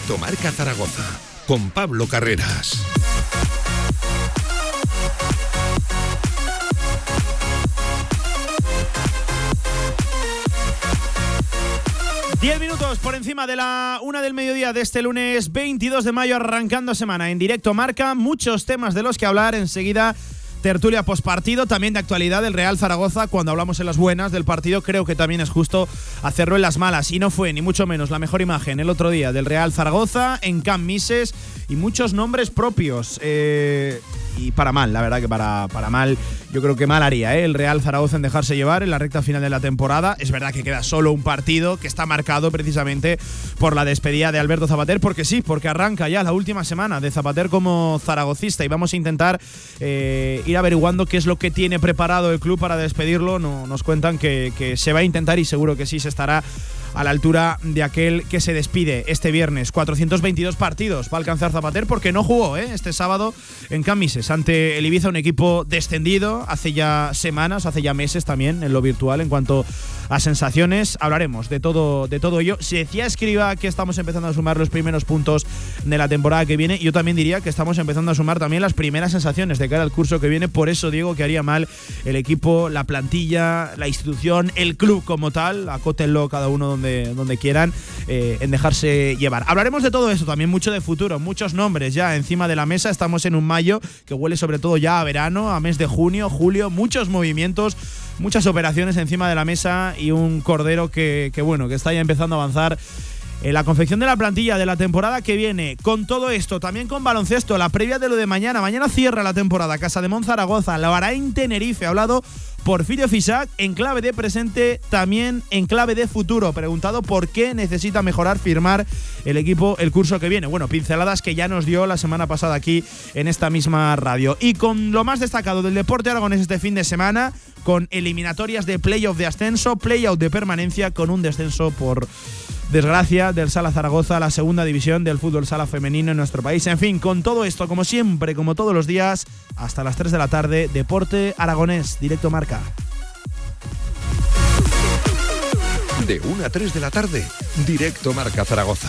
Directo Marca Zaragoza con Pablo Carreras. Diez minutos por encima de la una del mediodía de este lunes 22 de mayo, arrancando semana en directo marca. Muchos temas de los que hablar enseguida tertulia postpartido, también de actualidad del Real Zaragoza. Cuando hablamos en las buenas del partido, creo que también es justo hacerlo en las malas. Y no fue, ni mucho menos, la mejor imagen el otro día del Real Zaragoza en Camp Mises y muchos nombres propios. Eh, y para mal, la verdad que para, para mal, yo creo que mal haría ¿eh? el Real Zaragoza en dejarse llevar en la recta final de la temporada. Es verdad que queda solo un partido que está marcado precisamente por la despedida de Alberto Zapater, porque sí, porque arranca ya la última semana de Zapater como zaragocista y vamos a intentar eh, ir averiguando qué es lo que tiene preparado el club para despedirlo. No, nos cuentan que, que se va a intentar y seguro que sí se estará a la altura de aquel que se despide este viernes. 422 partidos va a alcanzar Zapater porque no jugó ¿eh? este sábado en Camises ante el Ibiza, un equipo descendido hace ya semanas, hace ya meses también en lo virtual en cuanto a sensaciones. Hablaremos de todo, de todo ello. Si decía Escriba que estamos empezando a sumar los primeros puntos de la temporada que viene, yo también diría que estamos empezando a sumar también las primeras sensaciones de cara al curso que viene. Por eso digo que haría mal el equipo, la plantilla, la institución, el club como tal, acótenlo cada uno donde, donde quieran, eh, en dejarse llevar. Hablaremos de todo eso, también mucho de futuro, muchos nombres ya encima de la mesa. Estamos en un mayo que huele sobre todo ya a verano, a mes de junio, julio, muchos movimientos muchas operaciones encima de la mesa y un cordero que, bueno, que está ya empezando a avanzar en la confección de la plantilla de la temporada que viene. Con todo esto, también con baloncesto, la previa de lo de mañana. Mañana cierra la temporada. Casa de Monzaragoza, la hará en Tenerife. Ha hablado Porfirio Fisac en clave de presente, también en clave de futuro. Preguntado por qué necesita mejorar, firmar el equipo el curso que viene. Bueno, pinceladas que ya nos dio la semana pasada aquí en esta misma radio. Y con lo más destacado del deporte aragonés este fin de semana, con eliminatorias de playoff de ascenso, playoff de permanencia, con un descenso por desgracia del Sala Zaragoza, la segunda división del fútbol sala femenino en nuestro país. En fin, con todo esto, como siempre, como todos los días, hasta las 3 de la tarde, Deporte Aragonés, directo marca. De 1 a 3 de la tarde, directo marca Zaragoza.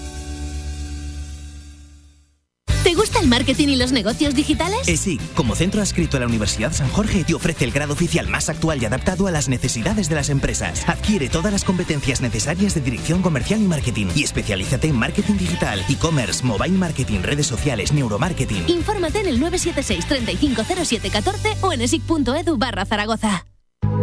el marketing y los negocios digitales? Eh, sí, como centro adscrito a la Universidad San Jorge te ofrece el grado oficial más actual y adaptado a las necesidades de las empresas. Adquiere todas las competencias necesarias de dirección comercial y marketing y especialízate en marketing digital, e-commerce, mobile marketing, redes sociales, neuromarketing. Infórmate en el 976 350714 o en esic.edu barra Zaragoza.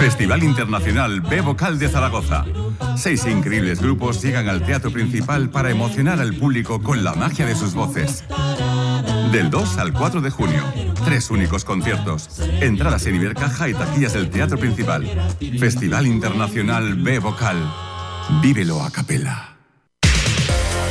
Festival Internacional B Vocal de Zaragoza. Seis increíbles grupos llegan al teatro principal para emocionar al público con la magia de sus voces. Del 2 al 4 de junio, tres únicos conciertos. Entradas en Ibercaja y taquillas del teatro principal. Festival Internacional B Vocal. Vívelo a capela.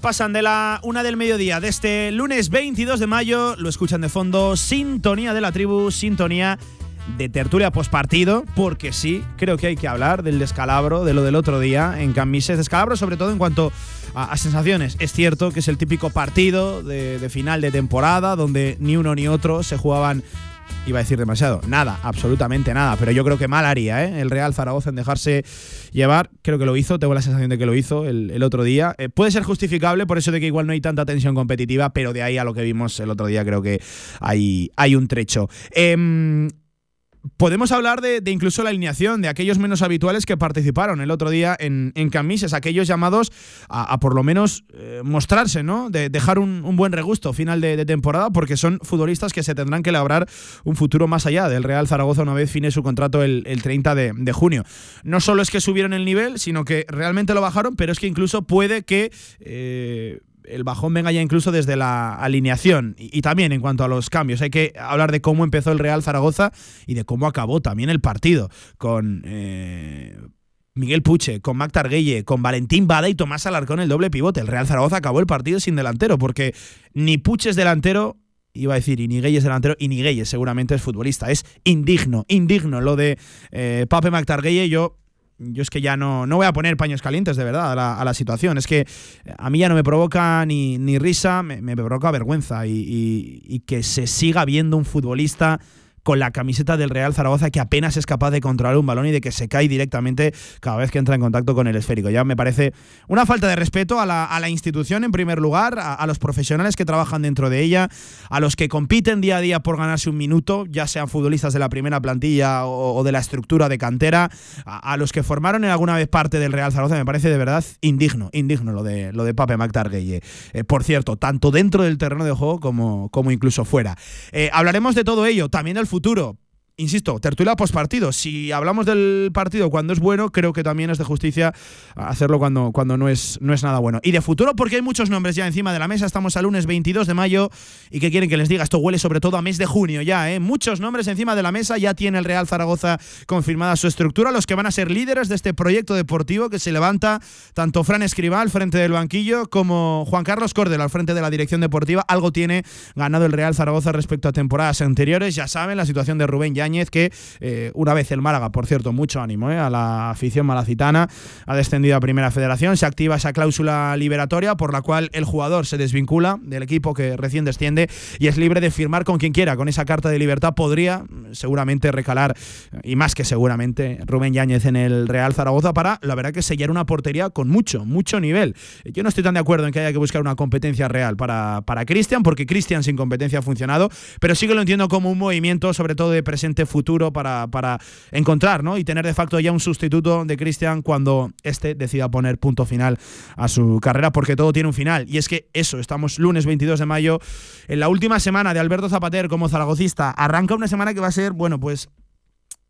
Pasan de la una del mediodía de este lunes 22 de mayo. Lo escuchan de fondo. Sintonía de la tribu, sintonía de tertulia postpartido, porque sí, creo que hay que hablar del descalabro, de lo del otro día en Camises. Descalabro, sobre todo en cuanto a, sensaciones. Es cierto que es el típico partido de final de temporada donde ni uno ni otro se jugaban iba a decir demasiado, nada, absolutamente nada, pero yo creo que mal haría ¿eh? el Real Zaragoza en dejarse llevar, creo que lo hizo, tengo la sensación de que lo hizo el, otro día. Eh, puede ser justificable por eso de que igual no hay tanta tensión competitiva, pero de ahí a lo que vimos el otro día creo que hay, hay un trecho. Em, Podemos hablar de, incluso la alineación de aquellos menos habituales que participaron el otro día en, en camisas, aquellos llamados a, por lo menos eh, mostrarse, ¿no? De dejar un, buen regusto final de, temporada, porque son futbolistas que se tendrán que labrar un futuro más allá del Real Zaragoza una vez fine su contrato el, 30 de, junio. No solo es que subieron el nivel, sino que realmente lo bajaron, pero es que incluso puede que. Eh, el bajón venga ya incluso desde la alineación y, también en cuanto a los cambios. Hay que hablar de cómo empezó el Real Zaragoza y de cómo acabó también el partido con... Eh, Miguel Puche, con Mac Targuelle, con Valentín Bada y Tomás Alarcón el doble pivote. El Real Zaragoza acabó el partido sin delantero, porque ni Puche es delantero, iba a decir, y ni Gueye es delantero, y ni Gueye seguramente es futbolista. Es indigno, indigno lo de eh, Pape Mac Targuelle. Yo yo es que ya no, no voy a poner paños calientes de verdad a la, situación. Es que a mí ya no me provoca ni, ni risa, me, provoca vergüenza y, que se siga viendo un futbolista con la camiseta del Real Zaragoza que apenas es capaz de controlar un balón y de que se cae directamente cada vez que entra en contacto con el esférico. Ya me parece una falta de respeto a la, institución en primer lugar, a, los profesionales que trabajan dentro de ella, a los que compiten día a día por ganarse un minuto, ya sean futbolistas de la primera plantilla o, de la estructura de cantera, a, los que formaron en alguna vez parte del Real Zaragoza, me parece de verdad indigno, indigno lo de, lo de Pape McTarguelle. Eh, por cierto, tanto dentro del terreno de juego como, como incluso fuera. Eh, hablaremos de todo ello, también del futuro insisto, tertulia partido. Si hablamos del partido cuando es bueno, creo que también es de justicia hacerlo cuando, cuando no, es, no es nada bueno. Y de futuro, porque hay muchos nombres ya encima de la mesa. Estamos al lunes 22 de mayo y que quieren que les diga, esto huele sobre todo a mes de junio ya, ¿eh? Muchos nombres encima de la mesa. Ya tiene el Real Zaragoza confirmada su estructura, los que van a ser líderes de este proyecto deportivo que se levanta tanto Fran Escribá al frente del banquillo como Juan Carlos Cordel al frente de la dirección deportiva. Algo tiene ganado el Real Zaragoza respecto a temporadas anteriores. Ya saben, la situación de Rubén Yañez que eh, una vez el Málaga, por cierto, mucho ánimo eh, a la afición malacitana, ha descendido a Primera Federación, se activa esa cláusula liberatoria por la cual el jugador se desvincula del equipo que recién desciende y es libre de firmar con quien quiera. Con esa carta de libertad podría seguramente recalar, y más que seguramente, Rubén Yáñez en el Real Zaragoza para, la verdad, que sellar una portería con mucho, mucho nivel. Yo no estoy tan de acuerdo en que haya que buscar una competencia real para, para Cristian, porque Cristian sin competencia ha funcionado, pero sí que lo entiendo como un movimiento, sobre todo de futuro para, para encontrar ¿no? y tener de facto ya un sustituto de Cristian cuando éste decida poner punto final a su carrera, porque todo tiene un final. Y es que eso, estamos lunes 22 de mayo, en la última semana de Alberto Zapater como zaragocista. Arranca una semana que va a ser, bueno, pues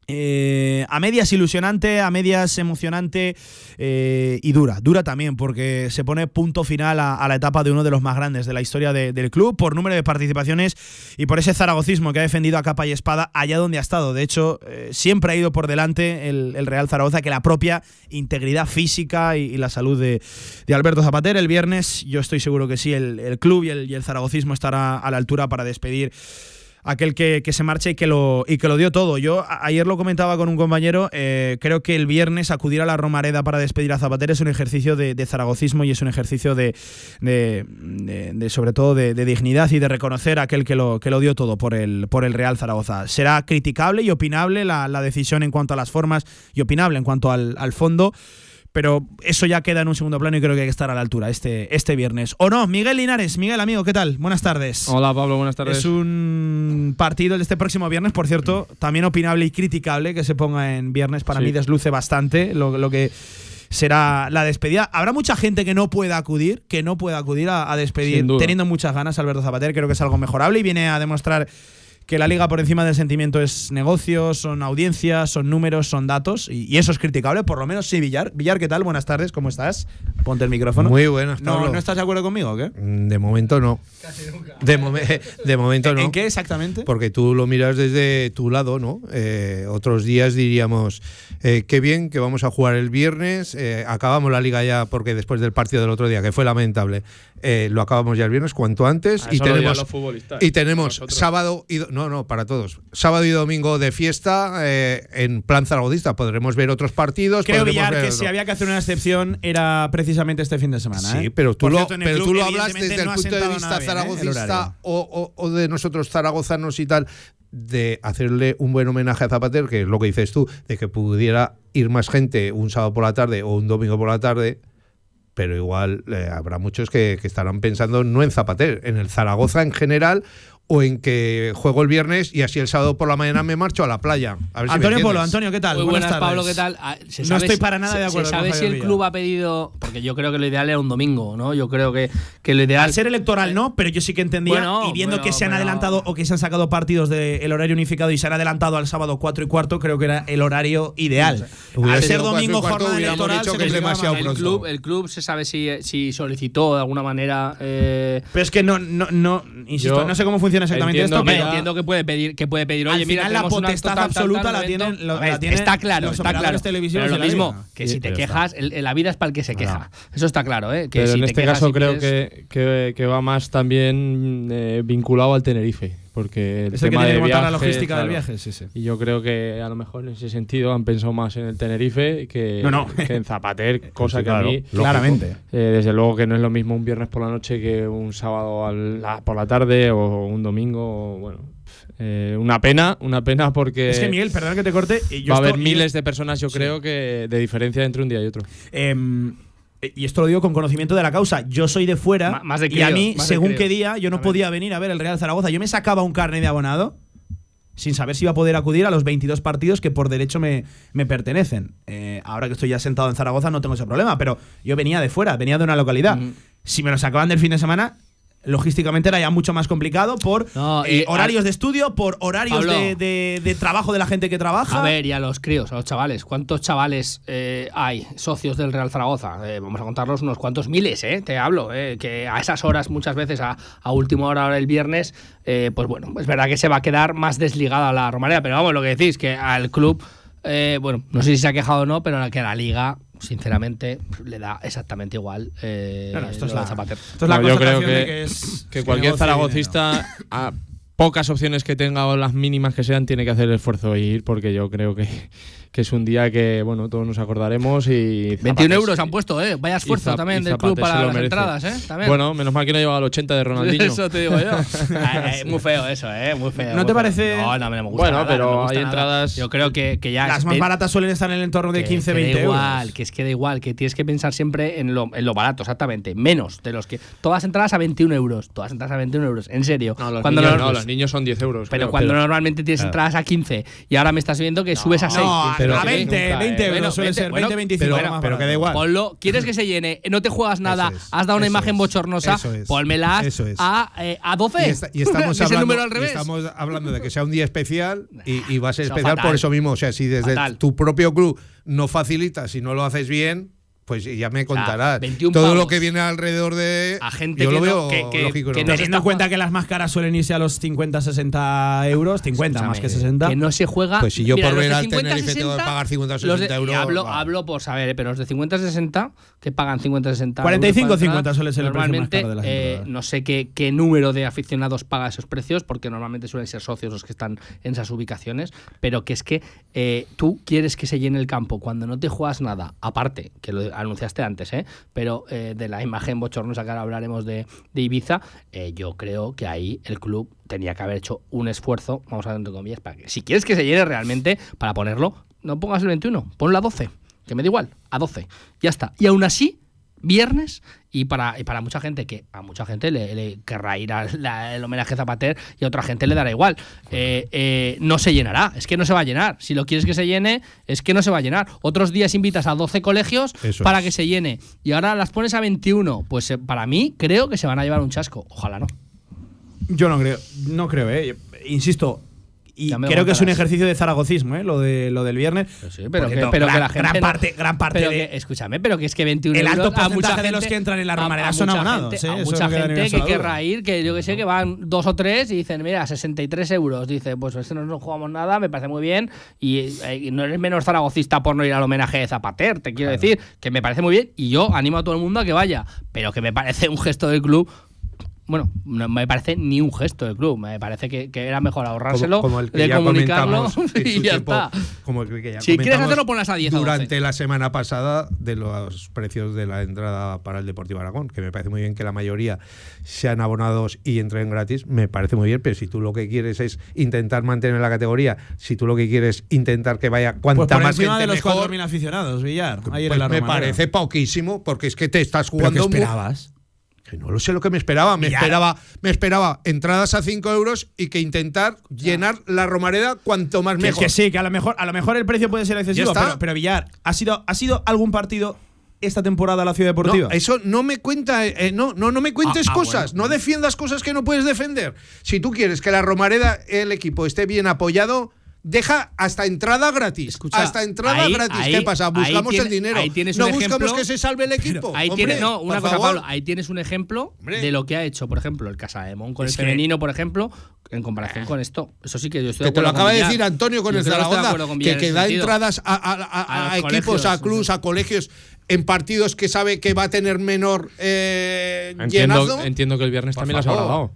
eh, a medias ilusionante, a medias emocionante eh, y dura. Dura también porque se pone punto final a, la etapa de uno de los más grandes de la historia del club por número de participaciones y por ese zaragocismo que ha defendido a capa y espada allá donde ha estado. De hecho, eh, siempre ha ido por delante el, Real Zaragoza que la propia integridad física y, la salud de, Alberto Zapater. El viernes yo estoy seguro que sí, el, club y el, y el zaragocismo estará a la altura para despedir aquel que, se marcha y que, lo, y que lo dio todo. Yo ayer lo comentaba con un compañero, eh, creo que el viernes acudir a la Romareda para despedir a Zapatero es un ejercicio de, zaragocismo y es un ejercicio de, de, sobre todo de, dignidad y de reconocer a aquel que lo, que lo dio todo por el, por el Real Zaragoza. Será criticable y opinable la, decisión en cuanto a las formas y opinable en cuanto al, al fondo pero eso ya queda en un segundo plano y creo que hay que estar a la altura este, este viernes. ¿O no? Miguel Linares, Miguel, amigo, ¿qué tal? Buenas tardes. Hola, Pablo, buenas tardes. Es un partido de este próximo viernes, por cierto, también opinable y criticable que se ponga en viernes. Para mí desluce bastante lo, que será la despedida. Habrá mucha gente que no pueda acudir, que no pueda acudir a, despedir, teniendo muchas ganas Alberto Zapater. Creo que es algo mejorable y viene a demostrar que la liga por encima del sentimiento es negocios, son audiencias, son números, son datos, y, y eso es criticable, por lo menos sí, Villar. Villar, ¿qué tal? Buenas tardes, ¿cómo estás? Ponte el micrófono. Muy buenas, ¿No, Pablo. ¿No estás de acuerdo conmigo o qué? Mm, De momento no. De, momen- de momento no. ¿En qué exactamente? Porque tú lo miras desde tu lado, ¿no? Eh, otros días diríamos, eh, qué bien que vamos a jugar el viernes, eh, acabamos la liga ya porque después del partido del otro día, que fue lamentable, eh, lo acabamos ya el viernes cuanto antes y tenemos los futbolistas, y tenemos sábado y no no para todos sábado y domingo de fiesta eh, en plan zaragozista podremos ver otros partidos Creo, Villar, que si había que hacer una excepción era precisamente este fin de semana. Sí, ¿eh? pero tú Por lo, cierto, el pero club, tú lo hablas desde el no ha punto de vista bien, ¿eh? El zaragocista horario. o, o- o de nosotros zaragozanos y tal, de hacerle un buen homenaje a Zapater, que es lo que dices tú, de que pudiera ir más gente un sábado por la tarde o un domingo por la tarde. Pero igual eh, habrá muchos que, que estarán pensando no en Zapater, en el Zaragoza en general o en que juego el viernes y así el sábado por la mañana me marcho a la playa. A ver si Antonio Polo, entiendes. Antonio, ¿qué tal? Muy buenas, tardes. Pablo, ¿qué tal? Ah, ¿se No estoy si- para nada de acuerdo ¿Se con sabe Javier si el club ha pedido.? Porque yo creo que lo ideal era un domingo, ¿no? Yo creo que, que lo ideal. Al ser electoral no, pero yo sí que entendía, Bueno, y viendo bueno, que se han pero- adelantado o que se han sacado partidos del horario unificado y se han adelantado al sábado 4 y cuarto, creo que era el horario ideal. Al ser domingo cuarto, jornada electoral, dicho se que es demasiado el pronto. club, el club se sabe si, si solicitó de alguna manera. eh, Pero es que no, no, no insisto, Yo no sé cómo funciona exactamente entiendo esto, pero entiendo que puede pedir, que puede pedir. Oye, Al mira, final la potestad tal, tal, tal, absoluta la tienen- lo- ver, la tienen está claro, los está operadores claro. Pero lo mismo, que Sí, si te quejas, el- la vida es para el que se queja. Eso está claro, ¿eh? Que Pero si en te este quejas caso creo que, que, que va más también eh, vinculado al Tenerife. Porque el es el que tiene que de montar la viajes, logística del viaje, sí, sí. Y yo creo que a lo mejor en ese sentido han pensado más en el Tenerife que, No, no. que en Zapater, cosa Sí, que claro, a mí. Claramente. eh, desde luego que no es lo mismo un viernes por la noche que un sábado al- la- por la tarde o un domingo. o, Bueno, eh, una pena, una pena porque Es que Miguel, perdón que te corte. y yo va a haber miles de personas, yo Sí. creo, que de diferencia entre un día y otro. Em, y esto lo digo con conocimiento de la causa. Yo soy de fuera más de y a mí, según qué día, yo no podía venir a ver el Real Zaragoza. Yo me sacaba un carnet de abonado sin saber si iba a poder acudir a los 22 partidos que por derecho me, me pertenecen. Eh, ahora que estoy ya sentado en Zaragoza no tengo ese problema, pero yo venía de fuera, venía de una localidad. Ujú. Si me lo sacaban del fin de semana, logísticamente era ya mucho más complicado por No, eh, horarios al- de estudio, por horarios de, de- de trabajo de la gente que trabaja. A ver, y a los críos, a los chavales. ¿Cuántos chavales eh, hay socios del Real Zaragoza? Eh, vamos a contarlos unos cuantos miles, ¿eh? Te hablo. Que a esas horas, muchas veces, a, a última hora, ahora el viernes, pues bueno, es verdad que se va a quedar más desligada la romareda. Pero vamos, lo que decís, que al club, bueno, no sé si se ha quejado o no, pero que la liga, sinceramente, le da exactamente igual. eh, No, no, esto es la- Zapater. Esto es la No, yo creo de que- es- que es cualquier zaragocista, a pocas opciones que tenga o las mínimas que sean, tiene que hacer el esfuerzo de ir, porque yo creo que, que es un día que, bueno, todos nos acordaremos y... 21 Zapater- euros han puesto, ¿eh? Vaya esfuerzo Zap- también del club para las merece. entradas, ¿eh? También. Bueno, menos mal que no llegaba al 80 de Ronaldinho. Eso te digo yo. Ah, eh, muy feo eso, ¿eh? Muy feo. ¿No muy te feo. parece- No, no, me gusta. Bueno, nada, pero no me gusta hay nada. entradas- Yo creo que, que ya. Las más baratas suelen estar en el entorno de que- 15, que 20 da euros. igual, que es que da igual, que tienes que pensar siempre en lo, en lo barato, exactamente. Menos de los que. Todas entradas a 21 euros. Todas entradas a 21 euros. En serio. No, los, cuando niños, no- no, los niños son 10 euros. pero creo. cuando normalmente tienes entradas a 15 y ahora me estás viendo que subes a 6. Pero- a 20, nunca, 20 eh. euros Bueno, suele 20, ser, bueno, 20, 25. pero- pero que da igual. Ponlo, ¿quieres que se llene? No te juegas nada, es, has dado una imagen es, bochornosa, eso es, es. A, eh, a 12. Y, esta- y estamos, hablando, número al y revés. estamos hablando de que sea un día especial y, y va a ser Eso especial fatal. por eso mismo. O sea, si desde Fatal. tu propio club no facilitas, si no lo haces bien, pues ya me contarás. 21 Todo lo que viene alrededor de. A gente yo que lo no- veo que- que- lógico. que no Teniendo en cuenta que las más caras suelen irse a los 50, 60 euros, 50 más que 60. Que no se juega. Pues si yo Mira, por ver al 50, Tenerife tengo que 60, pagar 50 o los 60 de- euros, Hablo, va. hablo por saber, ¿eh? pero los de 50 60 que pagan 50 60 45 euros para entrar, 50 suele ser el precio más normalmente caro de las eh, no sé qué, qué número de aficionados paga esos precios porque normalmente suelen ser socios los que están en esas ubicaciones pero que es que eh, tú quieres que se llene el campo cuando no te juegas nada aparte que lo anunciaste antes ¿eh? pero eh, de la imagen bochornosa que ahora hablaremos de, Ibiza eh, yo creo que ahí el club tenía que haber hecho un esfuerzo vamos a ver entre comillas para que si quieres que se llene realmente para ponerlo no pongas el 21 ponlo a 12 que me da igual, a 12. Ya está. Y aún así, viernes, y para, y para mucha gente, que a mucha gente le, le querrá ir al homenaje a Zapater y a otra gente le dará igual. Eh, eh, no se llenará, es que no se va a llenar. Si lo quieres que se llene, es que no se va a llenar. Otros días invitas a 12 colegios Eso para es. que se llene. Y ahora las pones a 21. Pues eh, para mí creo que se van a llevar un chasco. Ojalá no. Yo no creo, no creo, ¿eh? insisto, y creo que es un contarás. ejercicio de zaragocismo, ¿eh? lo, de, lo del viernes. Sí, pero, que, cierto, pero que gran, la gente gran no- parte, gran parte pero de, que- escúchame, pero que es que 21 El alto euros a mucha porcentaje gente, de los que entran en la Romareda son abonados, ¿eh? A mucha gente que querrá ir, que yo que sé, que van dos o tres y dicen, mira, 63 euros. Dice, pues este no nos jugamos nada, me parece muy bien. Y, eh, y no eres menos zaragocista por no ir al homenaje de Zapater, te quiero decir, que me parece muy bien. Y yo animo a todo el mundo a que vaya, pero que me parece un gesto del club. Bueno, no me parece ni un gesto del club. Me parece que, que era mejor ahorrárselo, como el que de ya comunicarlo y ya tiempo, está. Como el que ya Si quieres hacerlo, ponlas a 10 o 12. Durante la semana pasada de los precios de la entrada para el Deportivo Aragón, que me parece muy bien que la mayoría sean abonados y entren gratis, me parece muy bien, pero si tú lo que quieres es intentar mantener la categoría, si tú lo que quieres intentar que vaya cuanta Pues por más gente de los mejor, 4.000 aficionados, Villar. Ayer pues me parece poquísimo, porque es que te estás ¿Pero qué jugando mu- esperabas? Que no lo sé lo que me esperaba. Me esperaba, me esperaba entradas a 5 euros y que intentar llenar la Romareda cuanto más Que, mejor. que sí, que a lo mejor, a lo mejor el precio puede ser excesivo, pero, pero Villar, ¿ha sido, ¿ha sido algún partido esta temporada la Ciudad Deportiva? No, eso no me cuenta, eh, no, no, no me cuentes Ah, ah, cosas, bueno. no defiendas cosas que no puedes defender. Si tú quieres que la Romareda, el equipo, esté bien apoyado, deja hasta entrada gratis. Escucha, hasta entrada ahí- gratis. ahí- ¿Qué pasa? Buscamos tiene- el dinero. ahí tienes no un buscamos ejemplo- que se salve el equipo. Ahí Hombre, tienes, no, una cosa, favor. Pablo, ahí tienes un ejemplo Hombre. de lo que ha hecho, por ejemplo, el Casa de Mon con Es el que- femenino, por ejemplo, en comparación con esto. Eso sí que yo estoy de Que te lo acuerdo acaba de decir Antonio con Yo el que Zaragoza, acuerdo que, que da sentido. entradas a, a- a- A a los equipos, colegios, a clubs, sí. a colegios, en partidos que sabe que va a tener menor eh, Entiendo, llenazo. entiendo que el viernes Por también las habrá dado.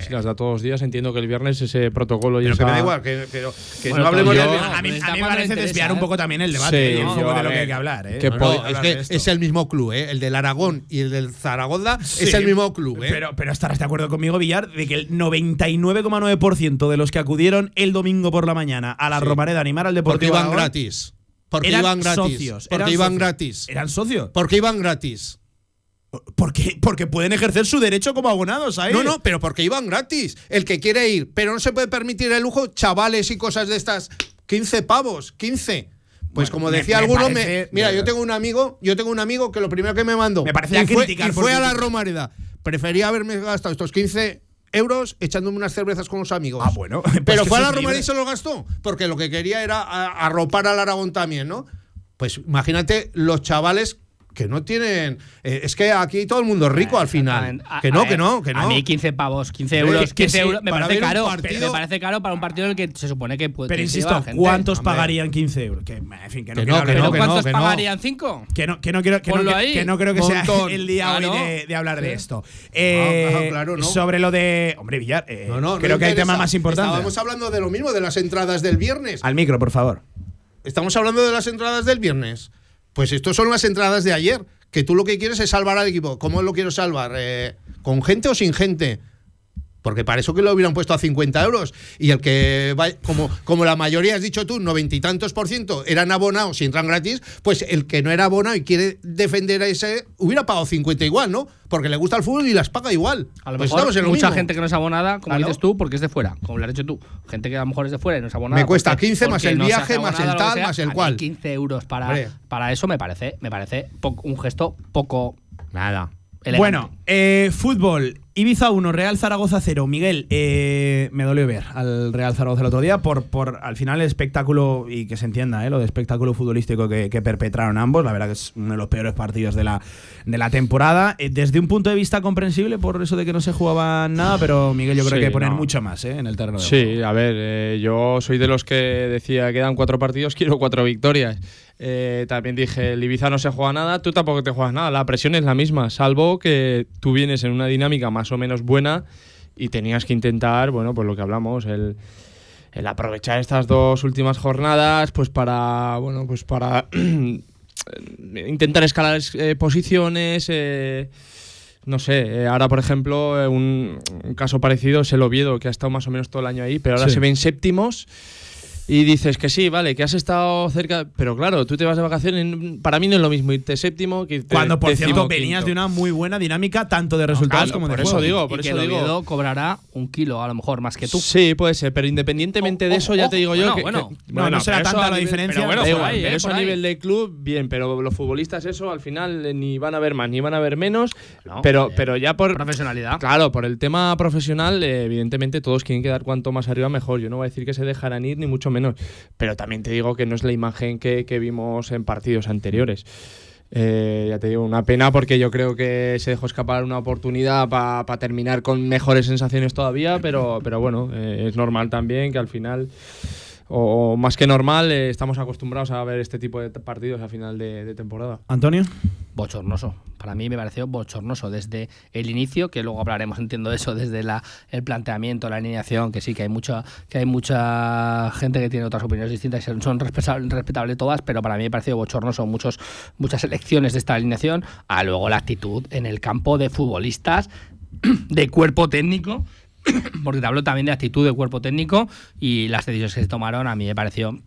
Si las da todos los días, entiendo que el viernes ese protocolo y Pero que me da igual, que, pero que Bueno, no hablemos pero de. yo- a mí, a mí Está me parece interesa, desviar ¿eh? un poco también el debate Sí, y un poco yo, de lo que hay que hablar. ¿eh? que No, No, no, es que es el mismo club, ¿eh? El del Aragón y el del Zaragoza es el mismo club, ¿eh? Pero, pero estarás de acuerdo conmigo, Villar, de que el 99,9% de los que acudieron el domingo por la mañana a la Sí. Romareda a animar al porque Deportivo iban Aragón gratis. Porque eran iban gratis. socios. porque eran iban socios. gratis. ¿Eran socios? Porque iban gratis. Porque, porque pueden ejercer su derecho como abonados ahí. No, no, pero porque iban gratis. El que quiere ir, pero no se puede permitir el lujo, chavales y cosas de estas. 15 pavos, 15. Pues Bueno, como decía me alguno, parece- me- mira, yo tengo un amigo, yo tengo un amigo que lo primero que me mandó Me parecía y fue, criticar y fue a la. Romareda. Prefería haberme gastado estos 15 euros echándome unas cervezas con los amigos. Ah, bueno. Pues Pero fue a la Romareda y se lo gastó, porque lo que quería era arropar al Aragón también, ¿no? Pues imagínate los chavales que no tienen. eh, es que aquí todo el mundo es rico al final. A- Que no, que no, que no. A mí 15 pavos, 15 Hombre, euros, que 15 sí, euros me parece caro. partido- Me parece caro para un partido en el que se supone que puede Pero insisto, gente. ¿cuántos Hombre. pagarían 15 euros? Que, en fin, que no Que no, que no, de- ¿Pero que cuántos que no. pagarían? ¿Cinco? Que no, que no quiero, que no, que- no creo que sea el día Claro. hoy de, de hablar de esto. Eh, Ah, claro, no. Sobre lo de. Hombre, Villar, eh, No, creo que hay temas más importantes. Estábamos hablando de lo mismo, de las entradas del viernes. Al micro, por favor. Estamos hablando de las entradas del viernes. Pues estos son las entradas de ayer. Que tú lo que quieres es salvar al equipo. ¿Cómo lo quiero salvar? Eh, ¿Con gente o sin gente? Porque para eso que lo hubieran puesto a 50 euros. Y el que va, como, como la mayoría has dicho tú, noventa y tantos por ciento eran abonados y entran gratis, pues el que no era abonado y quiere defender a ese, hubiera pagado 50 igual, ¿no? Porque le gusta el fútbol y las paga igual. A lo Pues mejor estamos en lo mucha mismo. gente que no es abonada, como Claro. dices tú, porque es de fuera, como lo has hecho tú. Gente que a lo mejor es de fuera y no es abonada. Me cuesta porque- 15 más el no viaje, más el tal, sea. más el cual. 15 euros para, Hombre. para eso me parece, me parece poco- un gesto poco Nada. elegante. Bueno, eh, fútbol. Ibiza 1, Real Zaragoza 0. Miguel, eh, me dolió ver al Real Zaragoza el otro día por, por al final el espectáculo, y que se entienda, eh, lo de espectáculo futbolístico que, que perpetraron ambos. La verdad que es uno de los peores partidos de la, de la temporada. Eh, desde un punto de vista comprensible, por eso de que no se jugaba nada, pero Miguel, yo creo Sí, que hay que poner no. mucho más eh, en el terreno de. Sí, a ver, yo soy de los que decía quedan cuatro partidos, quiero cuatro victorias. Eh, también dije, el Ibiza no se juega nada, tú tampoco te juegas nada. La presión es la misma, salvo que tú vienes en una dinámica más o menos buena y tenías que intentar, bueno, pues lo que hablamos, el, el aprovechar estas dos últimas jornadas, pues para, bueno, pues para intentar escalar eh, posiciones. eh, no sé, eh, ahora por ejemplo, un, un caso parecido es el Oviedo, que ha estado más o menos todo el año ahí, pero ahora Sí. se ven séptimos. Y dices que sí, vale, que has estado cerca, pero claro, tú te vas de vacaciones, para mí no es lo mismo irte séptimo que irte Cuando, por cierto, venías de una muy buena dinámica, tanto de resultados claro, como de por eso juego. digo, y por que eso el digo. Oviedo cobrará un kilo, a lo mejor, más que tú. Sí, puede ser, pero independientemente de eso, ya te digo yo que. bueno, que- bueno. No, no será eso tanta a la nivel- diferencia, Pero bueno, eh, pero eso a nivel de club, bien, pero los futbolistas, eso al final eh, ni van a ver más ni van a ver menos. No, pero, eh, pero ya por. Profesionalidad. Claro, por el tema profesional, evidentemente todos quieren quedar cuanto más arriba mejor. Yo no voy a decir que se dejarán ir, ni mucho menos. Pero también te digo que no es la imagen que, que vimos en partidos anteriores. Eh, ya te digo, una pena porque yo creo que se dejó escapar una oportunidad para terminar con mejores sensaciones todavía, pero, pero bueno, eh, es normal también que al final, o, o más que normal, eh, estamos acostumbrados a ver este tipo de partidos a final de, de temporada. Antonio. bochornoso. Para mí me pareció bochornoso desde el inicio, que luego hablaremos, entiendo eso, desde el planteamiento, la alineación, que sí que hay mucha que hay mucha gente que tiene otras opiniones distintas y son respetables, respetables todas, pero para mí me pareció bochornoso muchos, muchas elecciones de esta alineación, a luego la actitud en el campo de futbolistas, de cuerpo técnico, porque te hablo también de actitud de cuerpo técnico y las decisiones que se tomaron a mí me pareció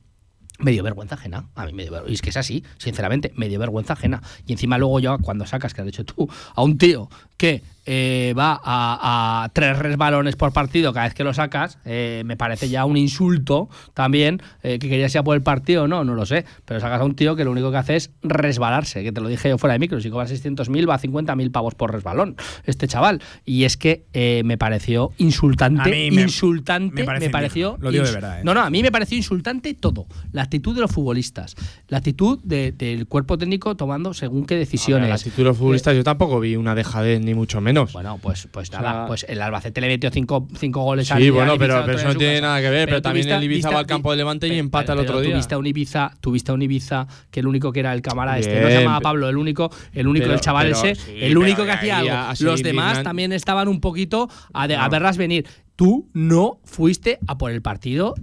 me dio vergüenza ajena. A mí me dio Y es que es así, sinceramente, me dio vergüenza ajena. Y encima luego yo, cuando sacas, que has dicho tú, a un tío que eh, va a, a tres resbalones por partido cada vez que lo sacas, eh, me parece ya un insulto también, eh, que quería sea por el partido, no, no lo sé. Pero sacas a un tío que lo único que hace es resbalarse, que te lo dije yo fuera de micro, si cobra 600.000 va a 50.000 pavos por resbalón, este chaval. Y es que eh, me pareció insultante, me- insultante, me pareció... lo digo de verdad. No, no, a mí me pareció insultante todo. La actitud de los futbolistas, la actitud de- del cuerpo técnico tomando según qué decisiones. La actitud de los futbolistas, yo tampoco vi una dejadez, ni mucho menos. Bueno, pues, pues O sea, nada, pues el Albacete le metió cinco, cinco goles al Sí, al bueno, Ibiza pero, eso no tiene nada que ver. Pero, también el Ibiza va al campo de Levante y empata el otro día. viste a un Ibiza, tuviste a un Ibiza que el único que era el cámara este, no Bien, se llamaba Pablo, el único, el único, el chaval ese, sí, el único que hacía algo. Los demás también estaban un poquito a, de- a verlas venir. Tú no fuiste a por el partido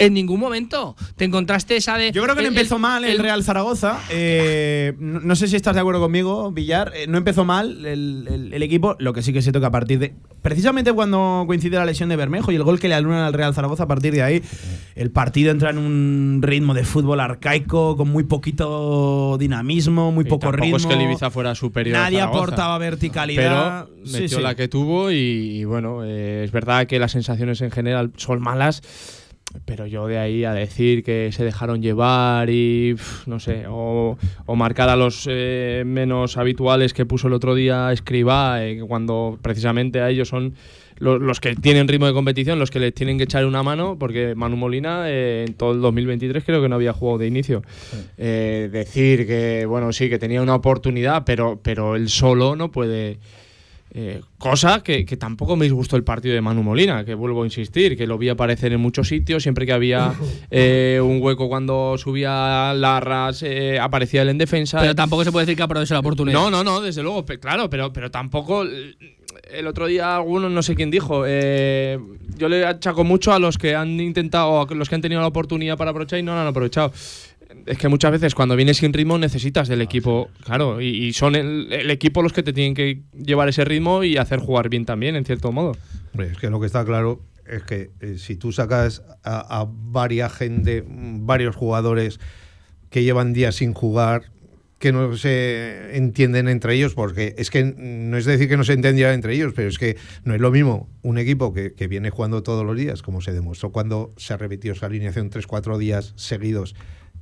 en ningún momento. Te encontraste esa de. Yo creo que no empezó el- mal el, el- Real Zaragoza. Eh, no, no sé si estás de acuerdo conmigo, Villar. Eh, no empezó mal el, el- el equipo. Lo que sí que se toca a partir de. Precisamente cuando coincide la lesión de Bermejo y el gol que le alunan al Real Zaragoza, a partir de ahí, el partido entra en un ritmo de fútbol arcaico, con muy poquito dinamismo, muy Y poco tampoco ritmo. es que el Ibiza fuera superior a Nadie Zaragoza. aportaba verticalidad. Pero Sí, metió sí. la que tuvo y, y bueno, eh, es verdad que las sensaciones en general son malas, pero yo de ahí a decir que se dejaron llevar y pf, no sé, o, o marcar a los eh, menos habituales que puso el otro día Escribá, eh, cuando precisamente a ellos son lo- los, que tienen ritmo de competición, los que les tienen que echar una mano, porque Manu Molina eh, en todo el 2023 creo que no había jugado de inicio. Eh, decir que, bueno, sí, que tenía una oportunidad, pero, pero él solo no puede... Eh, cosa que, que tampoco me disgustó el partido de Manu Molina, que vuelvo a insistir, que lo vi aparecer en muchos sitios, siempre que había eh, un hueco cuando subía Larras, eh, aparecía él en defensa. Pero tampoco se puede decir que aproveche la oportunidad. No, no, no, desde luego, claro, pero, pero tampoco. El otro día alguno, no sé quién dijo, eh, yo le achaco mucho a los que han intentado, a los que han tenido la oportunidad para aprovechar y no la han aprovechado. Es que muchas veces cuando vienes sin ritmo necesitas del equipo, claro, y, y son el, el equipo los que te tienen que llevar ese ritmo y hacer jugar bien también, en cierto modo. Hombre, es que lo que está claro es que eh, si tú sacas a, a varias gente, mm, varios jugadores que llevan días sin jugar, que no se entienden entre ellos, porque es que no es decir que no se entendieran entre ellos, pero es que no es lo mismo un equipo que, que viene jugando todos los días, como se demostró cuando se ha repetido esa alineación 3-4 días seguidos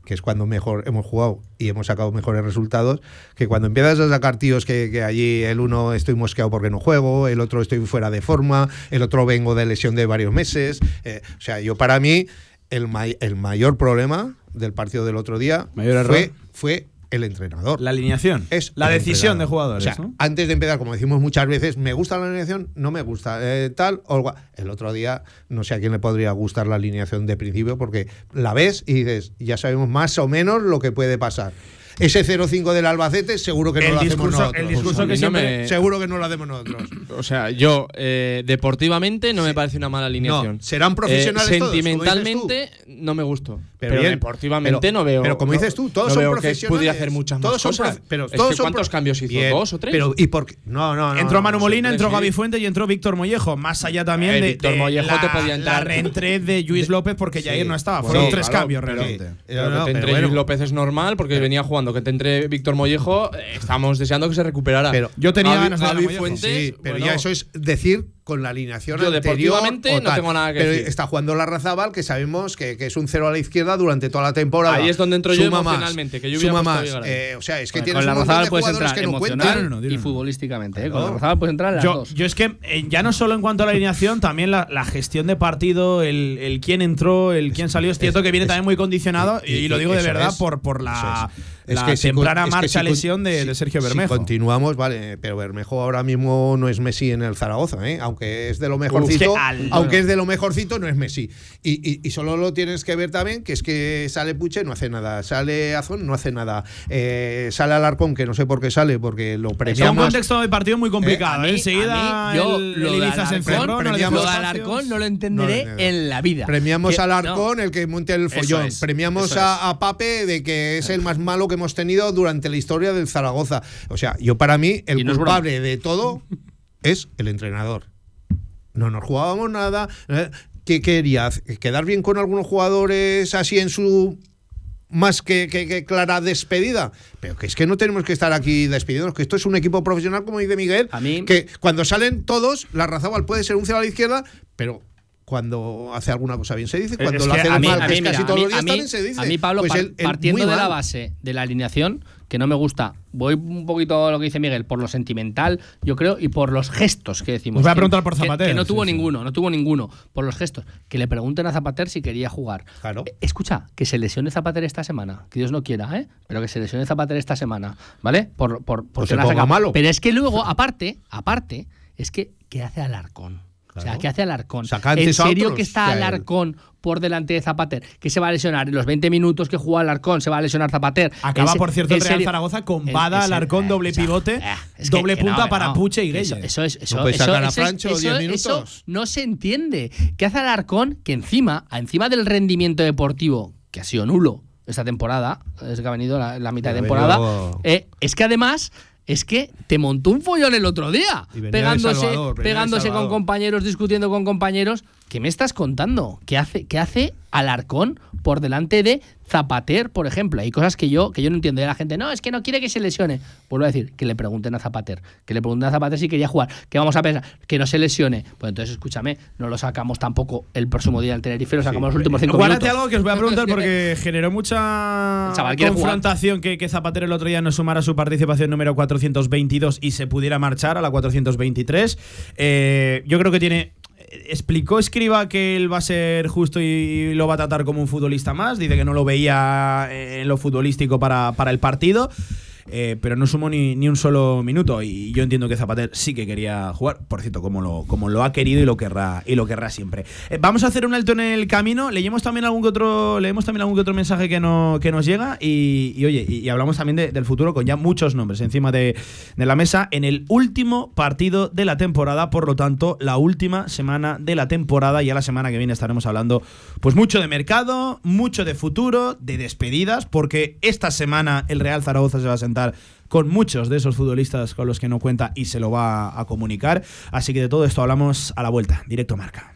que es cuando mejor hemos jugado y hemos sacado mejores resultados, que cuando empiezas a sacar tíos que, que allí el uno estoy mosqueado porque no juego, el otro estoy fuera de forma, el otro vengo de lesión de varios meses. eh, o sea, yo para mí el, may- el mayor problema del partido del otro día Mayor error. fue, fue el entrenador. La alineación. Es la decisión de jugadores. O sea, ¿no? antes de empezar, como decimos muchas veces, me gusta la alineación, no me gusta, eh, tal o El otro día, no sé a quién le podría gustar la alineación de principio, porque la ves y dices, ya sabemos más o menos lo que puede pasar. Ese 0-5 del Albacete seguro que no El lo hacemos nosotros. el discurso A que no siempre- me- Seguro que no lo hacemos nosotros. O sea, yo eh, deportivamente no me parece una mala alineación. No, serán profesionales Eh, todos, como dices tú. Sentimentalmente no me gustó. Pero, bien, deportivamente pero- no veo. Pero como dices tú, todos no son veo que profesionales. pudiera hacer muchas todos más son cosas. pero Es todos que son ¿Cuántos cambios hizo? Bien, ¿Dos o tres? Pero, ¿y por qué? No, no, no. Entró Manu Molina, entró. Gaby Fuente y entró Víctor Mollejo. Más allá también Eh, de, Víctor Mollejo la, te podía entrar. la reentré de Luis López porque. Jair no estaba. Fueron tres cambios realmente. Eh, que entre. Luis López es normal porque venía jugando. Que te entre Víctor Mollejo, eh, estamos deseando que se recuperara. Pero yo tenía ganas de Mollejo. Fuentes, Sí, pero bueno, ya eso es decir con la alineación Yo anterior deportivamente no tal. tengo nada que pero decir. está jugando la Razabal que sabemos que, que es un cero a la izquierda durante toda la temporada Ahí es donde entro yo Suma más, emocionalmente, que yo hubiera suma más. Eh, o sea es que Con tienes la un montón Razabal de puedes entrar que emocional no, y futbolísticamente. ¿eh? Con la Razabal puedes entrar en las Yo, dos. yo es que eh, ya no solo en cuanto a la alineación, también la, la gestión de partido, el, el quién entró, el quién salió, es cierto que viene también muy condicionado y, y lo digo de verdad es, por, por la, es. la si temprana con- es que marcha si lesión de, si- de Sergio si Bermejo. continuamos, vale, pero Bermejo ahora mismo no es Messi en el Zaragoza, ¿eh? aunque es de lo mejorcito, al- aunque es de lo mejorcito, no es Messi. Y, y- y solo lo tienes que ver también, que es que sale Puche, no hace nada, sale Azón, no hace nada, eh, sale Alarcón, que no sé por qué sale, porque lo Es un premiamos. contexto de partido muy complicado. ¿eh? mí- Enseguida mí, yo el, lo el de Alarcón, premiamos- Lo de. Alarcón no lo entenderé No, no, no. en la vida. Premiamos Que- a no. Alarcón, el que monte el follón. es, Premiamos a, a Pape de que es el más malo que hemos tenido durante la historia del Zaragoza. O sea, yo para mí, el no culpable de todo es el entrenador. No nos jugábamos nada. ¿eh? ¿Qué quería? ¿Quedar bien con algunos jugadores así en su más que, que- que clara despedida. Pero que es que no tenemos que estar aquí despidiéndonos, que esto es un equipo profesional, como dice Miguel, A mí- que cuando salen todos, la Razabal puede ser un cero a la izquierda, pero cuando hace alguna cosa bien se dice, cuando es lo hace mí- mal, a que mí, es casi todos los días, también se dice. A mí, Pablo, Pues par- partiendo de la base de la alineación, que no me gusta, voy un poquito a lo que dice Miguel, por lo sentimental, yo creo, y por los gestos que decimos. Os voy a Que- preguntar por que- Zapater, Que, no tuvo sí. ninguno, no tuvo ninguno. Por los gestos. Que le pregunten a Zapater si quería jugar. Claro. Eh, Escucha, que se lesione Zapater esta semana. Que Dios no quiera, ¿eh? Pero que se lesione Zapater esta semana, ¿vale? Por, por, O porque se ponga malo. Pero es que luego, aparte, aparte, es que, ¿qué hace Alarcón? O sea. ¿qué hace Alarcón? ¿En serio otros que está. Alarcón por delante de Zapater? Que se va a lesionar en los 20 minutos que juega Alarcón, se va a lesionar Zapater. Acaba, por cierto, el Real Zaragoza con Bada, Alarcón, doble pivote, es que- doble no, punta para no. Puche y Eso, Gueye. eso es. Eso, puedes eso- sacar a eso Francho 10 eso- minutos. eso no se entiende. ¿Qué hace Alarcón que encima, encima del rendimiento deportivo, que ha sido nulo esta temporada, es que ha venido la, la mitad de temporada, eh, es que además. Es que te montó un follón el otro día, pegándose, Salvador, pegándose con compañeros, discutiendo con compañeros. ¿Qué me estás contando? ¿Qué hace, qué hace Alarcón por delante de Zapater, por ejemplo? Hay cosas que yo, que yo no entiendo. Y la gente, no, es que no quiere que se lesione. Vuelvo a decir, que le pregunten a Zapater. Que le pregunten a Zapater si quería jugar. Que vamos a pensar, que no se lesione. Pues entonces, escúchame, no lo sacamos tampoco el próximo día al Tenerife, lo sacamos los últimos cinco minutos. algo que os voy a preguntar porque generó mucha confrontación que, que Zapatero el otro día no sumara su participación número 422 y se pudiera marchar a la 423. Eh, yo creo que tiene. Explicó Escriba que él va a ser justo y lo va a tratar como un futbolista más. Dice que no lo veía en lo futbolístico para, para el partido. Eh, pero no sumó ni, ni un solo minuto. Y yo entiendo que Zapater sí que quería jugar, por cierto, como lo, como lo ha querido y lo querrá, y lo querrá siempre. Eh, vamos a hacer un alto en el camino. Leemos también algún que otro, leemos también algún que otro mensaje que, no, que nos llega. Y, oye, y, hablamos también de- del futuro con ya muchos nombres encima de, de la mesa en el último partido de la temporada. Por lo tanto, la última semana de la temporada. Ya la semana que viene estaremos hablando, pues mucho de mercado, mucho de futuro, de despedidas, porque esta semana el Real Zaragoza se va a sentar con muchos de esos futbolistas con los que no cuenta y se lo va a comunicar. Así que de todo esto hablamos a la vuelta, directo marca.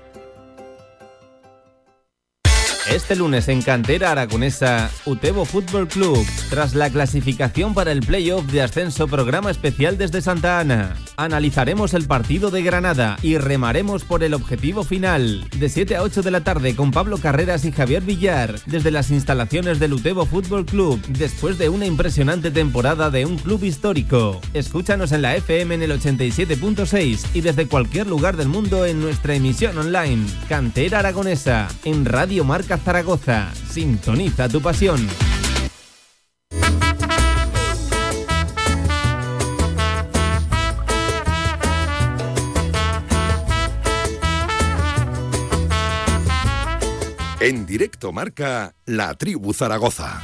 Este lunes en Cantera Aragonesa, Utebo Fútbol Club, tras la clasificación para el playoff de ascenso programa especial desde Santa Ana. Analizaremos el partido de Granada y remaremos por el objetivo final. De 7 a 8 de la tarde con Pablo Carreras y Javier Villar, desde las instalaciones del Utebo Fútbol Club, después de una impresionante temporada de un club histórico. Escúchanos en la FM en el 87.6 y desde cualquier lugar del mundo en nuestra emisión online. Cantera Aragonesa, en Radio Marca Zaragoza. Sintoniza tu pasión. En directo marca La Tribu Zaragoza.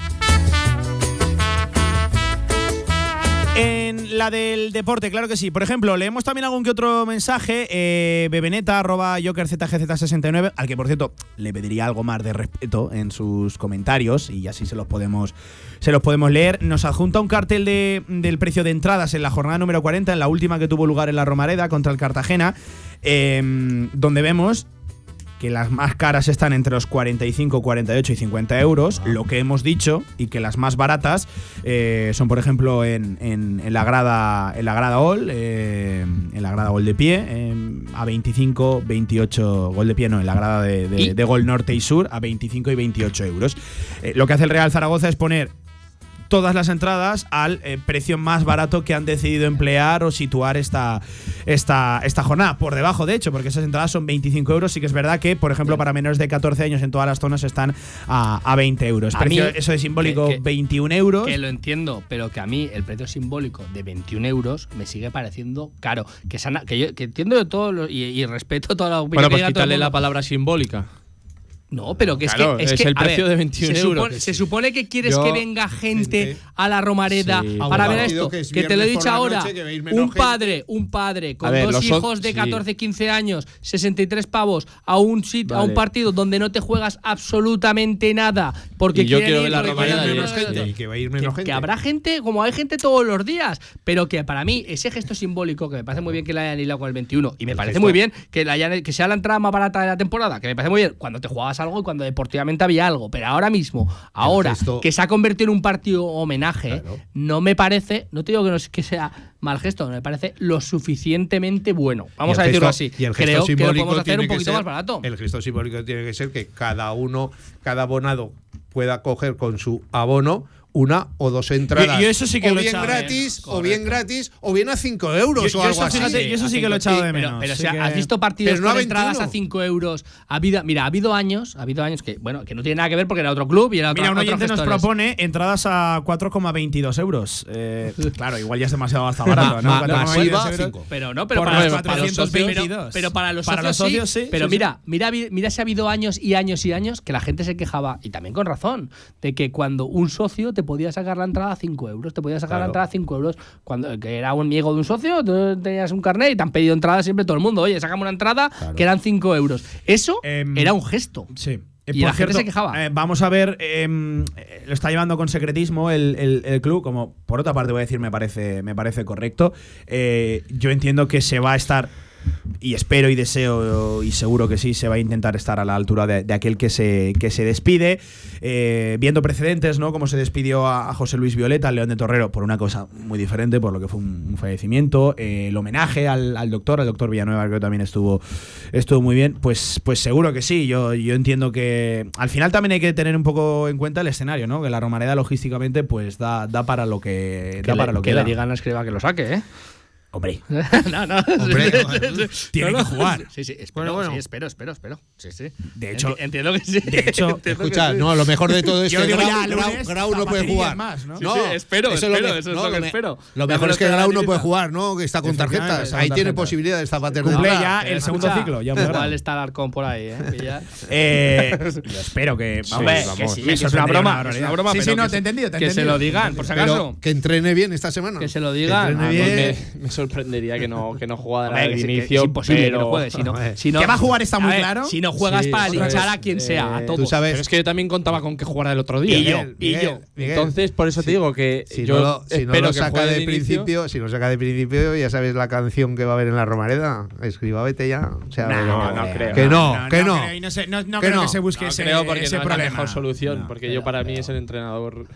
La del deporte, claro que sí. Por ejemplo, leemos también algún que otro mensaje. Eh, bebeneta, arroba jokerzgz69, al que por cierto le pediría algo más de respeto en sus comentarios y así se los podemos, se los podemos leer. Nos adjunta un cartel de, del precio de entradas en la jornada número 40, en la última que tuvo lugar en la Romareda contra el Cartagena, eh, donde vemos que las más caras están entre los 45, 48 y 50 euros, lo que hemos dicho, y que las más baratas eh, son, por ejemplo, en, en- en la grada en la grada All, eh, en la grada Gol de pie, eh, a 25, 28, Gol de pie no, en la grada de, de- Y- de Gol Norte y Sur, a 25 y 28 euros. Lo que hace el Real Zaragoza es poner todas las entradas al eh, precio más barato que han decidido emplear o situar esta, esta, esta jornada. Por debajo, de hecho, porque esas entradas son 25 euros. Sí que es verdad que, por ejemplo, para menores de 14 años en todas las zonas están a, a 20 euros. A Precio, mí, eso es simbólico, que- que- 21 euros. Que lo entiendo, pero que a mí el precio simbólico de 21 euros me sigue pareciendo caro. Que, se han- que yo que entiendo de todo lo- y, y respeto toda la opinión Bueno, pues quítale la palabra simbólica. No, pero que es Claro, que es, es que, el precio ver, de 21 se euros. Supone, se supone que quieres Yo- que venga gente, Gente. a la Romareda Sí. Para ver esto. que es Que, te lo he dicho ahora. que Un padre, un padre con ver, dos hijos de sí. 14, 15 años, 63 pavos a un sit, a un Vale. partido donde no te juegas absolutamente nada porque Y yo quiero ir ver la Romareda y menos gente. Y que va a ir que, menos que gente. habrá gente, como hay gente todos los días, pero que para mí ese gesto simbólico, que me parece muy bien que la hayan hilado con el 21, y me El parece gesto- muy bien que, la hayan- que sea la entrada más barata de la temporada, que me parece muy bien cuando te jugabas algo y cuando deportivamente había algo, pero ahora mismo, ahora gesto- que se ha convertido en un partido homenaje, Claro. no me parece, no te digo que, no, es- que sea mal gesto, me parece lo suficientemente bueno. Vamos a decirlo gesto- así. Y el gesto Creo que lo simbólico podemos hacer un poquito ser- más barato. El gesto simbólico tiene que ser que cada uno, cada abonado pueda coger con su abono una o dos entradas. Yo- yo eso sí que o lo bien echado de gratis, menos. o bien gratis, o bien a 5 euros Yo- o yo algo eso, así. fíjate, yo eso sí que lo he echado de Pero- menos. Pero, o Sí sea, que- ¿has visto partidos Pero no con a entradas 21. a 5 euros? Ha habido, mira, ha habido años, ha habido años que, bueno, que no tiene nada que ver porque era otro club y era otra Mira, un oyente nos propone entradas a 4,22 euros. Eh, claro, igual ya es demasiado hasta barato, ¿no? Ma- ma- 4,22 masiva, euros. cinco. Pero no, pero Por para, los los, para los socios, 422. pero, pero para los Para socios, los socios, sí. sí, Pero sí, mira, mira, mira si ha habido años y años y años que la gente se quejaba, y también con razón, de que cuando un socio te podía sacar la entrada a 5 euros, te podía sacar la entrada a 5 euros, cuando que era un amigo de un socio, tú tenías un carnet y te han pedido entrada siempre todo el mundo. Oye, sacame una entrada que eran 5 euros. Eso Em, era un gesto. Sí. Y la gente se quejaba. eh, vamos a ver, em, eh, lo está llevando con secretismo el, el- el club, como por otra parte voy a decir, me parece, me parece correcto. Eh, yo entiendo que se va a estar, y espero y deseo y seguro que sí, se va a intentar estar a la altura de, de aquel que se, que se despide, eh, viendo precedentes, ¿no? Como se despidió a, a José Luis Violeta, al León de Torrero, por una cosa muy diferente, por lo que fue un, un fallecimiento, eh, el homenaje al, al doctor, al doctor Villanueva, creo que también estuvo, estuvo muy bien, pues, pues seguro que sí, yo, yo entiendo que al final también hay que tener un poco en cuenta el escenario, ¿no? Que la Romareda logísticamente pues da, da para lo que, Que, da le, para lo que, que le da. digan a escriba que lo saque, ¿eh? Hombre. no, no. Hombre, tiene No, que no. jugar. Sí, sí, espero, Bueno, bueno. sí, espero, espero, espero. Sí, sí. De hecho- Enti- entiendo que sí. de hecho, que Escucha, sí. no, lo mejor de todo es Yo que digo Grau, ya, Grau- lunes, Grau no puede jugar. más, ¿no? Sí, sí, espero, eso es espero, lo que- eso es no, lo que me- espero. Lo Me mejor es que Grau de no puede jugar, ¿no? Que está con tarjetas. Ahí tiene tarjetas. posibilidades Zapater de Cumple ya el segundo ciclo. Ya Igual está Alarcón por ahí, ¿eh? Que Eh, yo espero que. Hombre, que sí, es una broma, es una broma, Sí, sí, no, que te he se- entendido. te he que se lo digan, por si acaso. Que entrene bien esta semana. Que se lo Que digan. entrene Ah, bien. Sorprendería que no, que no jugara Hombre, de que sí, que inicio. es imposible que pero, no juegue. Si no, si no- Que va a jugar está muy ver, claro. Si no juegas Sí, para otra linchar vez, a quien sea, a eh, todos. Tú sabes. Pero es que yo también contaba con que jugara el otro día. Y yo, y yo. Miguel, Entonces, por eso te digo que si yo no lo, si no espero lo que saca juegue de inicio. principio, si lo saca de principio, ya sabes la canción que va a haber en la Romareda. Escriba, vete ya. O sea, No, no, no creo. Que no, que no. creo, y no, sé- no- no Que creo no. que se busque No ese, creo porque ese no es la problema. mejor solución, No, porque yo para mí es el entrenador.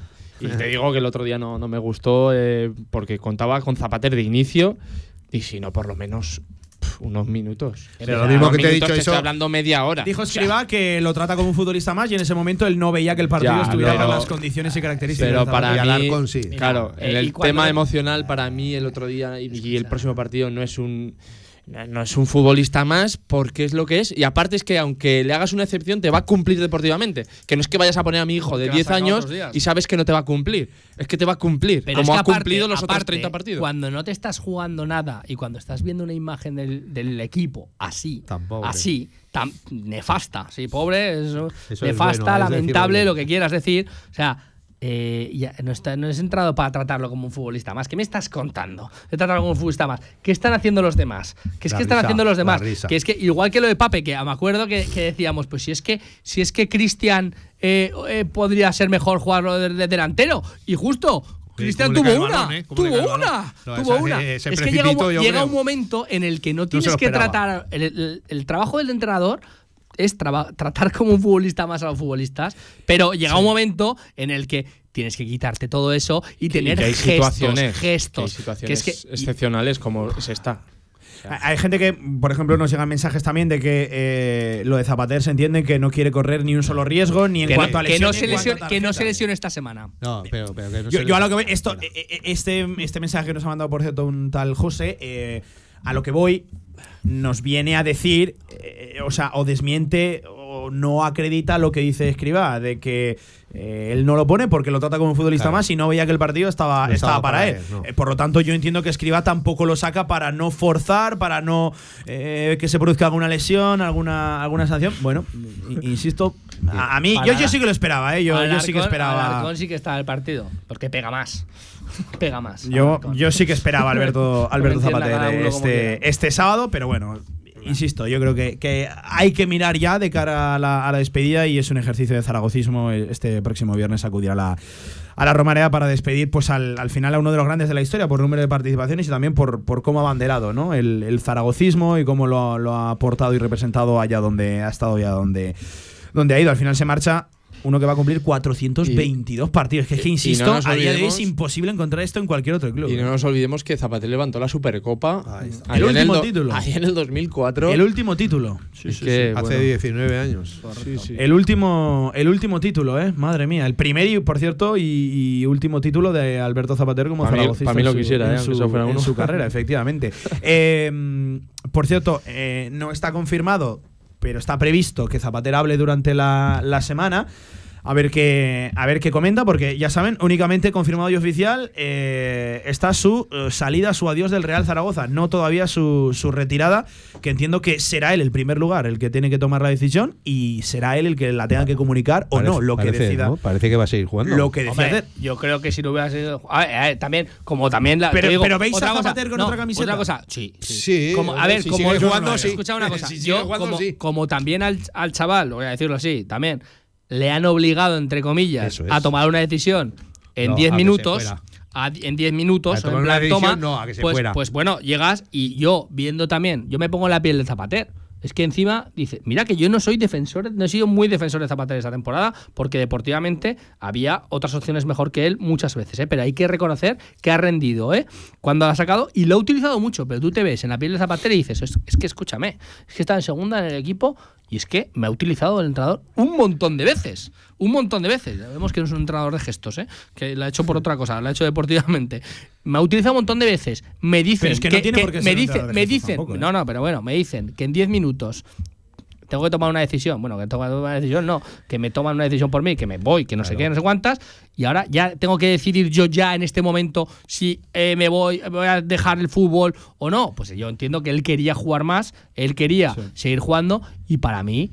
Y te digo que el otro día no, no me gustó eh, porque contaba con Zapater de inicio y si no, por lo menos pf, unos minutos. Pero lo mismo que te he dicho, estoy eso- hablando media hora. Dijo O sea, Escriba que lo trata como un futbolista más y en ese momento él no veía que el partido Ya, estuviera pero- con las condiciones y características. Pero para mí, Alarcón sí. claro, Eh, el cuando- tema emocional para mí el otro día y, y el próximo partido no es un no es un futbolista más porque es lo que es. Y aparte es que aunque le hagas una excepción te va a cumplir deportivamente. Que no es que vayas a poner a mi hijo de Porque 10 lo has sacado años y sabes que no te va a cumplir. Es que te va a cumplir Pero es como que ha aparte- cumplido los otros aparte, 30 partidos. Cuando no te estás jugando nada y cuando estás viendo una imagen del, del equipo así, Tan pobre. así, tan nefasta, sí, pobre, eso, Eso es nefasta, bueno, es lamentable, decirlo lo que quieras decir. O sea, eh, ya no, está, no es entrado para tratarlo como un futbolista más. ¿Qué me estás contando? De tratarlo como un futbolista más. ¿Qué están haciendo los demás? ¿Qué es La que están haciendo los demás? Que es que, igual que lo de Pape, que me acuerdo que, que decíamos, pues si es que, si es que Cristian eh, eh, podría ser mejor jugarlo de, de delantero. Y justo. Cristian le tuvo una, balón, ¿eh? Tuvo una, No, tuvo esa- una. es que llega, un, llega momento en el que no tienes que tratar. El, el- el trabajo del entrenador es traba- tratar como un futbolista más a los futbolistas, pero llega un momento en el que tienes que quitarte todo eso y Y tener que hay gestos, situaciones gestos. que hay situaciones que es que excepcionales como es esta Hay gente que, por ejemplo, nos llegan mensajes también de que eh, lo de Zapater se entiende que no quiere correr ni un solo riesgo, ni en que, cuanto no, a que lesión, no ni se en cuanto a lesione, que no se lesione esta semana. No, pero, pero que no Yo, se yo a lo que voy, esto, eh, eh, este, este mensaje que nos ha mandado, por cierto, un tal José, eh, a lo que voy, nos viene a decir, eh, o sea, o desmiente o no acredita lo que dice Escriba, de que eh, él no lo pone porque lo trata como un futbolista Claro. más y no veía que el partido estaba, No estaba, estaba para, para él. él, no. Eh, por lo tanto, yo entiendo que Escriba tampoco lo saca para no forzar, para no eh, que se produzca alguna lesión, alguna, alguna sanción. Bueno, insisto, a, a mí, yo, yo sí que lo esperaba, ¿eh? yo, yo sí que esperaba. Alarcón sí que está el partido, porque pega más. Pega más. Yo, yo sí que esperaba Alberto, Alberto entienda Zapater cada uno como este, este sábado, pero bueno, insisto, yo creo que, que hay que mirar ya de cara a la, a la despedida y es un ejercicio de zaragocismo este próximo viernes acudir a la, a la Romareda para despedir pues al, al final a uno de los grandes de la historia por número de participaciones y también por, por cómo ha banderado ¿no? el, el zaragocismo y cómo lo, lo ha aportado y representado allá donde ha estado y a donde, donde ha ido. Al final se marcha uno que va a cumplir 422 partidos. Que es que, y no insisto, a día de hoy es imposible encontrar esto en cualquier otro club. y no nos olvidemos que Zapater levantó la Supercopa El ahí en último título. ahí en el 2004 El último título. Sí, Es sí, que, Hace bueno, 19 años. sí, sí. El último, el último título, ¿eh? Madre mía. El primer, y, por cierto, y, y último título de Alberto Zapater como Pa' mí- zaragocista pa' mí lo en su- quisiera, en ¿eh? su, eso fuera en uno. su carrera, efectivamente. Eh, por cierto, eh, no está confirmado, pero está previsto que Zapater hable durante la, la semana. A ver qué a ver qué comenta, porque ya saben, únicamente confirmado y oficial eh, está su eh, salida, su adiós del Real Zaragoza, no todavía su, su retirada, que entiendo que será él el primer lugar el que tiene que tomar la decisión y será él el que la tenga que comunicar o no, Parece- lo que parece, decida. ¿no? Parece que va a seguir jugando. Lo que decida Hombre, yo creo que si no hubiera sido. A ver, a ver, también, como también la. Pero- digo, pero ¿veis otra a cosa- Zapater con no, otra camiseta? Otra cosa, sí. Sí, Como, a ver, si como. sigue jugando, sí. Escucha una cosa. Si sigue yo, jugando, como, sí. como también al, al chaval, voy a decirlo así, también le han obligado, entre comillas, es. a tomar una decisión en No, 10 a que se minutos. a- en 10 minutos, en plan, toma, no, a que se pues, fuera. pues bueno, llegas y yo viendo también, yo me pongo en la piel del Zapater. Es que encima dice, mira que yo no soy defensor, no he sido muy defensor de Zapater esta temporada, porque deportivamente había otras opciones mejor que él muchas veces, ¿eh? pero hay que reconocer que ha rendido, ¿eh? Cuando ha sacado, y lo ha utilizado mucho, pero tú te ves en la piel de Zapater y dices, es, es que escúchame, es que está en segunda en el equipo Y es que me ha utilizado el entrenador un montón de veces. Un montón de veces. Ya vemos que no es un entrenador de gestos, ¿eh? que lo ha hecho por otra cosa, lo ha hecho deportivamente. Me ha utilizado un montón de veces. Me dicen Pero es que no tiene por qué me ser de me dicen, tampoco, ¿eh? no, no, pero bueno, me dicen que en 10 minutos tengo que tomar una decisión. Bueno, que tengo que tomar una decisión, no. Que me toman una decisión por mí, que me voy, que no sé qué, no sé cuántas. Y ahora ya tengo que decidir yo ya en este momento si eh, me voy, voy a dejar el fútbol o no. Pues yo entiendo que él quería jugar más, él quería seguir jugando y para mí.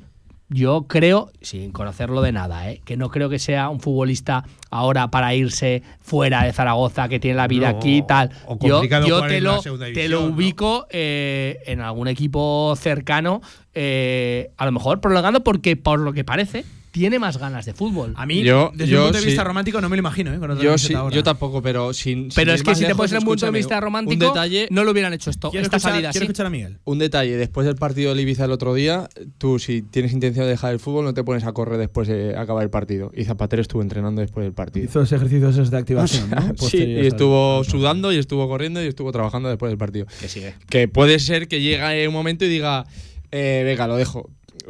Yo creo, sin conocerlo de nada, ¿eh? que no creo que sea un futbolista ahora para irse fuera de Zaragoza, que tiene la vida No, aquí y tal. o Yo, yo te lo, segunda te división, lo ¿no? ubico eh, en algún equipo cercano, eh, a lo mejor prolongando, porque por lo que parece, tiene más ganas de fútbol. A mí, Yo- desde yo un punto de sí. vista romántico, no me lo imagino, ¿eh? Con otra Yo camiseta sí, ahora. yo tampoco, pero sin. Pero sin es que si te pones en un punto de vista un romántico, detalle, no lo hubieran hecho esto. Quiero Esta escuchar, salida quiero así. escuchar a Miguel. Un detalle, después del partido del Ibiza el otro día, tú si tienes intención de dejar el fútbol no te pones a correr después de acabar el partido. Y Zapatero estuvo entrenando después del partido. Hizo los ejercicios esos de activación, ¿no? sí, y estuvo sudando y estuvo corriendo y estuvo trabajando después del partido. Que sigue. Que puede ser que llegue un momento y diga, eh, venga, lo dejo.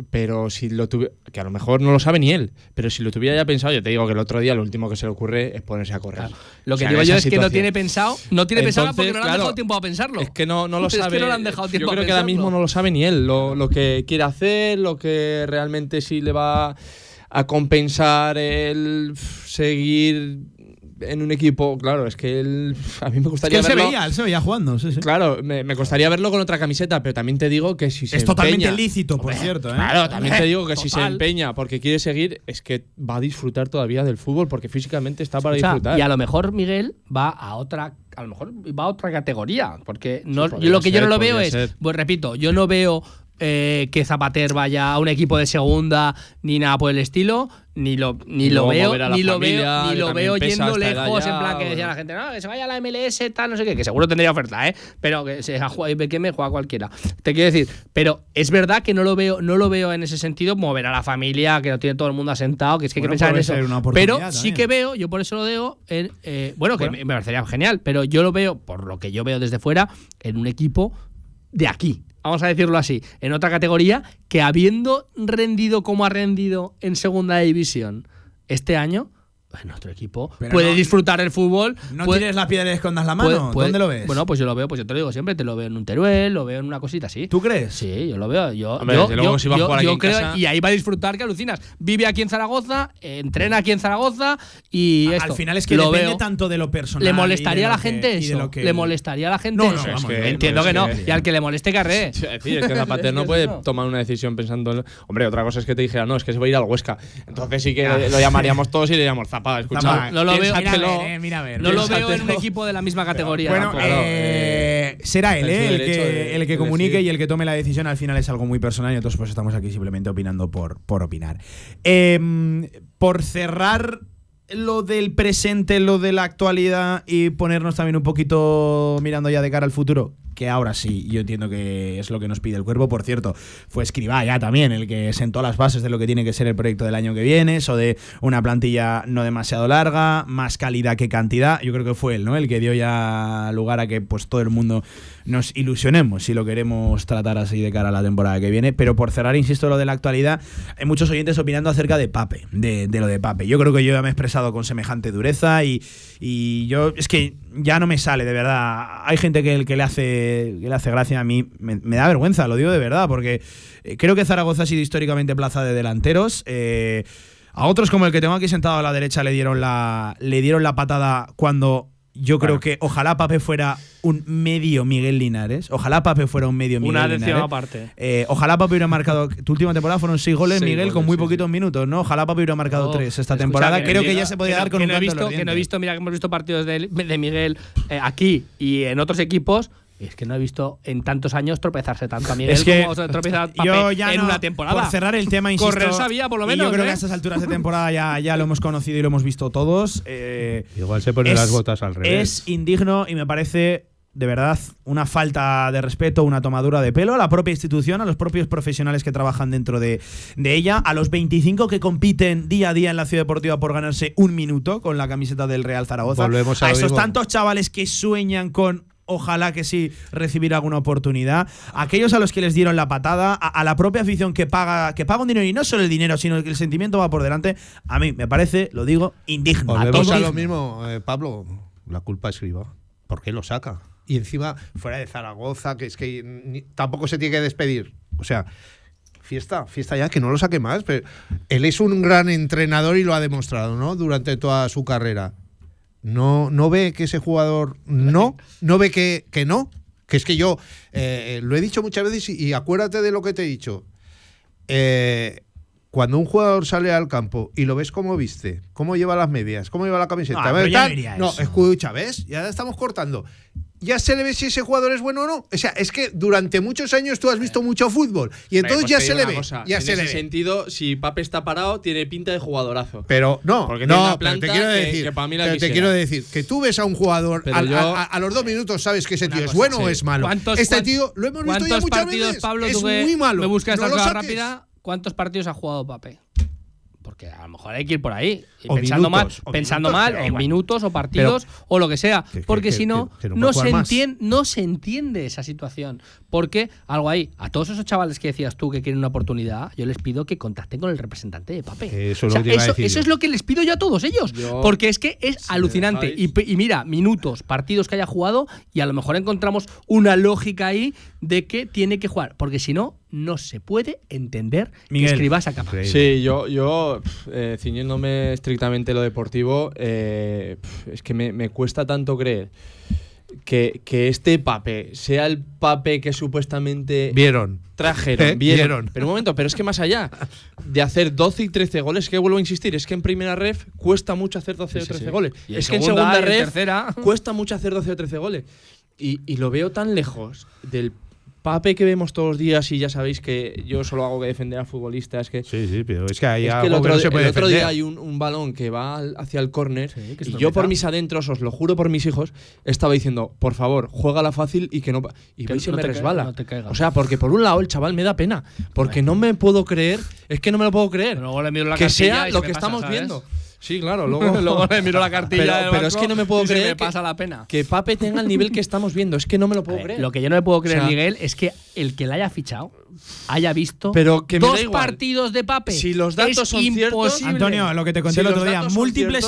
Pero si lo tuviera, que a lo mejor no lo sabe ni él, pero si lo tuviera ya pensado, yo te digo que el otro día lo último que se le ocurre es ponerse a correr. Lo que O sea, digo yo es que no tiene pensado, no tiene pensado porque no le han claro, dejado tiempo a pensarlo. Es que no, no lo Es que sabe. no le han dejado tiempo Yo a creo que ahora mismo no lo sabe ni él. Lo, lo que quiere hacer, lo que realmente sí le va a compensar el seguir en un equipo. Claro, es que él. A mí me Es que gustaría él se verlo. veía, él se veía jugando, sí, sí. Claro, me, me costaría verlo con otra camiseta, pero también te digo que si se Es totalmente lícito, por cierto, ¿eh? Claro, también te digo que si se empeña porque quiere seguir, es que va a disfrutar todavía del fútbol porque físicamente está para Escucha, disfrutar. y a lo mejor Miguel va a otra a lo mejor va a otra categoría porque no Sí, podría yo lo que yo no lo veo es pues repito yo no veo eh, que Zapater vaya a un equipo de segunda ni nada por el estilo ni lo ni lo veo ni lo familia, veo ni lo veo yendo lejos en plan que decía bueno. la gente no que se vaya a la MLS tal no sé qué que seguro tendría oferta eh pero que se que me juega cualquiera te quiero decir pero es verdad que no lo veo no lo veo en ese sentido mover a la familia que lo tiene todo el mundo asentado que es que Bueno, hay que pensar en eso pero sí que veo, yo por eso lo digo, en, eh, bueno, que Bueno. me, me parecería genial, pero yo lo veo, por lo que yo veo desde fuera, en un equipo de aquí. Vamos a decirlo así, en otra categoría que habiendo rendido como ha rendido en segunda división este año, en otro equipo Pero puede no- disfrutar el fútbol. No puede- tires la piedra y le escondas la mano. puede- ¿Dónde lo ves? Bueno, pues yo lo veo, pues yo te lo digo siempre, te lo veo en un Teruel, lo veo en una cosita así. ¿Tú crees? Sí, yo lo veo. Yo, Hombre, yo- desde luego, yo- si va a yo- jugar yo creo- casa- y ahí va a disfrutar que alucinas. Vive aquí en Zaragoza, entrena aquí en Zaragoza y Al esto. final es que lo depende veo. tanto de lo personal. ¿Le molestaría a la que- gente y de eso? lo que- ¿Le molestaría a la gente No, no, eso? vamos, que- Entiendo que no. que- Y al que le moleste, carré. Es decir, es que Zapater no que puede tomar una decisión pensando en. Hombre, otra cosa es que te dijera, no, es que se va a ir al Huesca. Entonces sí que lo llamaríamos todos y le llamamos Escucha, no lo veo- Mira a piénsatelo. ver, eh, mira a ver. No lo veo en un equipo de la misma categoría. Bueno, claro, eh, será él, eh, el que, de- el que de comunique y el que tome la decisión. Al final es algo muy personal y nosotros pues estamos aquí simplemente opinando por, por opinar. Eh, por cerrar lo del presente, lo de la actualidad y ponernos también un poquito mirando ya de cara al futuro. Que ahora sí, yo entiendo que es lo que nos pide el cuerpo. Por cierto, fue Escribá ya también el que sentó las bases de lo que tiene que ser el proyecto del año que viene, eso de una plantilla no demasiado larga, más calidad que cantidad. Yo creo que fue él, ¿no? El que dio ya lugar a que pues todo el mundo nos ilusionemos si lo queremos tratar así de cara a la temporada que viene. Pero por cerrar, insisto, lo de la actualidad, hay muchos oyentes opinando acerca de Pape, de, lo de Pape. Yo creo que yo ya me he expresado con semejante dureza y, y yo es que ya no me sale, de verdad. Hay gente que, que le hace que le hace gracia a mí, me, me da vergüenza, lo digo de verdad, porque eh, creo que Zaragoza ha sido históricamente plaza de delanteros. eh, a otros como el que tengo aquí sentado a la derecha le dieron la, le dieron la patada cuando yo creo que ojalá Pape fuera un medio Miguel Linares. Ojalá Pape fuera un medio Miguel Una Linares. décima parte. Eh, ojalá Pape hubiera marcado. Tu última temporada fueron seis goles, Seis Miguel, con muy sí, poquitos minutos, ¿no? Ojalá Pape hubiera marcado No, tres esta temporada. que Creo que ya se podía dar con que un no he visto, Que no he visto, mira que hemos visto partidos de, de Miguel eh, aquí y en otros equipos. Es que no he visto en tantos años tropezarse tanto a Miguel Es que como se tropieza Pape yo ya en no- una temporada. Por cerrar el tema, insisto. Correr sabía, por lo y menos. yo creo ¿eh? que a estas alturas de temporada ya, ya lo hemos conocido y lo hemos visto todos. eh, Igual se ponen es- las botas al revés. Es indigno y me parece de verdad una falta de respeto, una tomadura de pelo a la propia institución, a los propios profesionales que trabajan dentro de, de ella, a los 25 que compiten día a día en la Ciudad Deportiva por ganarse un minuto con la camiseta del Real Zaragoza, Volvemos a esos mismo. tantos chavales que sueñan con ojalá que sí recibir alguna oportunidad. Aquellos a los que les dieron la patada, a, a la propia afición que paga, que paga un dinero y no solo el dinero, sino que el sentimiento va por delante, a mí me parece, lo digo, indigno. Volvemos a lo mismo, eh, Pablo. La culpa es Griba. ¿Por qué lo saca? Y encima, fuera de Zaragoza, que es que ni- tampoco se tiene que despedir. O sea, fiesta, fiesta ya, que no lo saque más. Pero él es un gran entrenador y lo ha demostrado, ¿no? Durante toda su carrera. No, no ve que ese jugador no, no ve que, que no. Que es que yo eh, lo he dicho muchas veces y, y acuérdate de lo que te he dicho. Eh, cuando un jugador sale al campo y lo ves cómo viste, cómo lleva las medias, cómo lleva la camiseta, No, ¿ves? pero ya no no, escucha, ¿ves? Ya estamos cortando. Ya se le ve si ese jugador es bueno o no. O sea, es que durante muchos años tú has visto mucho fútbol y entonces Pues ya se le ve. cosa, ya en se le ese ve. sentido, si Pape está parado, tiene pinta de jugadorazo. Pero no, Porque tiene no, pero te quiero decir, que para mí la pero te quiero decir que tú ves a un jugador yo- a, los dos minutos sabes que ese tío es bueno sí. o es malo. ¿Cuántos- este tío lo hemos visto ya ¿Cuántos muchas partidos, veces. Pablo, es muy malo. me buscas No esta rápida? ¿Cuántos partidos ha jugado Pape? Porque a lo mejor hay que ir por ahí. O pensando minutos, mal, o pensando minutos, mal, o minutos, o partidos, o lo que sea. que- porque que- si no, no se entiende, no se entiende esa situación. Porque algo ahí, a todos esos chavales que decías tú que quieren una oportunidad, yo les pido que contacten con el representante de Pape. Eso es O sea, eso, es lo que les pido yo a todos ellos. Yo- porque es que es si alucinante. y mira, minutos, partidos que haya jugado, y a lo mejor encontramos una lógica ahí de que tiene que jugar. Porque si no, no se puede entender Miguel. que escribas a capa. Sí, yo, yo eh, ciñéndome estrictamente lo deportivo, eh, es que me, me cuesta tanto creer que, que este Pape sea el Pape que supuestamente Vieron. trajeron, Eh, vieron. vieron. Pero un momento, pero es que más allá de hacer 12 y 13 goles, que vuelvo a insistir, es que en primera ref cuesta mucho hacer 12 o Sí, sí, 13 sí. goles. Y en es que en segunda en ref tercera. cuesta mucho hacer 12 o 13 goles. Y, y lo veo tan lejos del Pape que vemos todos los días y ya sabéis que yo solo hago que defender a futbolistas que Sí, sí, pero es que hay es algo que el otro, no se puede el otro día hay un, un balón que va al- hacia el córner Sí, y yo por mis adentros, os lo juro por mis hijos, estaba diciendo, por favor, juégala fácil y que no... pa-". Y Que veis se no me resbala. no te caigas. o sea, porque por un lado el chaval me da pena, porque no me puedo creer, es que no me lo puedo creer, Pero luego le miro la que sea y lo se que pasa, estamos ¿sabes? viendo. Sí, claro, luego, Luego le miro la cartilla Pero, del pero es que no me puedo y se creer me que- pasa la pena. que Pape tenga el nivel que estamos viendo, es que no me lo puedo Eh, creer. Lo que yo no me puedo creer, O sea, Miguel, es que el que la haya fichado haya visto Pero que me dos da igual. partidos de Pape. Si los datos Es son ciertos- imposible. Antonio, lo que te conté Si el otro día, ciertos,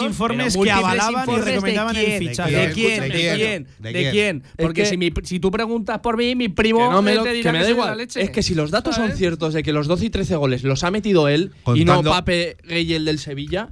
informes que múltiples avalaban y recomendaban el quién, fichaje. ¿De ¿De quién? quién? ¿De quién? ¿De ¿De quién? Porque que- si, mi- si tú preguntas por mí, mi primo que no me, lo- te que dirá me que da soy de igual. la leche. Es que si los datos son ciertos de que los 12 y 13 goles los ha metido él y no Pape Gay, el del Sevilla,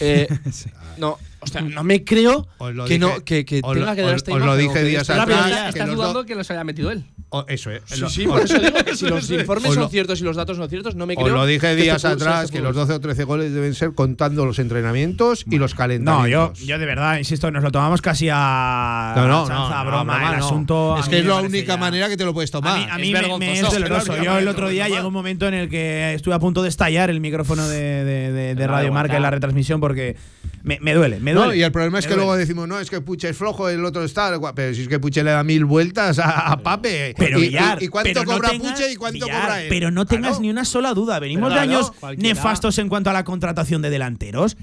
eh, no, o sea, no me creo que, dije- no, que, que os tenga lo- que dar esta os lo dije días atrás, estás dudando que los haya metido él. O- eso es. Sí, Lo- sí, os- por eso digo que si los informes son ciertos y los datos son ciertos, no me creo. Os lo dije días atrás que los fútbol. 12 o 13 goles deben ser contando los entrenamientos y los No, calentamientos. yo, yo de verdad, insisto, nos lo tomamos casi a, No, no, a chanza, no, a no, broma. el no. asunto. Es que es la única ya- manera que te lo puedes A tomar. mí, a Es mí me- es doloroso. Yo el otro día llegó un momento en el que estuve a punto de estallar el micrófono de, de- de- de No, Radio Marca en la retransmisión porque me, me duele, me No, duele. y el problema es que duele. luego decimos, no, es que Puche es flojo, el otro está. Pero si es que Puche le da mil vueltas a, a Pape. Pero y, Villar, y- y cuánto pero no tengas- Puche y cuánto Villar, cobra él? Pero no tengas Claro. ni una sola duda. Venimos Pero de claro, años cualquiera. nefastos en cuanto a la contratación de delanteros.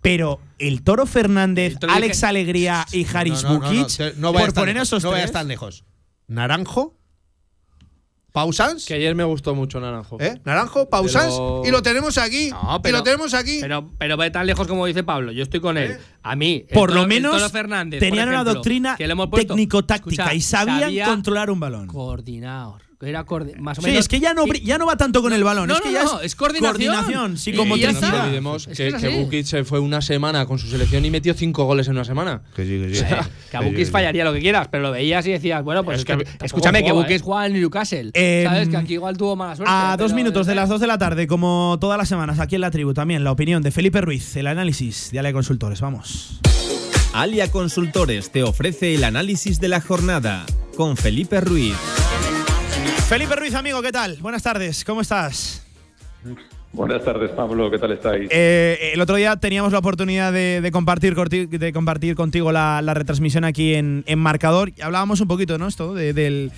Pero el Toro Fernández, El Toro Alex Alegría y Haris No, no, no, no, Bukic, no por poner lejos, esos No tres. vayas tan lejos. Naranjo, Pausans, Que ayer me gustó mucho Naranjo. ¿eh? Naranjo, Pausans, Pero- y lo tenemos aquí. No, y pero- lo tenemos aquí. Pero, pero ve tan lejos como dice Pablo. Yo estoy con él. ¿Eh? A mí, Por lo menos Fernández, tenían por una doctrina técnico-táctica y sabían sabía controlar un balón. Coordinador. Era más o Sí, menos. es que ya no, ya no va tanto con el balón, No, es que no, ya no, es, es coordinación. coordinación, sí, Y- como y ya No olvidemos Es que, que que. Bukic se fue una semana con su selección y metió cinco goles en una semana. Que sí, que sí. Que a Bukis fallaría lo que quieras, pero lo veías y decías, bueno, pues Es que escúchame, que Bukis ¿eh? juega en Newcastle. Eh, ¿Sabes? Que aquí igual tuvo mala suerte. A dos minutos de las dos de la tarde, como todas las semanas, aquí en la tribu también, la opinión de Felipe Ruiz, el análisis de Ale Consultores. Vamos. Alia Consultores te ofrece el análisis de la jornada con Felipe Ruiz. Felipe Ruiz, amigo, ¿qué tal? Buenas tardes, ¿cómo estás? Buenas tardes, Pablo. ¿Qué tal estáis? Eh, el otro día teníamos la oportunidad de, de compartir, de compartir contigo la, la retransmisión aquí en, en Marcador y hablábamos un poquito, ¿no? Esto de- del,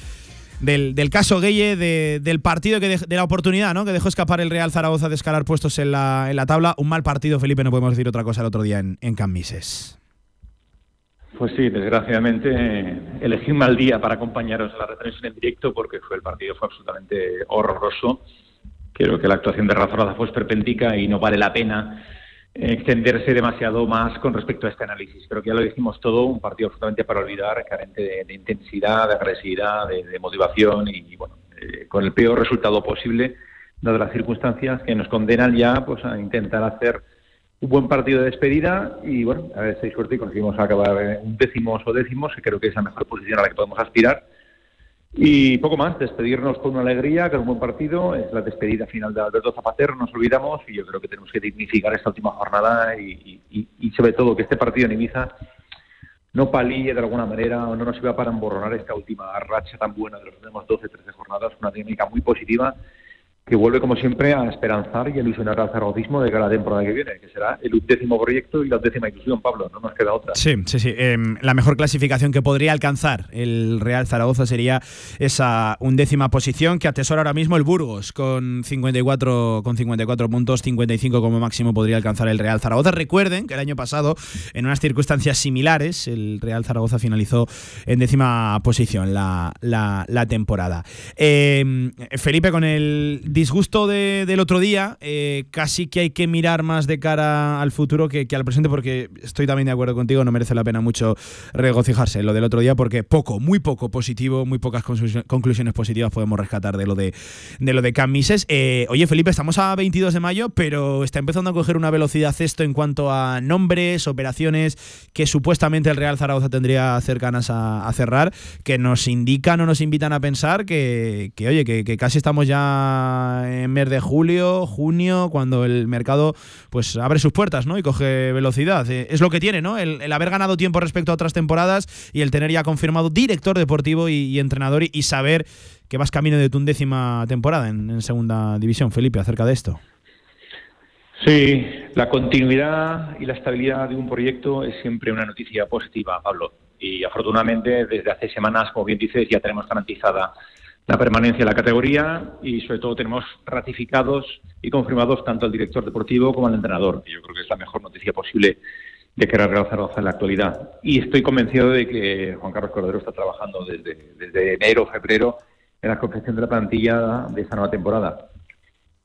del, del caso Gueye, de- del partido, que dej- de la oportunidad, ¿no? Que dejó escapar el Real Zaragoza de escalar puestos en la, en la tabla. Un mal partido, Felipe, no podemos decir otra cosa el otro día en, en Cambises. Pues sí, desgraciadamente eh, elegí mal día para acompañaros a la retransmisión en directo porque fue el partido fue absolutamente horroroso. Creo que la actuación de Rafa fue esperpéntica y no vale la pena extenderse demasiado más con respecto a este análisis. Creo que ya lo dijimos todo, un partido absolutamente para olvidar, carente de, intensidad, de agresividad, de, motivación y, bueno, eh, con el peor resultado posible, dadas las circunstancias que nos condenan ya pues a intentar hacer un buen partido de despedida y bueno, a ver si hay suerte y conseguimos acabar un décimos o décimos, que creo que es la mejor posición a la que podemos aspirar y poco más, despedirnos con una alegría, con un buen partido. Es la despedida final de Alberto Zapatero, nos olvidamos y yo creo que tenemos que dignificar esta última jornada y, sobre todo que este partido en Ibiza no palíe de alguna manera o no nos sirva para emborronar esta última racha tan buena de los últimos 12, 13 jornadas, una dinámica muy positiva que vuelve como siempre a esperanzar y a ilusionar al zaragocismo de cara a la temporada que viene, que será el undécimo proyecto y la undécima ilusión, Pablo, no nos queda otra. Sí, sí, sí. Em, la mejor clasificación que podría alcanzar el Real Zaragoza sería esa undécima posición que atesora ahora mismo el Burgos con 54, con 54 puntos, 55 como máximo podría alcanzar el Real Zaragoza. Recuerden que el año pasado, en unas circunstancias similares, el Real Zaragoza finalizó en décima posición la, la, temporada. Em, Felipe, con el disgusto del otro día, eh, casi que hay que mirar más de cara al futuro que, al presente, porque estoy también de acuerdo contigo, no merece la pena mucho regocijarse lo del otro día, porque poco, muy poco positivo, muy pocas conclusiones positivas podemos rescatar de lo de, de lo de Camises. Eh, oye, Felipe, estamos a 22 de mayo, pero está empezando a coger una velocidad esto en cuanto a nombres, operaciones que supuestamente el Real Zaragoza tendría cercanas a, cerrar, que nos indican o nos invitan a pensar que, oye, que casi estamos ya en mes de julio, junio, cuando el mercado pues abre sus puertas ¿no? y coge velocidad. Eh, es lo que tiene, ¿no? El, haber ganado tiempo respecto a otras temporadas y el tener ya confirmado director deportivo y, entrenador y, saber que vas camino de tu undécima temporada en, segunda división. Felipe, acerca de esto. Sí, la continuidad y la estabilidad de un proyecto es siempre una noticia positiva, Pablo. Y afortunadamente desde hace semanas, como bien dices, ya tenemos garantizada la permanencia en la categoría y sobre todo tenemos ratificados y confirmados tanto al director deportivo como al entrenador. yo creo que es la mejor noticia posible de que Real Zaragoza en la actualidad. Y estoy convencido de que Juan Carlos Cordero está trabajando desde, desde enero, febrero, en la confección de la plantilla de esta nueva temporada.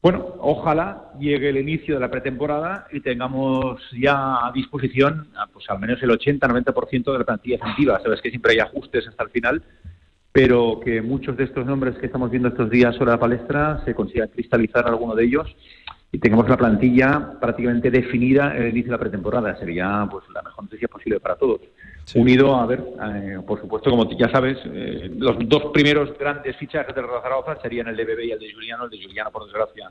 Bueno, ojalá llegue el inicio de la pretemporada y tengamos ya a disposición pues al menos el 80-90% de la plantilla definitiva. Sabes que siempre hay ajustes hasta el final, pero que muchos de estos nombres que estamos viendo estos días sobre la palestra se consiga cristalizar alguno de ellos y tengamos la plantilla prácticamente definida en el inicio de la pretemporada. Sería pues la mejor noticia posible para todos. Unido a ver, eh, por supuesto, como ya sabes, eh, los dos primeros grandes fichajes del Real Zaragoza serían el de Bebé y el de Juliano. El de Juliano, por desgracia,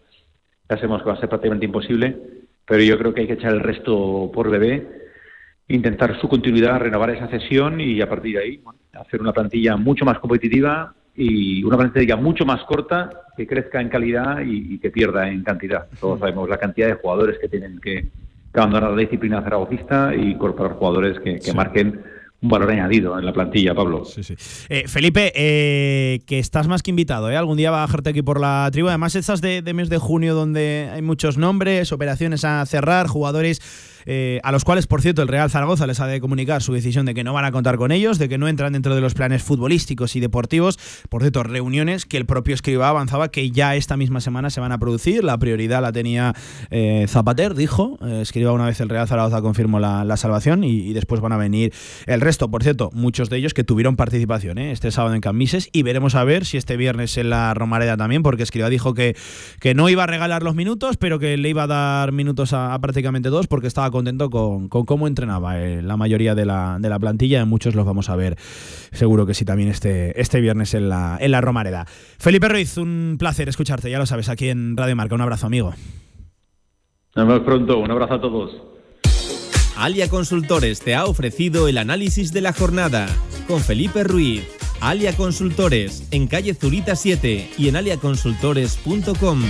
ya sabemos que va a ser prácticamente imposible, pero yo creo que hay que echar el resto por Bebé intentar su continuidad, renovar esa cesión y a partir de ahí hacer una plantilla mucho más competitiva y una plantilla mucho más corta que crezca en calidad y, que pierda en cantidad. Todos sabemos la cantidad de jugadores que tienen que, abandonar la disciplina zaragocista y incorporar jugadores que, marquen un valor añadido en la plantilla, Pablo. Sí, sí. Eh, Felipe, eh, que estás más que invitado, ¿eh? Algún día va a bajarte aquí por la tribu. Además, estás de mes de junio donde hay muchos nombres, operaciones a cerrar, jugadores eh, a los cuales, por cierto, el Real Zaragoza les ha de comunicar su decisión de que no van a contar con ellos, de que no entran dentro de los planes futbolísticos y deportivos. Por cierto, reuniones que el propio Escriba avanzaba que ya esta misma semana se van a producir. La prioridad la tenía eh, Zapater, dijo. Eh, Escriba una vez el Real Zaragoza confirmó la, salvación y, después van a venir el resto. Por cierto, muchos de ellos que tuvieron participación este sábado en Camises y veremos a ver si este viernes en la Romareda también, porque Escriba dijo que, que no iba a regalar los minutos, pero que le iba a dar minutos a, a prácticamente dos porque estaba contento con, cómo entrenaba eh, la mayoría de la, de la plantilla. Muchos los vamos a ver, seguro que sí, también este, este viernes en la, en la Romareda. Felipe Ruiz, un placer escucharte, ya lo sabes, aquí en Radio Marca. Un abrazo, amigo. Nos vemos pronto, un abrazo a todos. Alia Consultores te ha ofrecido el análisis de la jornada con Felipe Ruiz. Alia Consultores, en calle Zurita 7 y en aliaconsultores.com.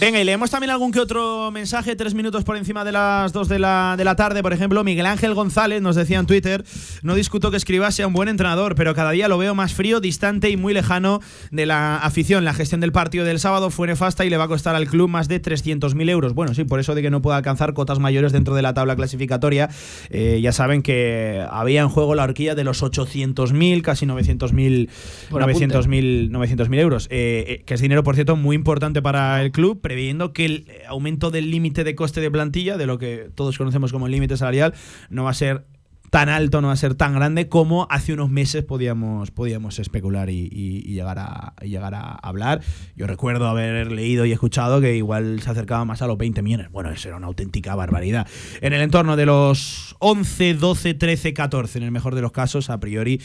Venga, y leemos también algún que otro mensaje, tres minutos por encima de las dos de la, de la tarde. Por ejemplo, Miguel Ángel González nos decía en Twitter: No discuto que Escribá sea un buen entrenador, pero cada día lo veo más frío, distante y muy lejano de la afición. La gestión del partido del sábado fue nefasta y le va a costar al club más de 300.000 euros. Bueno, sí, por eso de que no pueda alcanzar cotas mayores dentro de la tabla clasificatoria. Eh, ya saben que había en juego la horquilla de los 800.000, casi 900.000 Buen apunte. 900.000 900.000 euros, eh, eh, que es dinero, por cierto, muy importante para el club, previendo que el aumento del límite de coste de plantilla, de lo que todos conocemos como el límite salarial, no va a ser tan alto, no va a ser tan grande como hace unos meses podíamos, podíamos especular y, llegar, a, llegar a hablar. Yo recuerdo haber leído y escuchado que igual se acercaba más a los 20 millones. Bueno, eso era una auténtica barbaridad. En el entorno de los 11, 12, 13, 14, en el mejor de los casos, a priori,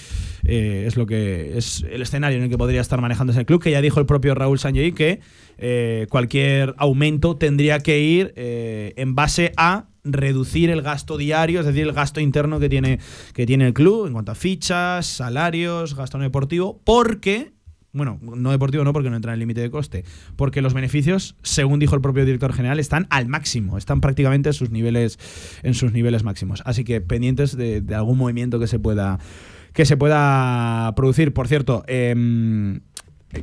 eh, es lo que es el escenario en el que podría estar manejándose el club, que ya dijo el propio Raúl Sanjay que eh, cualquier aumento tendría que ir eh, en base a reducir el gasto diario, es decir, el gasto interno que tiene, que tiene el club en cuanto a fichas, salarios, gasto no deportivo, porque bueno, no deportivo no porque no entra en el límite de coste, porque los beneficios, según dijo el propio director general, están al máximo, están prácticamente en sus niveles, en sus niveles máximos. Así que pendientes de, algún movimiento que se pueda que se pueda producir. Por cierto, em,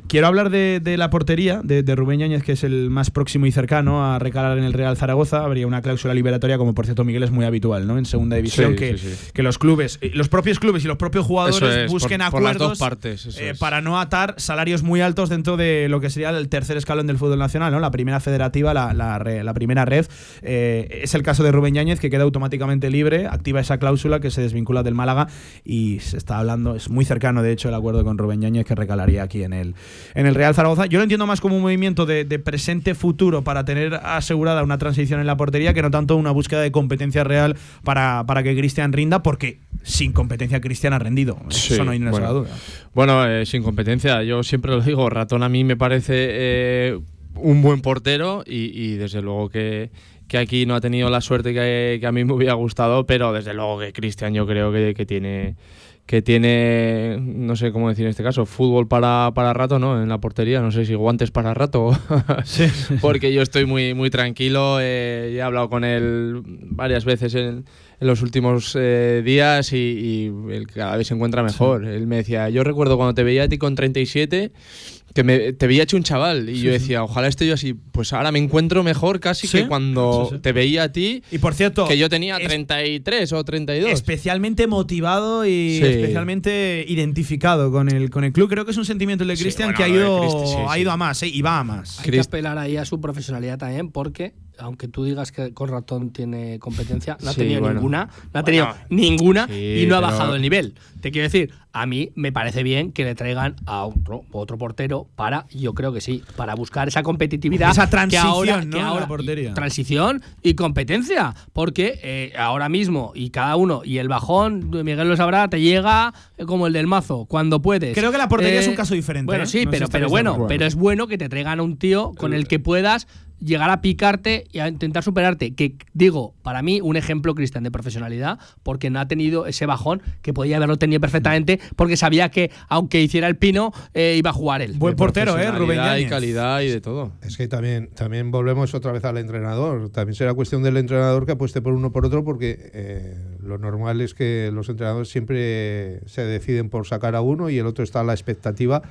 Quiero hablar de, de la portería de, de Rubén Yáñez, que es el más próximo y cercano a recalar en el Real Zaragoza. Habría una cláusula liberatoria, como por cierto Miguel es muy habitual, ¿no? En segunda división, Sí, que, sí, sí. que los clubes, eh, los propios clubes y los propios jugadores es, busquen por- por las acuerdos dos partes, eso eh, para no atar salarios muy altos dentro de lo que sería el tercer escalón del fútbol nacional, ¿no? La primera federativa, la, la la primera red. Eh, es el caso de Rubén Yáñez, que queda automáticamente libre, activa esa cláusula que se desvincula del Málaga y se está hablando, es muy cercano de hecho el acuerdo con Rubén Yáñez que recalaría aquí en el, en el Real Zaragoza. Yo lo entiendo más como un movimiento de, de presente-futuro para tener asegurada una transición en la portería que no tanto una búsqueda de competencia real para, para que Cristian rinda, porque sin competencia Cristian ha rendido. Sí, Eso no hay ninguna bueno. duda. Bueno, eh, sin competencia, yo siempre lo digo, Ratón a mí me parece eh, un buen portero y, y desde luego que, que aquí no ha tenido la suerte que, que a mí me hubiera gustado, pero desde luego que Cristian yo creo que, que tiene que tiene, no sé cómo decir en este caso, fútbol para, para rato, ¿no? En la portería, no sé si guantes para rato. Porque yo estoy muy, muy tranquilo, eh, he hablado con él varias veces en, en los últimos eh, días y, y él cada vez se encuentra mejor. Él me decía, yo recuerdo cuando te veía a ti con 37, que me, te veía hecho un chaval y Sí, yo sí. decía, ojalá esté yo así. Pues ahora me encuentro mejor casi Sí, que cuando sí, sí. te veía a ti. Y por cierto, que yo tenía es- 33 o 32. Especialmente motivado y Sí. especialmente identificado con el, con el club. Creo que es un sentimiento el de Sí, Cristian bueno, que ha ido, Cristi, sí, ha sí. ido a más ¿eh? y va a más. Hay que apelar ahí a su profesionalidad también, porque aunque tú digas que con ratón tiene competencia, no ha Sí, tenido bueno. ninguna, no ha tenido Bueno, ninguna sí, y no ha pero- bajado el nivel. Te quiero decir, a mí me parece bien que le traigan a otro, otro portero para, yo creo que sí, para buscar esa competitividad. Esa que transición, ahora, ¿no? que ahora- portería. Transición y competencia, porque eh, ahora mismo y cada uno, y el bajón, Miguel lo sabrá, te llega eh, como el del mazo, cuando puedes. Creo que la portería es un caso diferente, Bueno, ¿eh? sí, No pero, pero bueno, pero es bueno que te traigan a un tío con el que puedas llegar a picarte y a intentar superarte. Que digo, para mí, un ejemplo, Cristian, de profesionalidad, porque no ha tenido ese bajón que podía haberlo tenido perfectamente, porque sabía que, aunque hiciera el pino, eh, iba a jugar él. Buen portero, ¿eh? Rubén y calidad y de todo. Es que también, también volvemos otra vez al entrenador. También será cuestión del entrenador que apueste por uno por otro, porque eh, lo normal es que los entrenadores siempre se deciden por sacar a uno y el otro está a la expectativa,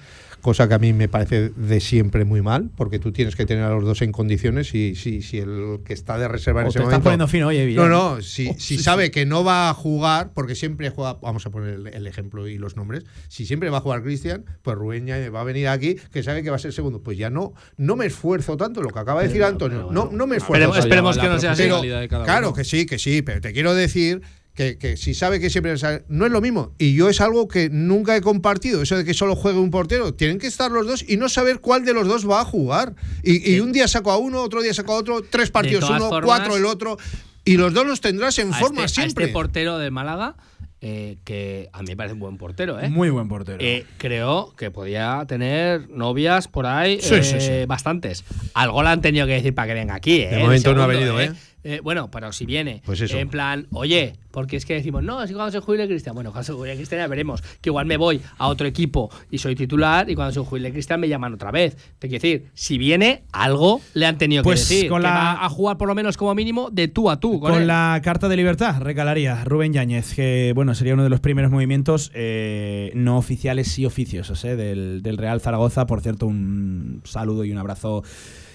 cosa que a mí me parece de siempre muy mal, porque tú tienes que tener a los dos en condiciones y si, si el que está de reserva en O ese te estás momento. poniendo fino, oye, No, Villar. no, si, Oh, si sí, sabe sí. que no va a jugar, porque siempre juega, vamos a poner el, el ejemplo y los nombres, si siempre va a jugar Cristian, pues Rubén ya va a venir aquí, que sabe que va a ser segundo. Pues ya no, no me esfuerzo tanto, lo que acaba de decir Antonio, no, no me esfuerzo. Esperemos- tanto. esperemos que no sea así. Pero, de cada claro uno. que sí, que sí, pero te quiero decir que, que si sabe que siempre sale- no es lo mismo. Y yo es algo que nunca he compartido, eso de que solo juegue un portero. Tienen que estar los dos y no saber cuál de los dos va a jugar. Y, y un día saco a uno, otro día saco a otro, tres partidos uno, formas, cuatro el otro. Y los dos los tendrás en a forma este, a siempre. este portero del Málaga, eh, que a mí me parece un buen portero, ¿eh? Muy buen portero. Eh, creo que podía tener novias por ahí, Sí, eh, sí, sí. bastantes. Algo le han tenido que decir para que venga aquí, ¿eh? De momento no ha venido, ¿eh? Eh, bueno, pero si viene, Pues en plan, oye, porque es que decimos, no, es que cuando se jubile Cristian, bueno, cuando se jubile Cristian ya veremos, que igual me voy a otro equipo y soy titular y cuando se jubile Cristian me llaman otra vez. Te quiero decir, si viene, algo le han tenido Pues que decir, con que la- va a jugar por lo menos como mínimo de tú a tú. Con, Con la carta de libertad recalaría Rubén Yáñez, que bueno, sería uno de los primeros movimientos eh, no oficiales, sí oficiosos, eh, del, del Real Zaragoza. Por cierto, un saludo y un abrazo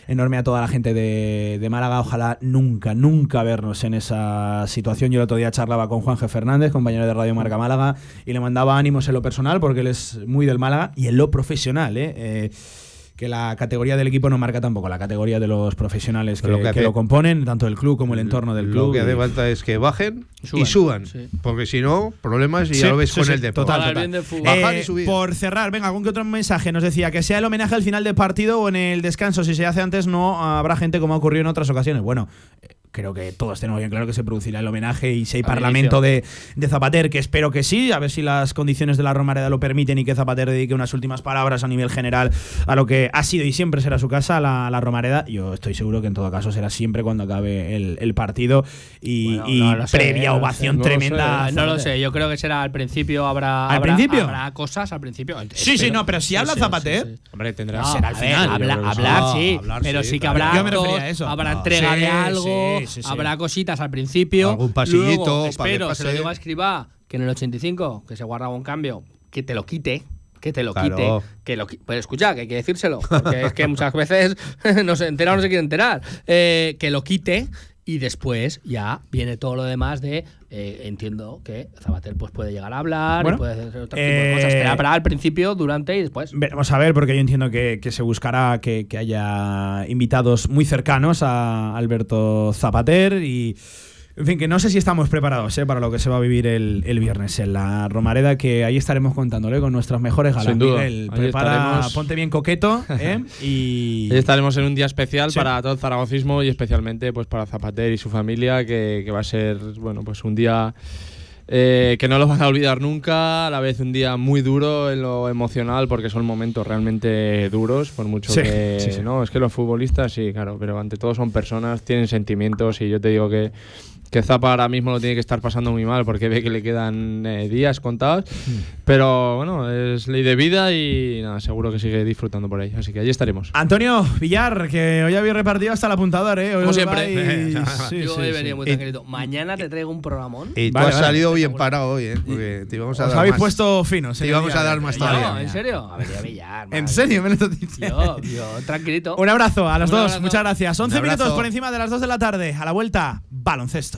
enorme a toda la gente de, de Málaga. Ojalá nunca, nunca vernos en esa situación. Yo el otro día charlaba con Juan G. Fernández, compañero de Radio Marca Málaga, y le mandaba ánimos en lo personal, porque él es muy del Málaga, y en lo profesional, eh, eh, que la categoría del equipo no marca tampoco la categoría de los profesionales que, Lo que lo componen, tanto el club como el entorno del club. Lo que hace y- falta es que bajen Suban, y suban. sí. Porque si no, problemas y Sí, ya lo ves sí, con sí, el deporte. total, total. bien del fútbol. Bajar y Eh, subir. Por cerrar, venga, algún que otro mensaje nos decía que sea el homenaje al final del partido o en el descanso. Si se hace antes, no habrá gente como ha ocurrido en otras ocasiones. Bueno, eh, creo que todos tenemos bien claro que se producirá el homenaje y si hay Al parlamento de, de Zapater, que espero que sí, a ver si las condiciones de la Romareda lo permiten y que Zapater dedique unas últimas palabras a nivel general a lo que ha sido y siempre será su casa, la, la Romareda. Yo estoy seguro que en todo caso será siempre cuando acabe el, el partido y, Bueno, y no lo sé, previa no ovación sé, no lo tremenda. sé. No lo sé, yo creo que será al principio habrá. ¿Al habrá- principio? Habrá cosas al principio. Sí, sí, no, pero si habla Zapater, Hombre, tendrá No, será al final. habla- sí. hablar sí, hablar pero sí, sí, que habrá Yo me refería a eso. habrá entrega sí, de algo, sí, habrá cositas al principio. Algún pasillito Luego, para espero, se lo digo a Escribá, que en el 85, que se guardaba un cambio, que te lo quite. Que te lo Claro. quite. Que lo, pero escucha, que hay que decírselo. Porque es que muchas veces no se entera o no se quiere enterar. Eh, que lo quite y después ya viene todo lo demás de. Eh, entiendo que Zabater pues, puede llegar a hablar Bueno, puede hacer otro tipo eh, de cosas. Pero habrá al principio, durante y después. Vamos a ver, porque yo entiendo que, que se buscará que, que haya invitados muy cercanos a Alberto Zapater y. En fin, que no sé si estamos preparados eh, para lo que se va a vivir el, el viernes en la Romareda, que ahí estaremos contándole con nuestras mejores galas. Sin duda, Miguel, ahí prepara, estaremos. ponte bien coqueto ¿eh? y. Estaremos en un día especial Sí. para todo el zaragocismo y especialmente pues para Zapater y su familia, que, que va a ser bueno pues un día eh, que no lo van a olvidar nunca, a la vez un día muy duro en lo emocional, porque son momentos realmente duros, por mucho Sí, que sí, sí. no, es que los futbolistas sí, claro, pero ante todo son personas, tienen sentimientos y yo te digo que que Zapa ahora mismo lo tiene que estar pasando muy mal porque ve que le quedan eh, días contados. Pero bueno, es ley de vida y nada, seguro que sigue disfrutando por ahí. Así que allí estaremos. Antonio Villar, que hoy había repartido hasta el apuntador, ¿eh? Hoy Como siempre. vais- sí, Yo sí, he sí. venido muy Y- tranquilito. Mañana te traigo un programón. Y tú Vale, has vale. salido bien parado hoy, ¿eh? Porque te íbamos a Os dar habéis más. puesto finos. Te íbamos día a dar más Ya, todavía. No, ¿en serio? A ver, ya Villar. ¿En serio? Me lo estás diciendo. Yo, yo, tranquilito. Un abrazo a los Un dos, abrazo. muchas gracias. 11 Un abrazo. minutos por encima de las 2 de la tarde. A la vuelta, baloncesto.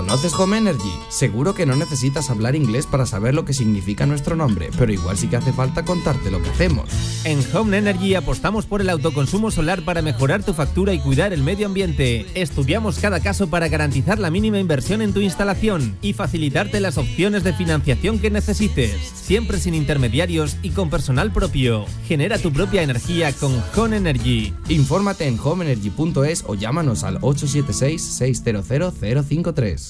¿Conoces Home Energy? Seguro que no necesitas hablar inglés para saber lo que significa nuestro nombre, pero igual sí que hace falta contarte lo que hacemos. En Home Energy apostamos por el autoconsumo solar para mejorar tu factura y cuidar el medio ambiente. Estudiamos cada caso para garantizar la mínima inversión en tu instalación y facilitarte las opciones de financiación que necesites, siempre sin intermediarios y con personal propio. Genera tu propia energía con Home Energy. Infórmate en homeenergy.es o llámanos al 876-600-053.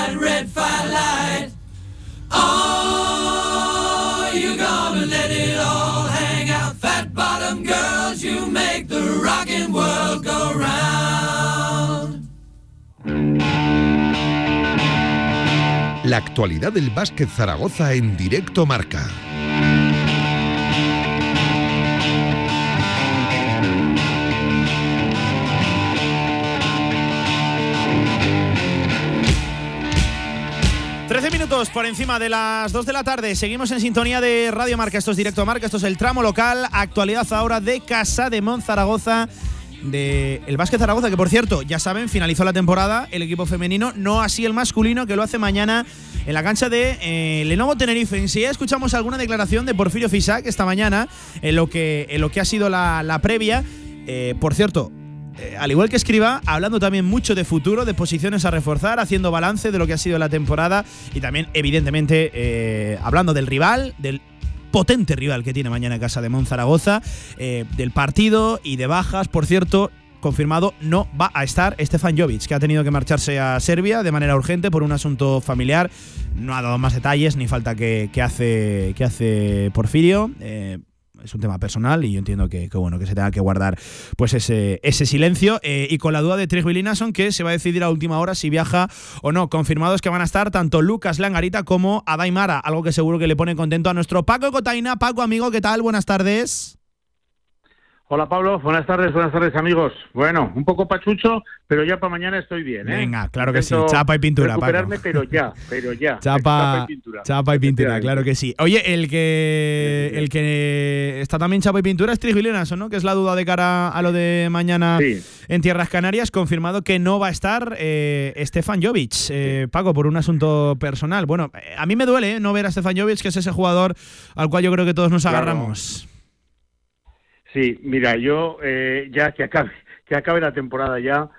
La actualidad del básquet Zaragoza en directo marca. Trece minutos por encima de las 2 de la tarde. Seguimos en sintonía de Radio Marca. Esto es Directo Marca. Esto es el tramo local. Actualidad ahora de Casa de Mon Zaragoza. De el Básquet Zaragoza, que por cierto, ya saben, finalizó la temporada el equipo femenino, no así el masculino, que lo hace mañana en la cancha de eh, Lenovo Tenerife. En sí, escuchamos alguna declaración de Porfirio Fisac esta mañana en lo que, en lo que ha sido la, la previa. Eh, por cierto, eh, al igual que escriba, hablando también mucho de futuro, de posiciones a reforzar, haciendo balance de lo que ha sido la temporada y también, evidentemente, eh, hablando del rival, del potente rival que tiene mañana en casa de Monzaragoza, eh, del partido y de bajas. Por cierto, confirmado no va a estar Stefan Jovic, que ha tenido que marcharse a Serbia de manera urgente por un asunto familiar. No ha dado más detalles ni falta que, que hace, que hace Porfirio. Eh, es un tema personal y yo entiendo que, bueno que se tenga que guardar pues ese, ese silencio. Eh, y con la duda de Trigby Linason que se va a decidir a última hora si viaja o no. Confirmados que van a estar tanto Lucas Langarita como Adaimara algo que seguro que le pone contento a nuestro Paco Cotaina. Paco amigo qué tal buenas tardes Hola Pablo, buenas tardes, buenas tardes amigos. Bueno, un poco pachucho, pero ya para mañana estoy bien. ¿eh? Venga, claro que sí, chapa y pintura. Recuperarme, Paco. pero ya, pero ya. Chapa, chapa y pintura. Chapa y pintura, claro que sí. Oye, el que el que está también chapa y pintura es Trigilinas, ¿no? Que es la duda de cara a lo de mañana sí. en Tierras Canarias. Confirmado que no va a estar eh, Stefan Jovic, eh, Paco, por un asunto personal. Bueno, a mí me duele ¿eh? no ver a Stefan Jovic, que es ese jugador al cual yo creo que todos nos Claro. Sí, mira, yo eh, ya que acabe, que acabe la temporada ya,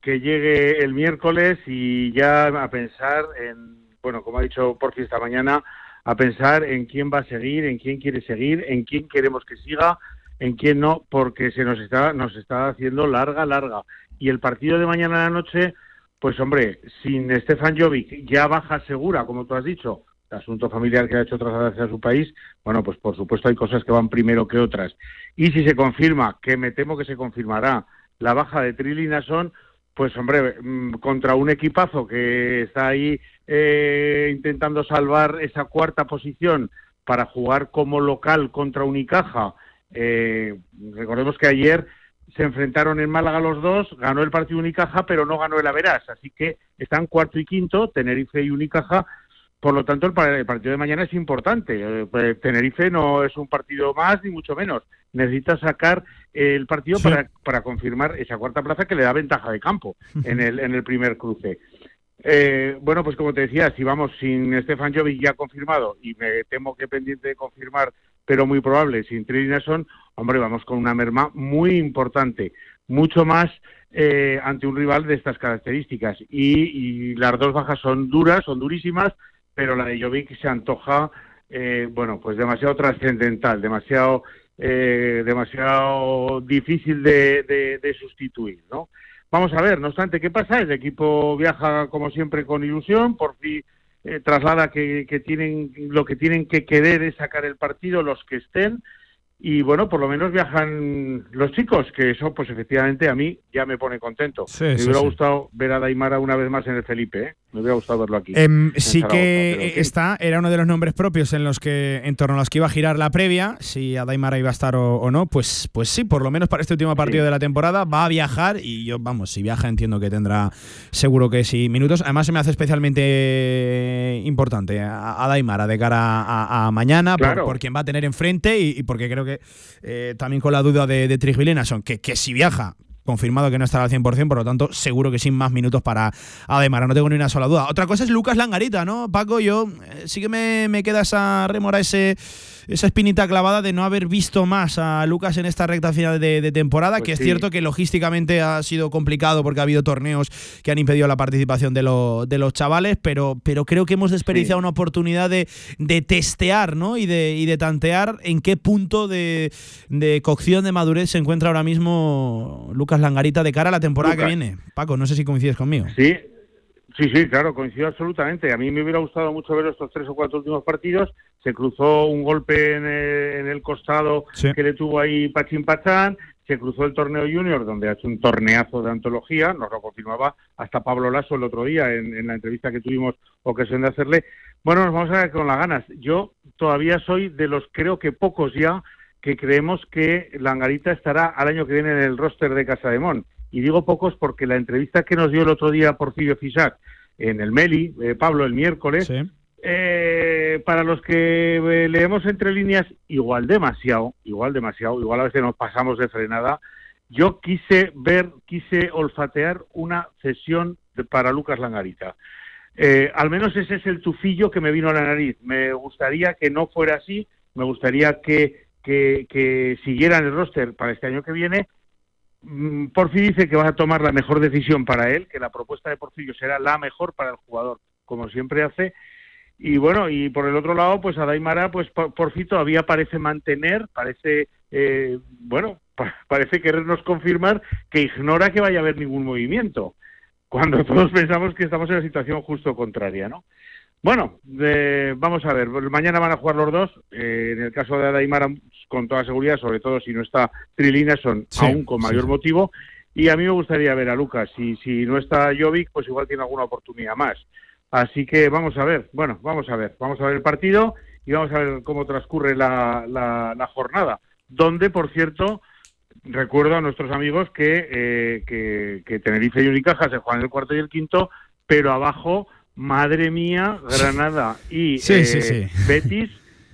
que llegue el miércoles y ya a pensar en, bueno, como ha dicho Porfi esta mañana, a pensar en quién va a seguir, en quién quiere seguir, en quién queremos que siga, en quién no, porque se nos está, nos está haciendo larga, larga. Y el partido de mañana a la noche, pues hombre, sin Stefan Jovic ya baja segura, como tú has dicho, asunto familiar que ha hecho trasladarse a su país, bueno, pues por supuesto hay cosas que van primero que otras. Y si se confirma, que me temo que se confirmará, la baja de Trilly Nason, pues hombre, mm, contra un equipazo que está ahí eh, intentando salvar esa cuarta posición para jugar como local contra Unicaja. Eh, recordemos que ayer se enfrentaron en Málaga los dos, ganó el partido Unicaja, pero no ganó el Averas, así que están cuarto y quinto, Tenerife y Unicaja, por lo tanto, el, pa- el partido de mañana es importante. Eh, pues, Tenerife no es un partido más, ni mucho menos. Necesita sacar el partido Sí. para, para confirmar esa cuarta plaza que le da ventaja de campo en el, en el primer cruce. Eh, bueno, pues como te decía, si vamos sin Stefan Jovic ya confirmado, y me temo que pendiente de confirmar, pero muy probable, sin Trini Nelson, hombre, vamos con una merma muy importante, mucho más eh, ante un rival de estas características. Y, y las dos bajas son duras, son durísimas, pero la de Jovic se antoja, eh, bueno, pues demasiado trascendental, demasiado, eh, demasiado difícil de, de- de sustituir, ¿no? Vamos a ver, no obstante, ¿qué pasa? El equipo viaja como siempre con ilusión, por fin eh, traslada que, que tienen lo que tienen que querer es sacar el partido los que estén y bueno, por lo menos viajan los chicos, que eso pues efectivamente a mí ya me pone contento. Sí, me sí, hubiera sí. gustado ver a Daimara una vez más en el Felipe, ¿eh? Me hubiera gustado verlo aquí. Em, sí que sí. está, era uno de los nombres propios en los que, en torno a los que iba a girar la previa, si Adaimara iba a estar o, o no, pues, pues sí, por lo menos para este último partido de la temporada va a viajar y yo, vamos, si viaja entiendo que tendrá seguro que sí minutos. Además se me hace especialmente importante a, a Daimara de cara a, a mañana por- Claro. por, quien va a tener enfrente y, y porque creo que eh, también con la duda de, de Trigvilena son que, que si viaja confirmado que no estará al 100%, por lo tanto, seguro que sin más minutos para Ademara, no tengo ni una sola duda. Otra cosa es Lucas Langarita, ¿no? Paco, yo eh, sí que me, me queda esa remora, ese, esa espinita clavada de no haber visto más a Lucas en esta recta final de, de temporada, Pues que es sí. cierto que logísticamente ha sido complicado porque ha habido torneos que han impedido la participación de, lo- de los chavales, pero, pero creo que hemos desperdiciado una oportunidad de, de testear, ¿no? Y de, y de tantear en qué punto de, de cocción, de madurez se encuentra ahora mismo Lucas Langarita de cara a la temporada Lucas. que viene. Paco, no sé si coincides conmigo. Sí, sí, sí, claro, coincido absolutamente. A mí me hubiera gustado mucho ver estos tres o cuatro últimos partidos. Se cruzó un golpe en el, en el costado Sí. que le tuvo ahí Pachín Pachán. Se cruzó el torneo junior, donde ha hecho un torneazo de antología, nos lo confirmaba hasta Pablo Lasso el otro día en, en la entrevista que tuvimos ocasión de hacerle. Bueno, nos vamos a ver con las ganas. Yo todavía soy de los, creo que pocos ya, que creemos que Langarita estará al año que viene en el roster de Casa de Mon. Y digo pocos porque la entrevista que nos dio el otro día Porfirio Fisac en el Meli, eh, Pablo, el miércoles, eh, para los que eh, leemos entre líneas, igual demasiado, igual demasiado, igual a veces nos pasamos de frenada, yo quise ver, quise olfatear una cesión de- para Lucas Langarita. Eh, al menos ese es el tufillo que me vino a la nariz. Me gustaría que no fuera así, me gustaría que, que, siguieran el roster para este año que viene. Mm, Porfi dice que va a tomar la mejor decisión para él, que la propuesta de Porfirio será la mejor para el jugador, como siempre hace. Y bueno, y por el otro lado, pues a Daimara, pues por, Porfi todavía parece mantener, parece, eh, bueno, pa- parece querernos confirmar que ignora que vaya a haber ningún movimiento, cuando todos pensamos que estamos en la situación justo contraria, ¿no? Bueno, eh, vamos a ver, mañana van a jugar los dos, eh, en el caso de Daimara, con toda seguridad, sobre todo si no está Trilina, son Sí, aún con mayor sí. motivo, y a mí me gustaría ver a Lucas, si, si no está Jovic, pues igual tiene alguna oportunidad más. Así que vamos a ver, bueno, vamos a ver, vamos a ver el partido y vamos a ver cómo transcurre la, la, la jornada. Donde, por cierto, recuerdo a nuestros amigos que, eh, que, que Tenerife y Unicaja se juegan el cuarto y el quinto, pero abajo, madre mía, Granada y Sí, eh, sí, sí. Betis,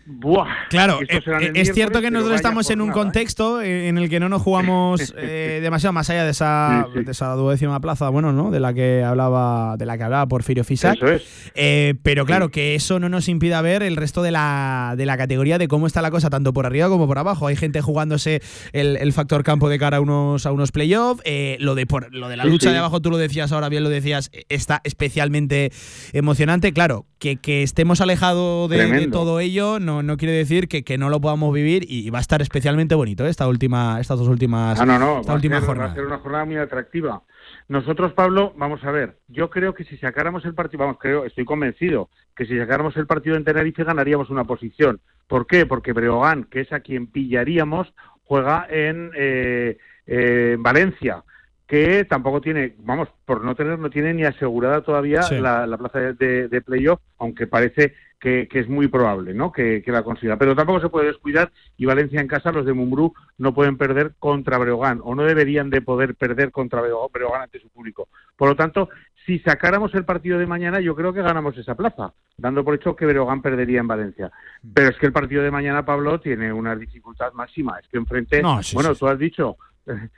¡buah! Claro, eh, es cierto que nosotros estamos en un ¿eh? contexto eh, en el que no nos jugamos eh, demasiado más allá de esa, Sí, sí. de esa duodécima plaza, bueno, ¿no? De la que hablaba, de la que hablaba Porfirio Fisac. Eso es. Eh, pero claro, que eso no nos impida ver el resto de la, de la categoría de cómo está la cosa, tanto por arriba como por abajo. Hay gente jugándose el, el factor campo de cara a unos, a unos playoffs. Lo, de por- lo de la lucha de abajo, tú lo decías ahora bien, lo decías, está especialmente emocionante. Claro, que, que estemos alejados de, todo ello no, no quiere decir que, que no lo podamos vivir y va a estar especialmente bonito ¿eh? esta última, estas dos últimas, Ah, no, no, esta va a, última ser, va jornada. a ser una jornada muy atractiva. Nosotros, Pablo, vamos a ver, yo creo que si sacáramos el partido, vamos, creo, estoy convencido que si sacáramos el partido en Tenerife ganaríamos una posición. ¿Por qué? Porque Breogán, que es a quien pillaríamos, juega en eh, eh, Valencia, que tampoco tiene, vamos, por no tener, no tiene ni asegurada todavía Sí. la, la plaza de, de- playoff, aunque parece que, que es muy probable, ¿no? Que, que la consiga. Pero tampoco se puede descuidar y Valencia en casa, los de Mumbrú no pueden perder contra Breogán o no deberían de poder perder contra Breo- Breogán ante su público. Por lo tanto, si sacáramos el partido de mañana, yo creo que ganamos esa plaza, dando por hecho que Breogán perdería en Valencia. Pero es que el partido de mañana, Pablo, tiene una dificultad máxima. Es que enfrente, No, sí, bueno, sí, tú has dicho,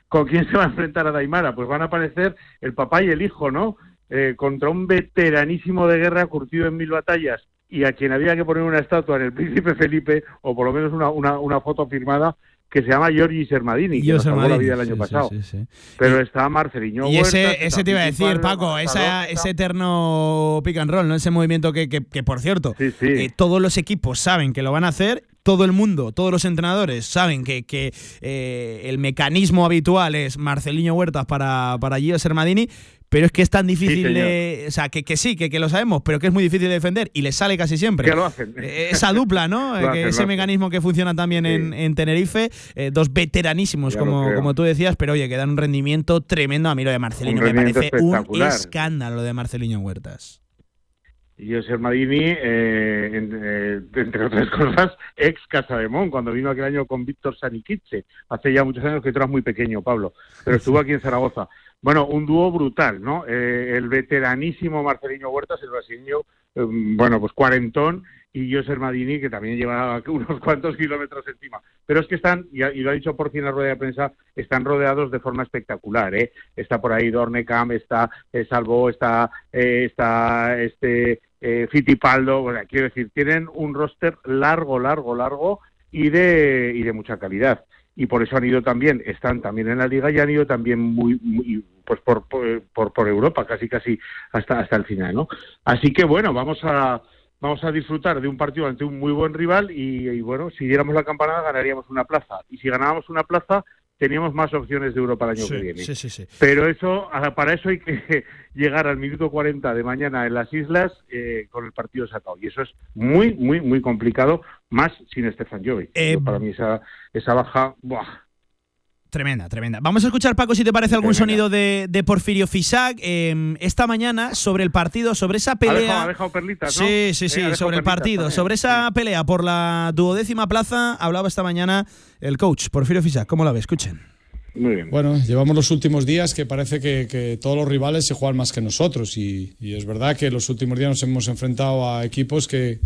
¿con quién se va a enfrentar a Daimara? Pues van a aparecer el papá y el hijo, ¿no? Eh, contra un veteranísimo de guerra curtido en mil batallas y a quien había que poner una estatua en el Príncipe Felipe, o por lo menos una, una, una foto firmada, que se llama Giorgi Sermadini, que nos salvó la vida el año sí, pasado. sí, sí. Pero está Marceliño Y ese, Huertas, ese te iba a decir, Paco, esa, ese eterno pick and roll, ¿no? Ese movimiento que, que- que, por cierto, eh, todos los equipos saben que lo van a hacer, todo el mundo, todos los entrenadores saben que, que, eh, el mecanismo habitual es Marceliño Huertas para, para Gio Sermadini, pero es que es tan difícil de. O sea, que, que sí, que, que lo sabemos, pero que es muy difícil de defender y les sale casi siempre. Que lo hacen. Eh, Esa dupla, ¿no? Eh, que hacen, ese mecanismo que funciona también en, en Tenerife, eh, dos veteranísimos, Ya como, como tú decías, pero oye, que dan un rendimiento tremendo. A mí lo de Marcelino me parece un escándalo lo de Marcelino Huertas. Y José Madini, eh, en- eh, entre otras cosas, ex Casa de Mon, cuando vino aquel año con Víctor Saniquiche, hace ya muchos años que tú eras muy pequeño, Pablo, pero estuvo aquí en Zaragoza. Bueno, un dúo brutal, ¿no? Eh, el veteranísimo Marcelino Huertas, el brasileño, eh, bueno, pues cuarentón, y José Madini, que también lleva unos cuantos kilómetros encima. Pero es que están, y, lo ha dicho por fin la rueda de prensa, están rodeados de forma espectacular, ¿eh? Está por ahí Dornecam, está eh, Salvo, está, eh, está este eh, Fittipaldo, bueno, quiero decir, tienen un roster largo, largo, largo y de, y de mucha calidad. Y por eso han ido también, están también en la liga y han ido también muy, muy pues por, por, por, Europa, casi casi hasta, hasta el final, ¿no? Así que bueno, vamos a vamos a disfrutar de un partido ante un muy buen rival y, y, bueno, si diéramos la campanada ganaríamos una plaza. Y si ganábamos una plaza, teníamos más opciones de Europa el año Sí, que viene. sí, sí, sí. Pero eso, ah, para eso hay que llegar al minuto 40 de mañana en las islas eh, con el partido sacado. Y eso es muy, muy, muy complicado, más sin Stefan Jovic. Eh, para mí esa, esa baja, ¡buah! Tremenda, tremenda. Vamos a escuchar, Paco, si te parece algún Tremenda. sonido de, de Porfirio Fisac eh, esta mañana sobre el partido, sobre esa Ha dejado, pelea. ha dejado perlitas, ¿no? Sí, sí, Eh, sí, dejado sobre el partido, también. sobre esa pelea por la duodécima plaza, hablaba esta mañana el coach Porfirio Fisac. ¿Cómo la ve? Escuchen. Muy bien. Bueno, llevamos los últimos días que parece que, que todos los rivales se juegan más que nosotros y, y es verdad que los últimos días nos hemos enfrentado a equipos que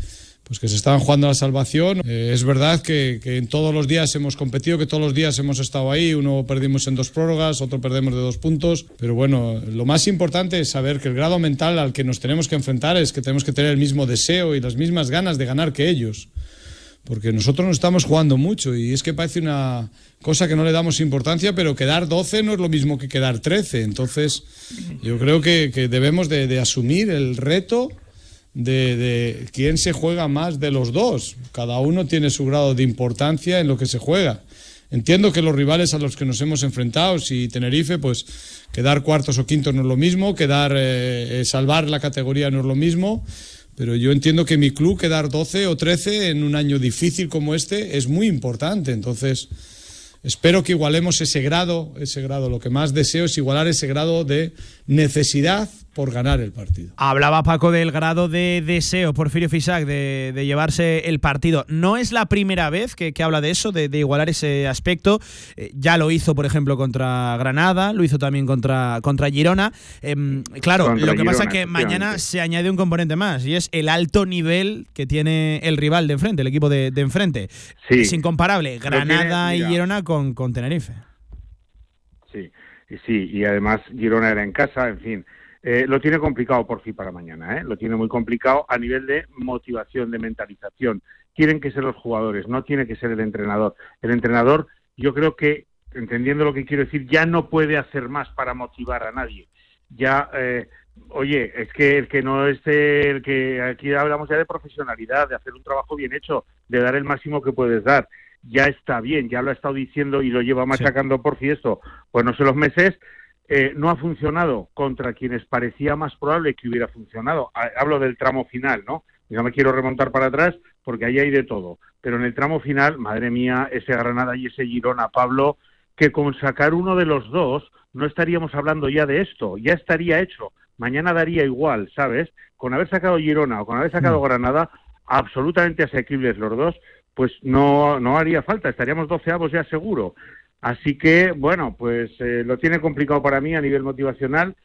pues que se estaban jugando la salvación. Eh, es verdad que, en todos los días hemos competido, que todos los días hemos estado ahí. Uno perdimos en dos prórrogas, otro perdemos de dos puntos. Pero bueno, lo más importante es saber que el grado mental al que nos tenemos que enfrentar es que tenemos que tener el mismo deseo y las mismas ganas de ganar que ellos. Porque nosotros nos estamos jugando mucho y es que parece una cosa que no le damos importancia, pero quedar 12 no es lo mismo que quedar 13. Entonces, yo creo que, debemos de, de asumir el reto de, quién se juega más de los dos. Cada uno tiene su grado de importancia en lo que se juega. Entiendo que los rivales a los que nos hemos enfrentado, si Tenerife, pues quedar cuartos o quintos no es lo mismo, quedar eh, salvar la categoría no es lo mismo, pero yo entiendo que mi club quedar 12 o 13 en un año difícil como este es muy importante. Entonces, espero que igualemos ese grado, ese grado. Lo que más deseo es igualar ese grado de necesidad por ganar el partido. Hablaba Paco del grado de deseo, Porfirio Fisac, de, de llevarse el partido. No es la primera vez que, que habla de eso, de, de, igualar ese aspecto. Eh, ya lo hizo, por ejemplo, contra Granada, lo hizo también contra, contra Girona. Eh, claro, contra lo que Girona, pasa es que mañana se añade un componente más y es el alto nivel que tiene el rival de enfrente, el equipo de, de enfrente. Sí. Es incomparable Granada tiene, y Girona con, con Tenerife. Sí, sí, y además Girona era en casa, en fin. Eh, lo tiene complicado por fin para mañana, ¿eh? lo tiene muy complicado a nivel de motivación, de mentalización. Tienen que ser los jugadores, no tiene que ser el entrenador. El entrenador, yo creo que, entendiendo lo que quiero decir, ya no puede hacer más para motivar a nadie. Ya, eh, oye, es que el que no esté, el que aquí hablamos ya de profesionalidad, de hacer un trabajo bien hecho, de dar el máximo que puedes dar. Ya está bien, ya lo ha estado diciendo y lo lleva machacando sí. por si esto, pues no sé los meses, eh, no ha funcionado contra quienes parecía más probable que hubiera funcionado. Hablo del tramo final, ¿no? Y no me quiero remontar para atrás porque ahí hay de todo. Pero en el tramo final, madre mía, ese Granada y ese Girona, Pablo, que con sacar uno de los dos no estaríamos hablando ya de esto, ya estaría hecho. Mañana daría igual, ¿sabes? Con haber sacado Girona o con haber sacado mm. Granada, absolutamente asequibles los dos, pues no, no haría falta, estaríamos doceavos ya seguro. Así que, bueno, pues eh, lo tiene complicado para mí a nivel motivacional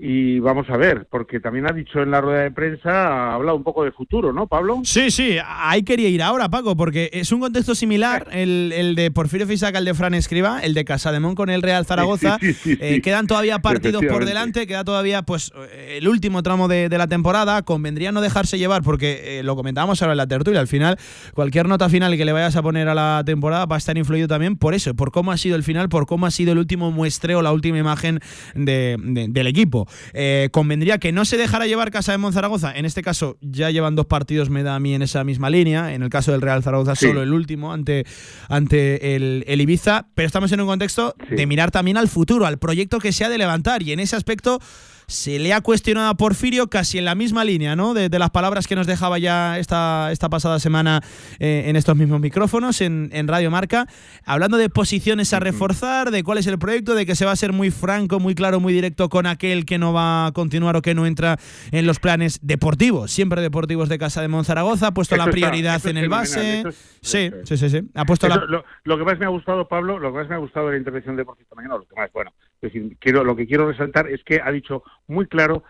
y vamos a ver, porque también ha dicho en la rueda de prensa, ha hablado un poco de futuro, ¿no, Pablo? Sí, sí, ahí quería ir ahora, Paco, porque es un contexto similar, el, el de Porfirio Fisac al de Fran Escriba, el de Casademón con el Real Zaragoza. Sí, sí, sí, eh, quedan todavía partidos por delante, queda todavía pues el último tramo de, de la temporada. Convendría no dejarse llevar, porque eh, lo comentábamos ahora en la tertulia, al final, cualquier nota final que le vayas a poner a la temporada va a estar influido también por eso, por cómo ha sido el final, por cómo ha sido el último muestreo, la última imagen de, de, del equipo. Eh, convendría que no se dejara llevar Casa de Monzaragoza. En este caso, ya llevan dos partidos, me da a mí en esa misma línea. En el caso del Real Zaragoza, sí. solo el último ante, ante el, el, Ibiza. Pero estamos en un contexto sí. de mirar también al futuro, al proyecto que se ha de levantar. Y en ese aspecto se le ha cuestionado a Porfirio casi en la misma línea, ¿no? De, de las palabras que nos dejaba ya esta, esta pasada semana eh, en estos mismos micrófonos, en, en, Radio Marca, hablando de posiciones a reforzar, de cuál es el proyecto, de que se va a ser muy franco, muy claro, muy directo con aquel que no va a continuar o que no entra en los planes deportivos, siempre deportivos de Casa de Monzaragoza, ha puesto eso la prioridad está, en el base. Es, sí, sí, sí, sí, Ha puesto eso, la... lo, lo, que más me ha gustado, Pablo, lo que más me ha gustado de la intervención de Porfirio mañana, lo que más, bueno, es decir, quiero, lo que quiero resaltar es que ha dicho muy claro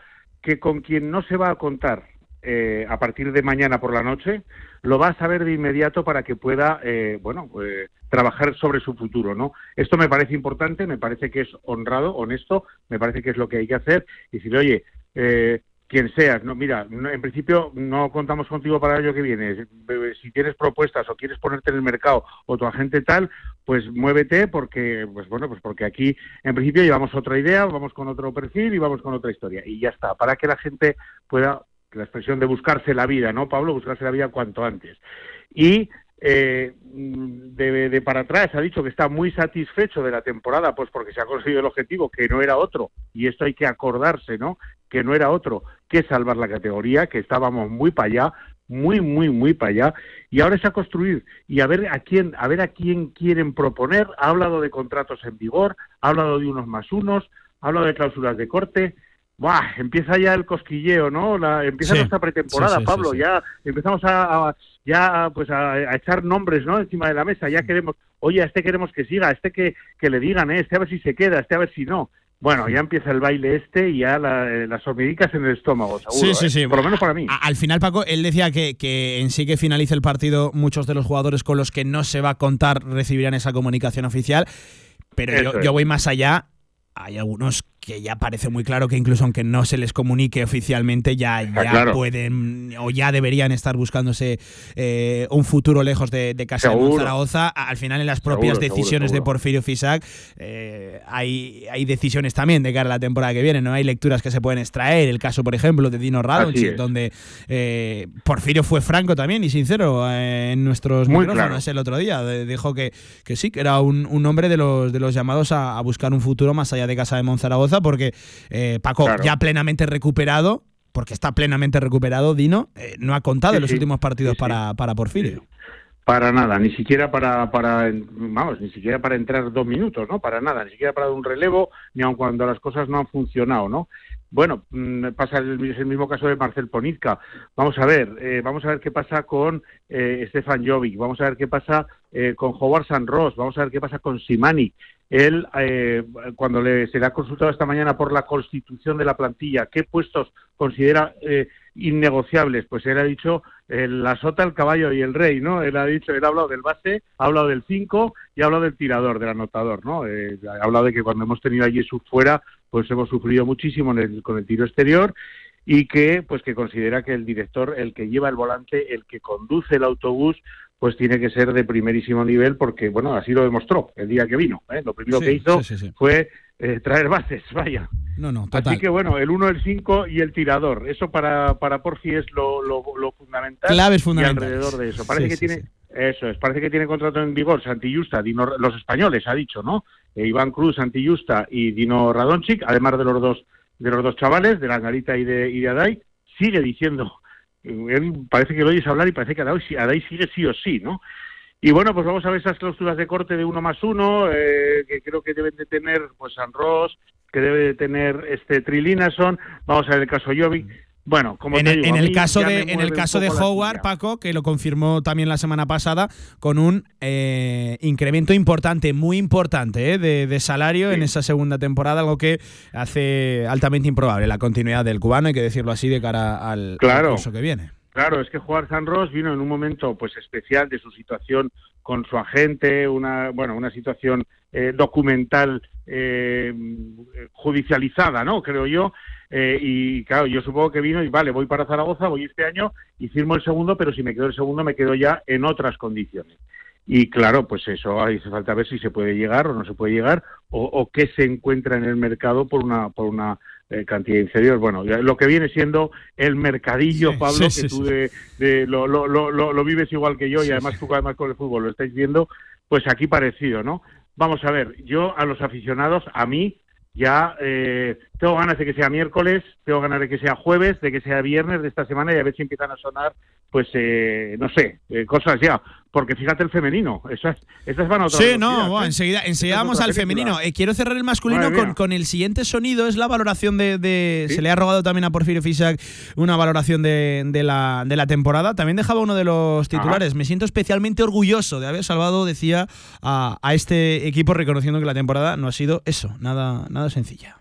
que con quien no se va a contar eh, a partir de mañana por la noche, lo va a saber de inmediato para que pueda, eh, bueno, eh, trabajar sobre su futuro, ¿no? Esto me parece importante, me parece que es honrado, honesto, me parece que es lo que hay que hacer. Y decirle, oye, eh, quien seas, no, mira, en principio no contamos contigo para el año que viene. Si tienes propuestas o quieres ponerte en el mercado o tu agente tal, pues muévete porque, pues bueno, pues porque aquí en principio llevamos otra idea, vamos con otro perfil y vamos con otra historia y ya está, para que la gente pueda, la expresión de buscarse la vida, ¿no, Pablo? Buscarse la vida cuanto antes. Y eh, de, de, para atrás ha dicho que está muy satisfecho de la temporada, pues porque se ha conseguido el objetivo, que no era otro, y esto hay que acordarse, ¿no? Que no era otro que salvar la categoría, que estábamos muy para allá, muy, muy, muy para allá, y ahora es a construir y a ver a quién, a ver a quién quieren proponer. Ha hablado de contratos en vigor, ha hablado de unos más unos, ha hablado de cláusulas de corte, Buah, empieza ya el cosquilleo, ¿no? La, empieza sí, nuestra pretemporada, sí, sí, Pablo. Ya empezamos a, a ya pues a, a, echar nombres, ¿no? Encima de la mesa. Ya queremos, oye, a este queremos que siga, a este que, que le digan, ¿eh? este a ver si se queda, este a ver si no. bueno, ya empieza el baile este y ya la- eh, las hormiguitas en el estómago, seguro. Sí, sí, ¿eh? sí. Por lo menos para mí. Al final, Paco, él decía que, que en sí que finalice el partido, muchos de los jugadores con los que no se va a contar recibirán esa comunicación oficial. Pero yo, yo voy más allá. Hay algunos que ya parece muy claro que incluso aunque no se les comunique oficialmente, ya, Está ya claro. pueden o ya deberían estar buscándose eh, un futuro lejos de, de casa de. Zaragoza. Al final, en las propias Seguro, seguro, decisiones de. Porfirio Fisac, eh, hay, hay decisiones también de cara a la temporada que viene. No hay lecturas que se pueden extraer. El caso, por ejemplo, de Dino Radonjic, donde eh, Porfirio fue franco también y sincero en nuestros Muy micrófonos claro. el otro día. Dijo que, que sí, que era un, un hombre de los, de los llamados a, a buscar un futuro más allá de casa de Monzaragoza, porque eh, Paco, Claro. ya plenamente recuperado, porque está plenamente recuperado, Dino, eh, no ha contado Sí, en los sí. últimos partidos Sí. Para, para Porfirio. Para nada, ni siquiera para, para, vamos, ni siquiera para entrar dos minutos, ¿no? Para nada, ni siquiera para dar un relevo, ni aun cuando las cosas no han funcionado, ¿no? Bueno, mm, pasa el, es el mismo caso de Marcel Ponitka. Vamos a ver, eh, vamos a ver qué pasa con eh, Stefan Jovic, vamos a ver qué pasa eh, con Howard San Ross, vamos a ver qué pasa con Simani. Él, eh, cuando le será consultado esta mañana por la constitución de la plantilla, ¿qué puestos considera eh, innegociables? Pues él ha dicho eh, la sota, el caballo y el rey, ¿no? Él ha dicho, él ha hablado del base, ha hablado del 5 y ha hablado del tirador, del anotador, ¿no? Eh, ha hablado de que cuando hemos tenido a Jesús fuera, pues hemos sufrido muchísimo en el- con el tiro exterior y que pues que considera que el director, el que lleva el volante, el que conduce el autobús, pues tiene que ser de primerísimo nivel porque, bueno, así lo demostró el día que vino. ¿eh? Lo primero Sí, que hizo sí, sí, sí. fue eh, traer bases, vaya. No, no, total. Así que bueno, el 1, el 5 y el tirador. Eso para, para Porfi es lo, lo, lo fundamental. Claves Y fundamentales. alrededor de eso. Parece que tiene, eso es, parece que tiene contrato en vigor Santi Justa, Dino- los españoles, ha dicho, ¿no? Eh, Iván Cruz, Santi Justa y Dino Radonchik, además de los dos, de los dos chavales, de Langarita y de, y de Adai, sigue diciendo, él parece que lo oyes hablar y parece que Adai, sigue sí o sí, ¿no? Y bueno, pues vamos a ver esas cláusulas de corte de uno más uno, eh, que creo que deben de tener pues San Ross, que debe de tener este Trilinason, vamos a ver el caso Jovic. Bueno, como en te el, digo, en a el mí caso de en el caso de Howard. Paco que lo confirmó también la semana pasada con un eh, incremento importante muy importante eh, de, de salario en esa segunda temporada algo que hace altamente improbable la continuidad del cubano hay que decirlo así de cara al, Claro. curso que viene Claro, es que jugar San Ross vino en un momento pues especial de su situación con su agente, una bueno, una situación eh, documental eh, judicializada, ¿no? Creo yo. Eh, y claro, yo supongo que vino y vale, voy para Zaragoza, voy este año y firmo el segundo, pero si me quedo el segundo me quedo ya en otras condiciones. Y claro, pues eso hace falta ver si se puede llegar o no se puede llegar o, o qué se encuentra en el mercado por una por una eh, cantidad inferior. Bueno, lo que viene siendo el mercadillo, Sí, Pablo, sí, que sí, tú de, lo, lo, lo- lo vives igual que yo y además tú además con el fútbol lo estáis viendo, pues aquí parecido, ¿no? Vamos a ver, yo a los aficionados, a mí, ya eh, tengo ganas de que sea miércoles, tengo ganas de que sea jueves, de que sea viernes de esta semana y a ver si empiezan a sonar, pues, eh, no sé, eh, cosas ya. Porque fíjate el femenino, esas, esas van a otra Sí, no, ¿eh? bueno, enseguida, enseguida es vamos al película. femenino. Eh, quiero cerrar el masculino con el siguiente sonido, es la valoración de... de- Se le ha robado también a Porfirio Fisac una valoración de, de la, de la temporada. También dejaba uno de los titulares. Me siento especialmente orgulloso de haber salvado, decía, a, a este equipo, reconociendo que la temporada no ha sido eso, nada, nada sencilla.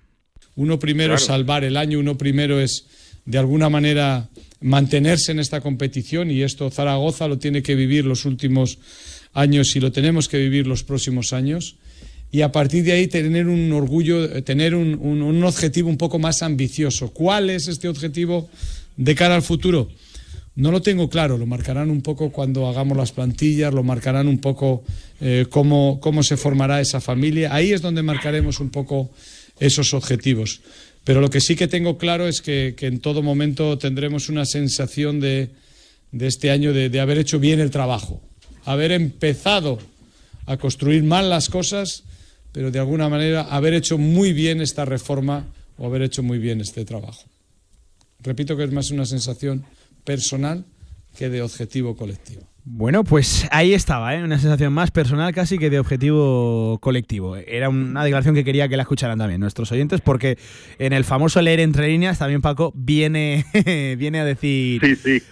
Uno primero es salvar el año, uno primero es de alguna manera mantenerse en esta competición y esto Zaragoza lo tiene que vivir los últimos años y lo tenemos que vivir los próximos años. Y a partir de ahí tener un orgullo, tener un, un- un objetivo un poco más ambicioso. ¿Cuál es este objetivo de cara al futuro? No lo tengo claro, lo marcarán un poco cuando hagamos las plantillas, lo marcarán un poco eh, cómo, cómo se formará esa familia. Ahí es donde marcaremos un poco esos objetivos. Pero lo que sí que tengo claro es que, en todo momento tendremos una sensación de, de este año de, de haber hecho bien el trabajo, haber empezado a construir mal las cosas, pero de alguna manera haber hecho muy bien esta reforma o haber hecho muy bien este trabajo. Repito que es más una sensación personal que de objetivo colectivo. Bueno, pues ahí estaba, ¿eh? una sensación más personal casi que de objetivo colectivo. Era una declaración que quería que la escucharan también nuestros oyentes, porque en el famoso leer entre líneas también Paco viene, viene a decir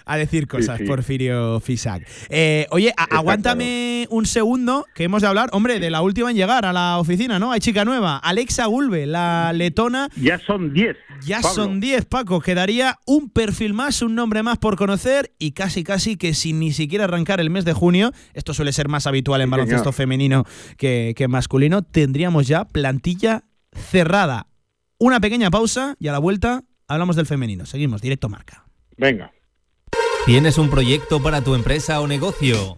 a decir cosas, sí. Porfirio Fisac. Eh, oye, aguántame un segundo que hemos de hablar, hombre, de la última en llegar a la oficina, ¿no? Hay chica nueva, Alexa Gulbe, la letona. Ya son 10. Ya Pablo. son 10, Paco. Quedaría un perfil más, un nombre más por conocer y casi casi que sin ni siquiera arrancar el mes de junio, esto suele ser más habitual en Sí, baloncesto señor. femenino que, que masculino, tendríamos ya plantilla cerrada. Una pequeña pausa y a la vuelta hablamos del femenino. Seguimos, directo marca. Venga. ¿Tienes un proyecto para tu empresa o negocio?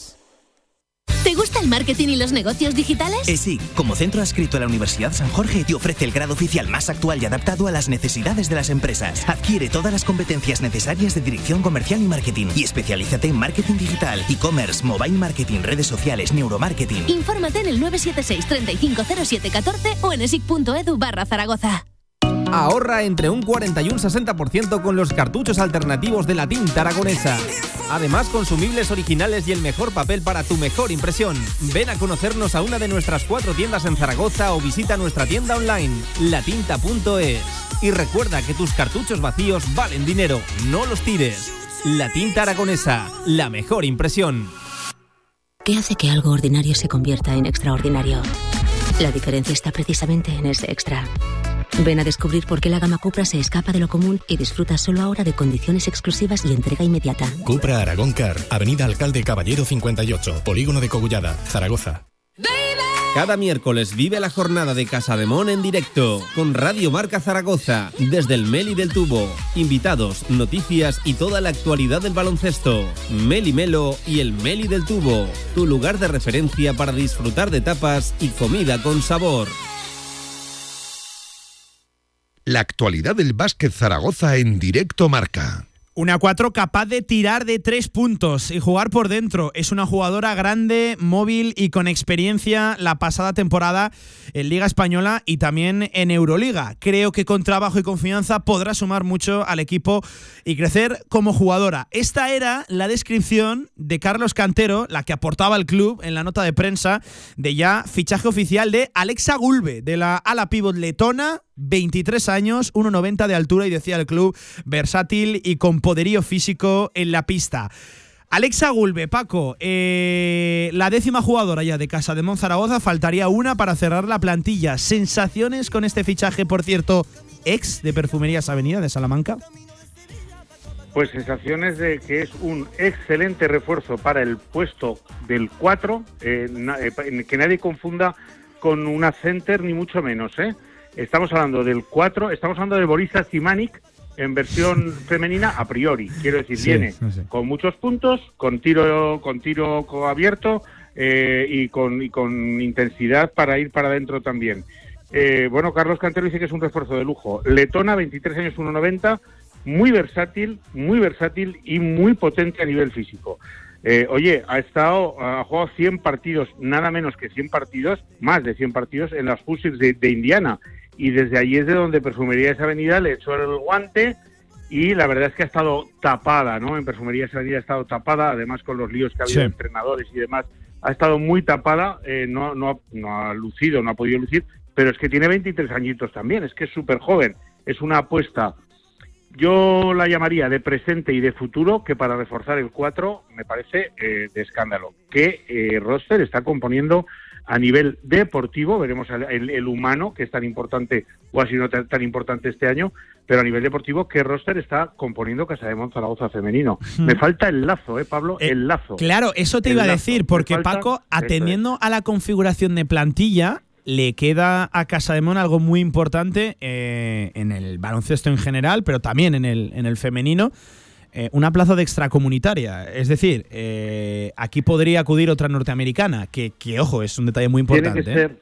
¿Te gusta el marketing y los negocios digitales? ESIC, como centro adscrito a la Universidad San Jorge, te ofrece el grado oficial más actual y adaptado a las necesidades de las empresas. Adquiere todas las competencias necesarias de dirección comercial y marketing y especialízate en marketing digital, e-commerce, mobile marketing, redes sociales, neuromarketing. Infórmate en el 976 350714 o en esic.edu barra Zaragoza. Ahorra entre un 40 y un 60% con los cartuchos alternativos de la tinta aragonesa. Además, consumibles originales y el mejor papel para tu mejor impresión. Ven a conocernos a una de nuestras cuatro tiendas en Zaragoza o visita nuestra tienda online, latinta.es. Y recuerda que tus cartuchos vacíos valen dinero, no los tires. La tinta aragonesa, la mejor impresión. ¿Qué hace que algo ordinario se convierta en extraordinario? La diferencia está precisamente en ese extra. Ven a descubrir por qué la gama Cupra se escapa de lo común y disfruta solo ahora de condiciones exclusivas y entrega inmediata. Cupra Aragón Car, Avenida Alcalde Caballero 58, Polígono de Cogullada, Zaragoza. Cada miércoles vive la jornada de Casa de Mon en directo con Radio Marca Zaragoza desde el Meli del Tubo. Invitados, noticias y toda la actualidad del baloncesto. Meli Melo y el Meli del Tubo, tu lugar de referencia para disfrutar de tapas y comida con sabor. La actualidad del básquet Zaragoza en directo marca. Una 4 capaz de tirar de tres puntos y jugar por dentro. Es una jugadora grande, móvil y con experiencia la pasada temporada en Liga Española y también en Euroliga. Creo que con trabajo y confianza podrá sumar mucho al equipo y crecer como jugadora. Esta era la descripción de Carlos Cantero, la que aportaba al club en la nota de prensa de ya fichaje oficial de Alexa Gulbe, de la ala pivot letona 23 años, 1,90 de altura y decía el club versátil y con poderío físico en la pista. Alexa Gulbe, Paco, eh, la décima jugadora ya de Casa de Monzaragoza, faltaría una para cerrar la plantilla. ¿Sensaciones con este fichaje, por cierto, ex de Perfumerías Avenida de Salamanca? Pues sensaciones de que es un excelente refuerzo para el puesto del 4, eh, eh, que nadie confunda con una center ni mucho menos. ¿eh? Estamos hablando del 4, estamos hablando de Borisa Simanic en versión femenina a priori. Quiero decir, Sí, viene sí, con muchos puntos, con tiro, con tiro abierto eh, y, con, y con intensidad para ir para adentro también. Eh, bueno, Carlos Cantero dice que es un refuerzo de lujo. Letona, 23 años, 1,90, muy versátil, muy versátil y muy potente a nivel físico. Eh, oye, ha estado, ha jugado 100 partidos, nada menos que 100 partidos, más de 100 partidos en las Huskies de, de Indiana. Y desde allí es de donde Perfumería esa Avenida le echó el guante y la verdad es que ha estado tapada, ¿no? En Perfumería esa Avenida ha estado tapada, además con los líos que ha habido Sí. de entrenadores y demás, ha estado muy tapada, eh, no, no, ha- no ha lucido, no ha podido lucir, pero es que tiene 23 añitos también, es que es súper joven, es una apuesta yo la llamaría de presente y de futuro, que para reforzar el 4 me parece eh, de escándalo. Que eh, roster está componiendo a nivel deportivo, veremos el, el- humano, que es tan importante o ha sido tan, tan importante este año, pero a nivel deportivo, ¿qué roster está componiendo Casa de Monzaragoza femenino? Hmm. Me falta el lazo, ¿eh, Pablo? el lazo. Claro, eso te El iba a decir, porque falta- Paco, es. atendiendo a la configuración de plantilla, le queda a Casademón algo muy importante eh, en el baloncesto en general, pero también en el, en el femenino. eh, una plaza de extracomunitaria. Es decir, eh, aquí podría acudir otra norteamericana, que, que, ojo, es un detalle muy importante. Tiene que ¿eh? ser,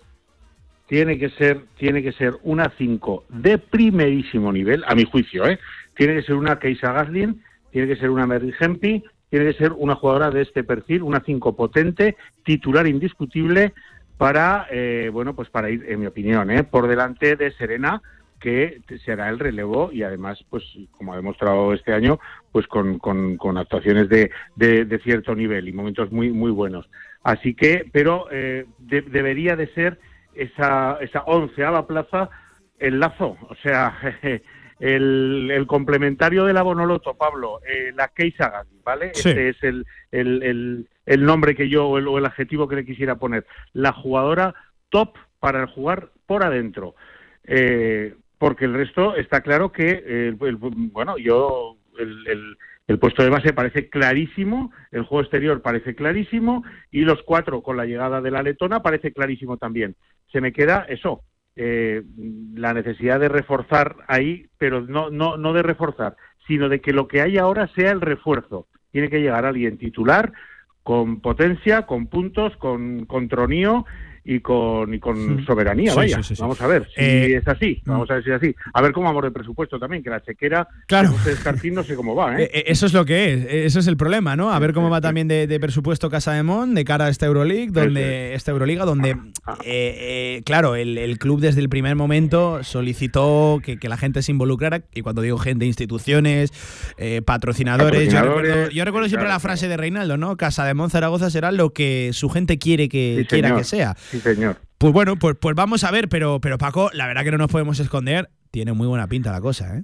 tiene que ser, tiene que ser una 5 de primerísimo nivel, a mi juicio, ¿eh? Tiene que ser una Keisa Gaslin tiene que ser una Mary Hempi, tiene que ser una jugadora de este perfil, una 5 potente, titular indiscutible para, eh, bueno, pues para ir, en mi opinión, ¿eh? por delante de Serena, que será el relevo y además, pues como ha demostrado este año, pues con, con, actuaciones de, de, cierto nivel y momentos muy muy buenos. Así que, pero eh, de- debería de ser esa, esa onceava plaza el lazo, o sea, el, el complementario de la Bonoloto, Pablo, eh, la Keisagan, ¿vale? Sí. Este es el, el, el, el nombre que yo, o el, o el adjetivo que le quisiera poner. La jugadora top para jugar por adentro. Eh, porque el resto está claro que, eh, el- bueno, yo, el, el- el puesto de base parece clarísimo, el juego exterior parece clarísimo y los cuatro con la llegada de la letona parece clarísimo también. Se me queda eso, eh, la necesidad de reforzar ahí, pero no, no, no de reforzar, sino de que lo que hay ahora sea el refuerzo. Tiene que llegar alguien titular con potencia, con puntos, con, con tronío y con, y con soberanía, Sí, vaya. sí, sí, sí. Vamos a ver si Eh, es así, vamos a ver si es así. A ver cómo vamos de presupuesto también, que la chequera, Claro. descartín, no sé cómo va, ¿eh? Eh, eh, Eso es lo que es, eso es el problema, ¿no? A ver cómo va también de, de presupuesto Casa de Mon de cara a esta Euroleague, donde esta Euroliga, donde, Ah, eh, eh, claro, el, el club desde el primer momento solicitó que, que la gente se involucrara, y cuando digo gente, instituciones, patrocinadores. Yo recuerdo, yo recuerdo siempre claro, la frase de Reinaldo, ¿no? Casa de Mon Zaragoza será lo que su gente quiere que quiera señor. que sea. Sí, señor. Pues bueno, pues, pues vamos a ver, pero, pero Paco, la verdad que no nos podemos esconder, tiene muy buena pinta la cosa, ¿eh?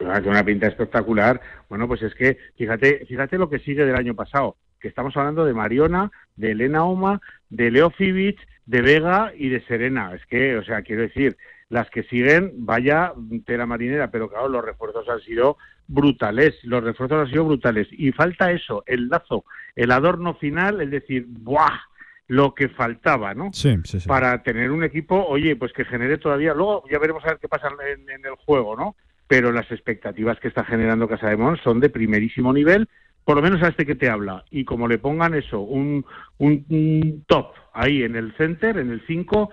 Ah, Tiene una pinta espectacular. Bueno, pues es que fíjate, fíjate lo que sigue del año pasado, que estamos hablando de Mariona, de Elena Oma, de Leo Fibic, de Vega y de Serena. Es que, o sea, quiero decir, las que siguen, vaya tela marinera, pero claro, los refuerzos han sido brutales, los refuerzos han sido brutales. Y falta eso, el lazo, el adorno final, es decir, ¡buah! Lo que faltaba, ¿no? Sí, sí, sí. para tener un equipo, oye, pues que genere todavía, luego ya veremos a ver qué pasa en, en el juego, ¿no? Pero las expectativas que está generando Casa de Mon son de primerísimo nivel, por lo menos a este que te habla. Y como le pongan eso, un, un, un top ahí en el center, en el 5,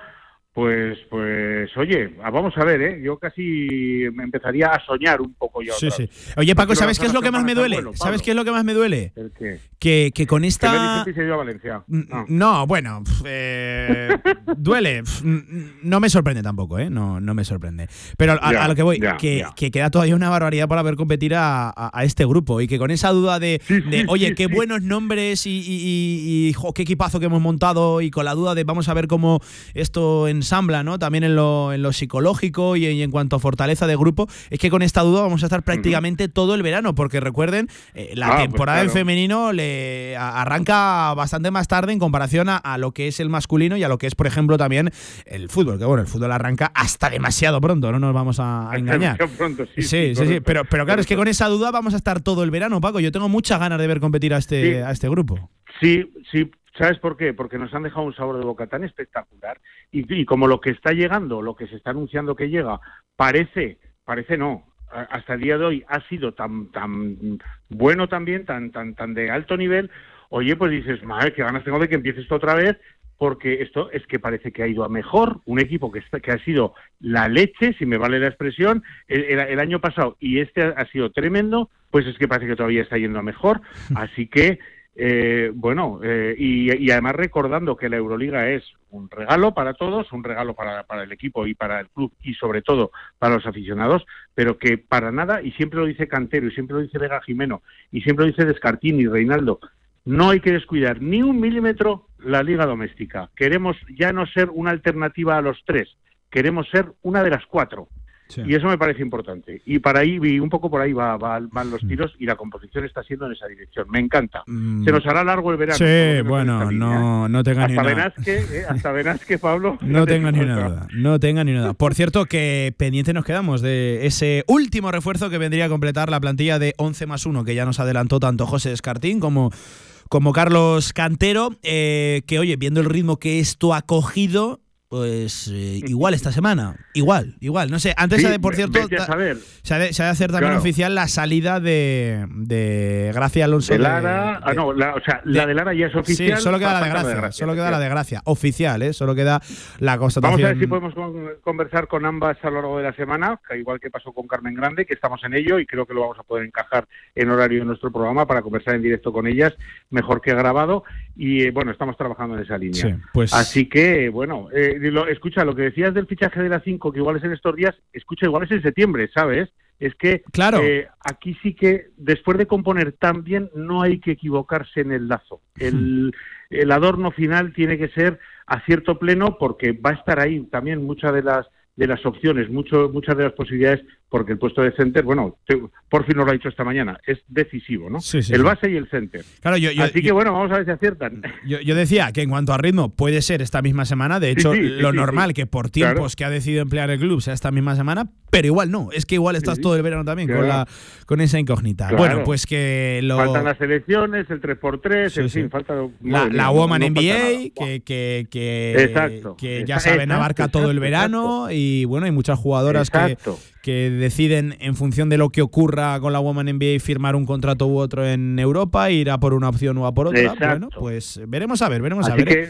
pues, pues, oye, ah, vamos a ver, ¿eh? Yo casi me empezaría a soñar un poco ya. Sí, sí. Oye, Paco, ¿sabes qué es lo que más me duele? ¿Sabes qué es lo que más me duele? ¿El qué? Que, que con Que esta... Se dio a Valencia. No. No, bueno, eh, duele. n- No me sorprende tampoco, ¿eh? No, no me sorprende. Pero a, Ya, a lo que voy, ya, que, ya. que queda todavía una barbaridad para ver competir a, a- a este grupo y que con esa duda de, de, sí, oye, sí, qué buenos nombres y, y- y- y, jo, qué equipazo que hemos montado y con la duda de vamos a ver cómo esto ensambla, ¿no? También en lo, en lo psicológico y, y en cuanto a fortaleza de grupo, es que con esta duda vamos a estar prácticamente todo el verano, porque recuerden, eh, la Ah, pues temporada en femenino le arranca bastante más tarde en comparación a, a lo que es el masculino y a lo que es, por ejemplo, también el fútbol, que bueno, el fútbol arranca hasta demasiado pronto, no nos vamos a, a engañar. Pronto, sí, Sí, sí, sí, pero, pero claro, es que con esa duda vamos a estar todo el verano, Paco. Yo tengo muchas ganas de ver competir a este, Sí. a este grupo. Sí, sí. ¿Sabes por qué? Porque nos han dejado un sabor de boca tan espectacular y, y como lo que está llegando, lo que se está anunciando que llega, parece, parece no, hasta el día de hoy ha sido tan, tan bueno también, tan, tan, tan de alto nivel. Oye, pues dices, madre, qué ganas tengo de que empiece esto otra vez, porque esto es que parece que ha ido a mejor. Un equipo que, está- que ha sido la leche, si me vale la expresión, el, el- el año pasado y este ha sido tremendo, pues es que parece que todavía está yendo a mejor. Así que, eh, bueno, eh, y, además recordando que la Euroliga es un regalo para todos, un regalo para, para el equipo y para el club y sobre todo para los aficionados, pero que para nada, y siempre lo dice Cantero y siempre lo dice Vega Jimeno y siempre lo dice Descartini y Reinaldo, no hay que descuidar ni un milímetro la liga doméstica. Queremos ya no ser una alternativa a los tres, queremos ser una de las cuatro. Y eso me parece importante. Y para ahí, y un poco por ahí va, va- van Mm. los tiros y la composición está siendo en esa dirección. Me encanta. Se nos hará largo el verano. Sí, bueno, esta línea, no, no tenga ni hasta una Benasque, eh, hasta Pablo. No tenga ni duda, no tenga ni una duda. Por cierto, que pendiente nos quedamos de ese último refuerzo que vendría a completar la plantilla de 11 más 1, que ya nos adelantó tanto José Escartín como, como Carlos Cantero, eh, que oye, viendo el ritmo que esto ha cogido, pues eh, igual esta semana. Igual, igual. No sé, antes, Sí, de, por cierto, se ha, de, se ha de hacer también Claro. oficial la salida de, de Gracia Alonso. De Lara, ah, no, la, o sea, la de Lara ya es oficial. Sí, solo queda la de Gracia. Solo queda la de Gracia. Oficial, ¿eh? Solo queda la Vamos constatación. a ver si podemos con- conversar con ambas a lo largo de la semana, que igual que pasó con Carmen Grande, que estamos en ello y creo que lo vamos a poder encajar en horario de nuestro programa para conversar en directo con ellas, mejor que grabado. Y eh, bueno, estamos trabajando en esa línea. Sí, pues- Así que, bueno, eh, lo- escucha, lo que decías del fichaje de la 5, que igual es en estos días, escucha, igual es en septiembre, ¿sabes? Es que Claro. eh, aquí sí que después de componer tan bien no hay que equivocarse en el lazo. El, el adorno final tiene que ser acierto pleno porque va a estar ahí también muchas de las de las opciones, mucho, muchas de las posibilidades, porque el puesto de center, bueno, por fin nos lo ha dicho esta mañana, es decisivo, ¿no? Sí, sí, el sí. base y el center. Claro, yo, yo- Así que yo- bueno, vamos a ver si aciertan. Yo, decía que en cuanto a ritmo puede ser esta misma semana. De hecho, lo normal que por tiempos Claro. que ha decidido emplear el club sea esta misma semana, pero igual no. Es que igual estás todo el verano también con, la, con esa incógnita. Claro. Bueno, pues que lo. Faltan las elecciones, el 3x3, Sí, en fin, falta... La, Woman no NBA, que, que, que, Exacto. que ya Exacto, saben, abarca todo el verano. Y bueno, hay muchas jugadoras que, Exacto. Que deciden, en función de lo que ocurra con la Woman NBA, firmar un contrato u otro en Europa, ir a por una opción o a por otra. Exacto. Bueno, pues veremos a ver, veremos a ver. ¿eh? que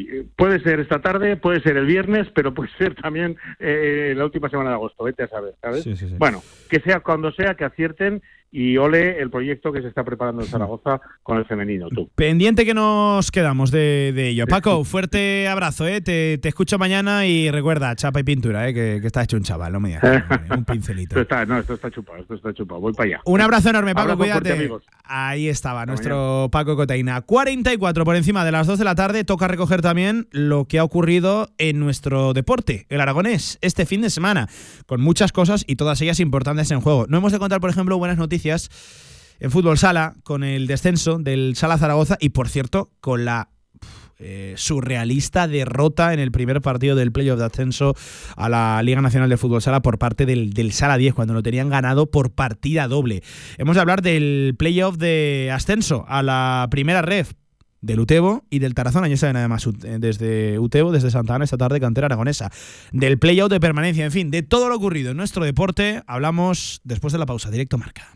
eh, puede ser esta tarde, puede ser el viernes, pero puede ser también eh, la última semana de agosto, vete a saber, ¿sabes? Sí, sí, sí. Bueno, que sea cuando sea, que acierten y ole el proyecto que se está preparando en Zaragoza con el femenino, tú. Pendiente que nos quedamos de, de ello. Paco, fuerte abrazo, ¿eh? Te, te escucho mañana y recuerda, chapa y pintura, ¿eh? Que, que está hecho un chaval, no me digas. un pincelito. Esto está, no, esto está chupado, esto está chupado, voy para allá. Un abrazo enorme, Paco, Abrazo fuerte, cuídate. amigos. Ahí estaba, nuestro Paco Cotaina. 44 por encima de las 2 de la tarde. Toca recoger también lo que ha ocurrido en nuestro deporte, el aragonés, este fin de semana, con muchas cosas y todas ellas importantes en juego. No hemos de contar, por ejemplo, buenas noticias en fútbol sala, con el descenso del Sala Zaragoza y, por cierto, con la eh, surrealista derrota en el primer partido del playoff de ascenso a la Liga Nacional de Fútbol Sala por parte del, Sala 10, cuando lo tenían ganado por partida doble. Hemos de hablar del playoff de ascenso a la primera ref del Utebo y del Tarazona, ya saben además eh, desde Utebo, desde Santa Ana esta tarde, cantera aragonesa, del playout de permanencia, en fin, de todo lo ocurrido en nuestro deporte, hablamos después de la pausa, directo marca.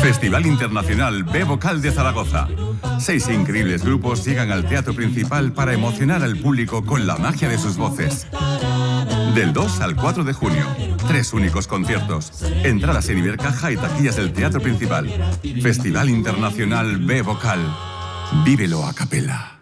Festival Internacional B Vocal de Zaragoza. Seis increíbles grupos llegan al teatro principal para emocionar al público con la magia de sus voces. Del 2 al 4 de junio, tres únicos conciertos. Entradas en Ibercaja y taquillas del teatro principal. Festival Internacional B Vocal. Vívelo a capela.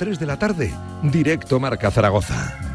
3 de la tarde, directo Marca Zaragoza.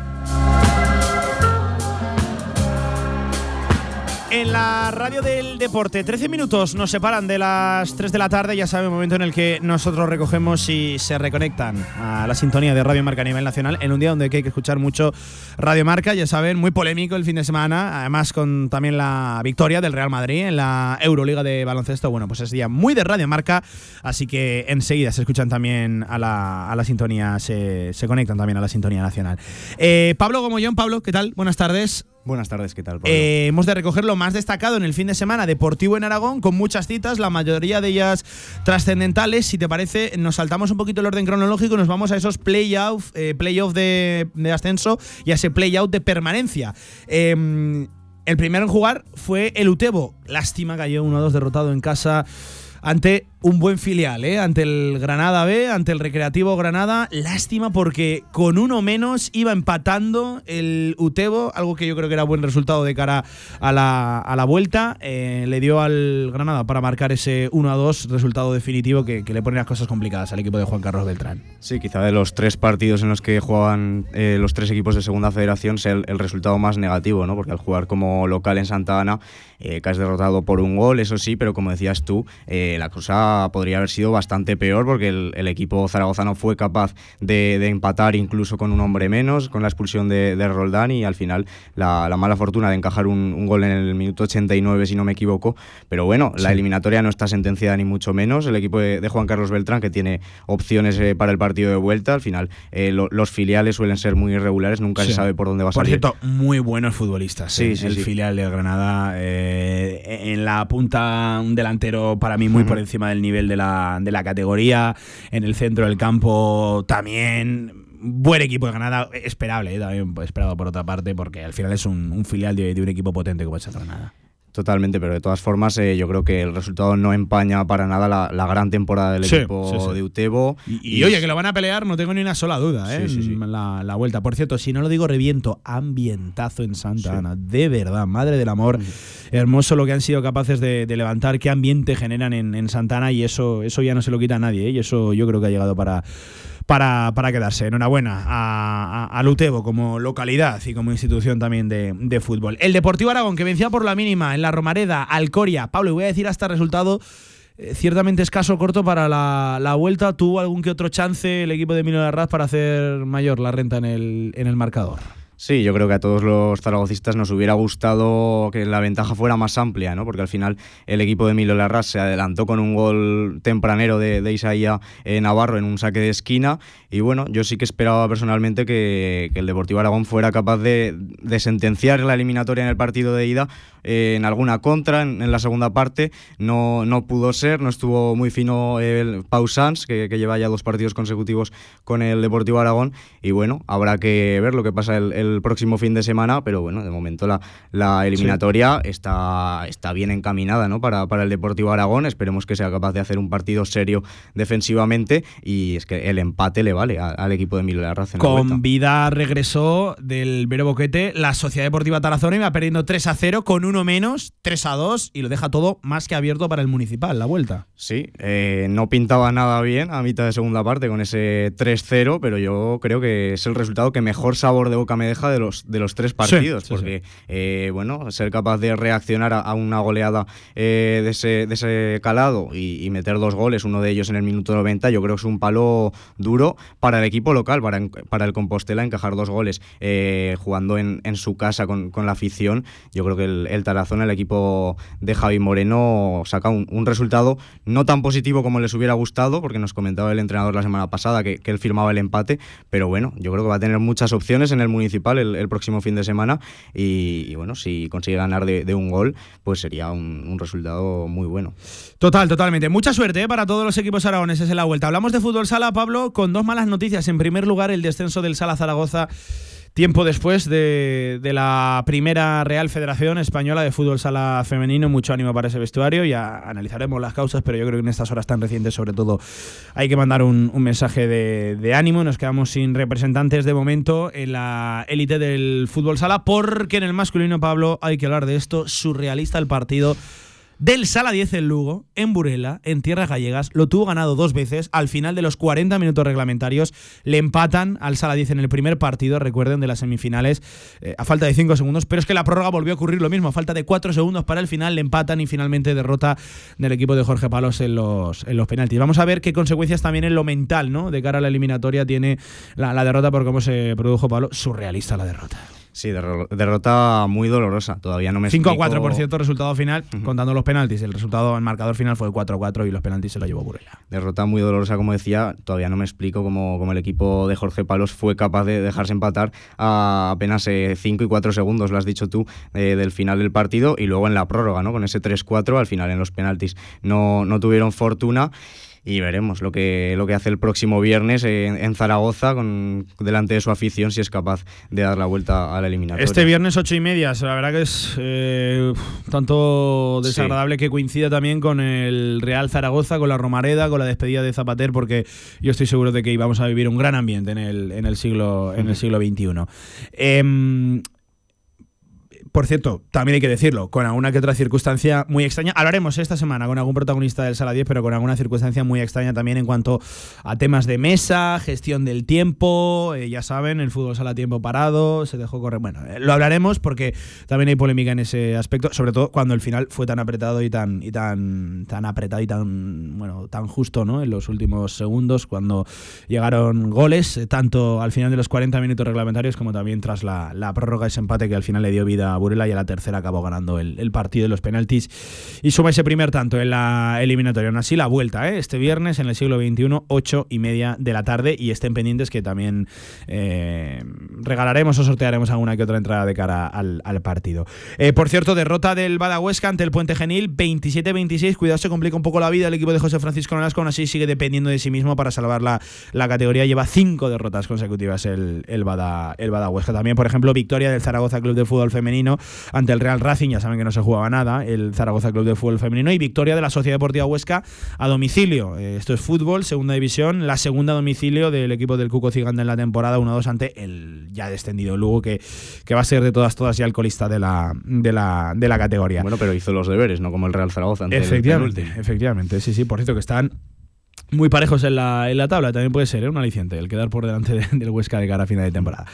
En la radio del deporte. 13 minutos nos separan de las 3 de la tarde, ya saben, el momento en el que nosotros recogemos y se reconectan a la sintonía de Radio Marca a nivel nacional, en un día donde hay que escuchar mucho Radio Marca, ya saben, muy polémico el fin de semana, además con también la victoria del Real Madrid en la Euroliga de baloncesto. Bueno, pues es día muy de Radio Marca, así que enseguida se escuchan también a la, a la sintonía, se, se conectan también a la sintonía nacional. Eh, Pablo Gomollón, Pablo, ¿qué tal? Buenas tardes. Buenas tardes, ¿qué tal? Eh, hemos de recoger lo más destacado en el fin de semana deportivo en Aragón, con muchas citas, la mayoría de ellas trascendentales. Si te parece, nos saltamos un poquito el orden cronológico y nos vamos a esos play-off eh, playoff de, de ascenso y a ese play-out de permanencia. Eh, el primero en jugar fue el Utebo. Lástima, cayó 1-2 derrotado en casa ante un buen filial, ¿eh? ante el Granada B, ante el Recreativo Granada. Lástima porque con uno menos iba empatando el Utebo, algo que yo creo que era buen resultado de cara a la, a la vuelta. Eh, le dio al Granada para marcar ese 1 a 2, resultado definitivo que, le pone las cosas complicadas al equipo de Juan Carlos Beltrán. Sí, quizá de los tres partidos en los que jugaban eh, los tres equipos de Segunda Federación sea el, resultado más negativo, ¿no? porque al jugar como local en Santa Ana, eh, que has derrotado por un gol, eso sí, pero como decías tú, la cosa podría haber sido bastante peor porque el, el equipo zaragozano fue capaz de, de, empatar incluso con un hombre menos, con la expulsión de, de Roldán y al final la, la, mala fortuna de encajar un, un, gol en el minuto 89, si no me equivoco. Pero bueno, sí. la eliminatoria no está sentenciada ni mucho menos. El equipo de, de Juan Carlos Beltrán, que tiene opciones eh, para el partido de vuelta, al final eh, lo, los filiales suelen ser muy irregulares, nunca sí. se sabe por dónde va a por salir. Por cierto, muy buenos futbolistas. Sí, eh, sí, el filial de Granada, eh, en la punta, un delantero para mí muy por encima del nivel de la, de la categoría. En el centro del campo también buen equipo de Granada, esperable, ¿eh? también esperado por otra parte, porque al final es un, filial de, de, un equipo potente como es el Granada. Totalmente, pero de todas formas eh, yo creo que el resultado no empaña para nada la, la gran temporada del sí, equipo sí, sí. de Utebo. Y, y, y, oye, que lo van a pelear, no tengo ni una sola duda, ¿eh? La, la, vuelta. Por cierto, si no lo digo, reviento, ambientazo en Santa Ana, de verdad, madre del amor. Hermoso lo que han sido capaces de, de levantar, qué ambiente generan en, en Santa Ana y eso, eso ya no se lo quita a nadie, ¿eh? y eso yo creo que ha llegado para para, para quedarse. Enhorabuena a, a, como localidad y como institución también de, de, fútbol. El Deportivo Aragón, que vencía por la mínima en la Romareda, Alcoria. Pablo, y voy a decir hasta resultado. Eh, ciertamente escaso corto para la, la, vuelta. ¿Tuvo algún que otro chance el equipo de Milo Larraz para hacer mayor la renta en el, en el marcador? Sí, yo creo que a todos los zaragocistas nos hubiera gustado que la ventaja fuera más amplia, ¿no? Porque al final el equipo de Milo Larraz se adelantó con un gol tempranero de, de eh, Navarro en un saque de esquina. Y bueno, yo sí que esperaba personalmente que, el Deportivo Aragón fuera capaz de, de, sentenciar la eliminatoria en el partido de ida eh, en alguna contra en, la segunda parte. No, no pudo ser, no estuvo muy fino el Pau Sanz, que, lleva ya dos partidos consecutivos con el Deportivo Aragón. Y bueno, habrá que ver lo que pasa el próximo fin de semana, pero bueno, de momento la, la eliminatoria sí. está, está bien encaminada ¿no? para, para el Deportivo Aragón. Esperemos que sea capaz de hacer un partido serio defensivamente y es que el empate le vale a, al equipo de Milo Larraz. Con vida regresó del Vero Boquete la Sociedad Deportiva Tarazona y va perdiendo 3 a 0 con uno menos, 3 a 2 y lo deja todo más que abierto para el municipal, la vuelta. Sí, eh, no pintaba nada bien a mitad de segunda parte con ese 3-0, pero yo creo que es el resultado que mejor sabor de boca me de los, de los tres partidos, sí, sí, porque, sí. Eh, bueno, ser capaz de reaccionar a, a una goleada eh, de, ese, de, ese, calado y, y, meter dos goles, uno de ellos en el minuto 90, yo creo que es un palo duro para el equipo local, para, para el Compostela, encajar dos goles eh, jugando en, en, su casa con, con, la afición. Yo creo que el, el Tarazona, el equipo de Javi Moreno, saca un, un, resultado no tan positivo como les hubiera gustado, porque nos comentaba el entrenador la semana pasada que, que él firmaba el empate, pero bueno, yo creo que va a tener muchas opciones en el el, próximo fin de semana y, bueno, si consigue ganar de, un gol, pues sería un, un resultado muy bueno. Total, totalmente. Mucha suerte ¿eh? para todos los equipos aragoneses en la vuelta. Hablamos de fútbol sala, Pablo, con dos malas noticias. En primer lugar, el descenso del Sala Zaragoza tiempo después de, de, la primera Real Federación Española de Fútbol Sala Femenino. Mucho ánimo para ese vestuario. Ya analizaremos las causas, pero yo creo que en estas horas tan recientes, sobre todo, hay que mandar un, un mensaje de, de, ánimo. Nos quedamos sin representantes de momento en la élite del fútbol sala, porque en el masculino, Pablo, hay que hablar de esto. Surrealista el partido del Sala 10 en Lugo, en Burela, en Tierras Gallegas. Lo tuvo ganado dos veces. Al final de los 40 minutos reglamentarios le empatan al Sala 10 en el primer partido, recuerden, de las semifinales, eh, a falta de 5 segundos. Pero es que la prórroga volvió a ocurrir lo mismo. A falta de 4 segundos para el final le empatan y finalmente derrota del equipo de Jorge Palos en los, en los penaltis. Vamos a ver qué consecuencias también en lo mental, ¿no? De cara a la eliminatoria tiene la, la derrota por cómo se produjo Pablo. Surrealista la derrota. Sí, derro- derrota muy dolorosa. Todavía no me 5 a explico- 4, por cierto, resultado final, contando los penaltis. El resultado, el marcador final fue 4 a 4 y los penaltis se lo llevó Burela. Derrota muy dolorosa, como decía. Todavía no me explico cómo, cómo el equipo de Jorge Palos fue capaz de dejarse empatar a apenas 5 y 4 segundos, lo has dicho tú, eh, del final del partido y luego en la prórroga, ¿no? Con ese 3-4 al final en los penaltis. No, no tuvieron fortuna. Y veremos lo que, lo que hace el próximo viernes en, en Zaragoza con, delante de su afición si es capaz de dar la vuelta a la eliminatoria. Este viernes 8 y media, la verdad que es eh, tanto desagradable que coincida también con el Real Zaragoza, con la Romareda, con la despedida de Zapater, porque yo estoy seguro de que íbamos a vivir un gran ambiente en el, en el siglo en el siglo XXI. Por cierto, también hay que decirlo, con alguna que otra circunstancia muy extraña. Hablaremos esta semana con algún protagonista del Sala 10, pero con alguna circunstancia muy extraña también en cuanto a temas de mesa, gestión del tiempo. eh, ya saben, el fútbol sala tiempo parado, se dejó correr. Bueno, eh, lo hablaremos porque también hay polémica en ese aspecto, sobre todo cuando el final fue tan apretado y tan y tan tan apretado y tan bueno tan justo, ¿no? En los últimos segundos cuando llegaron goles, eh, tanto al final de los 40 minutos reglamentarios como también tras la, la prórroga ese empate que al final le dio vida a Burela y a la tercera acabó ganando el, partido de los penaltis y suma ese primer tanto en la eliminatoria. Aún así, la vuelta, ¿eh? este viernes en el siglo XXI, 8 y media de la tarde. Y estén pendientes que también eh, regalaremos o sortearemos alguna que otra entrada de cara al, al partido. Eh, por cierto, derrota del Badahuesca ante el Puente Genil, 27-26. Cuidado, se complica un poco la vida el equipo de José Francisco Nolasco. Aún así, sigue dependiendo de sí mismo para salvar la, la categoría. Lleva cinco derrotas consecutivas el, el, Bada, el Badahuesca. También, por ejemplo, victoria del Zaragoza Club de Fútbol Femenino ante el Real Racing. Ya saben que no se jugaba nada, el Zaragoza Club de Fútbol Femenino. Y victoria de la Sociedad Deportiva Huesca a domicilio. Eh, esto es fútbol, segunda división. La segunda a domicilio del equipo del Cuco Ciganda en la temporada 1-2 ante el ya descendido Lugo, que, que va a ser de todas, todas ya el colista de la, de la, de la categoría. Bueno, pero hizo los deberes, no como el Real Zaragoza. ante el Efectivamente, penúltimo. efectivamente. Sí, sí, por cierto que están muy parejos en la, en la tabla. También puede ser ¿eh? un aliciente el quedar por delante de- del Huesca de cara a final de temporada.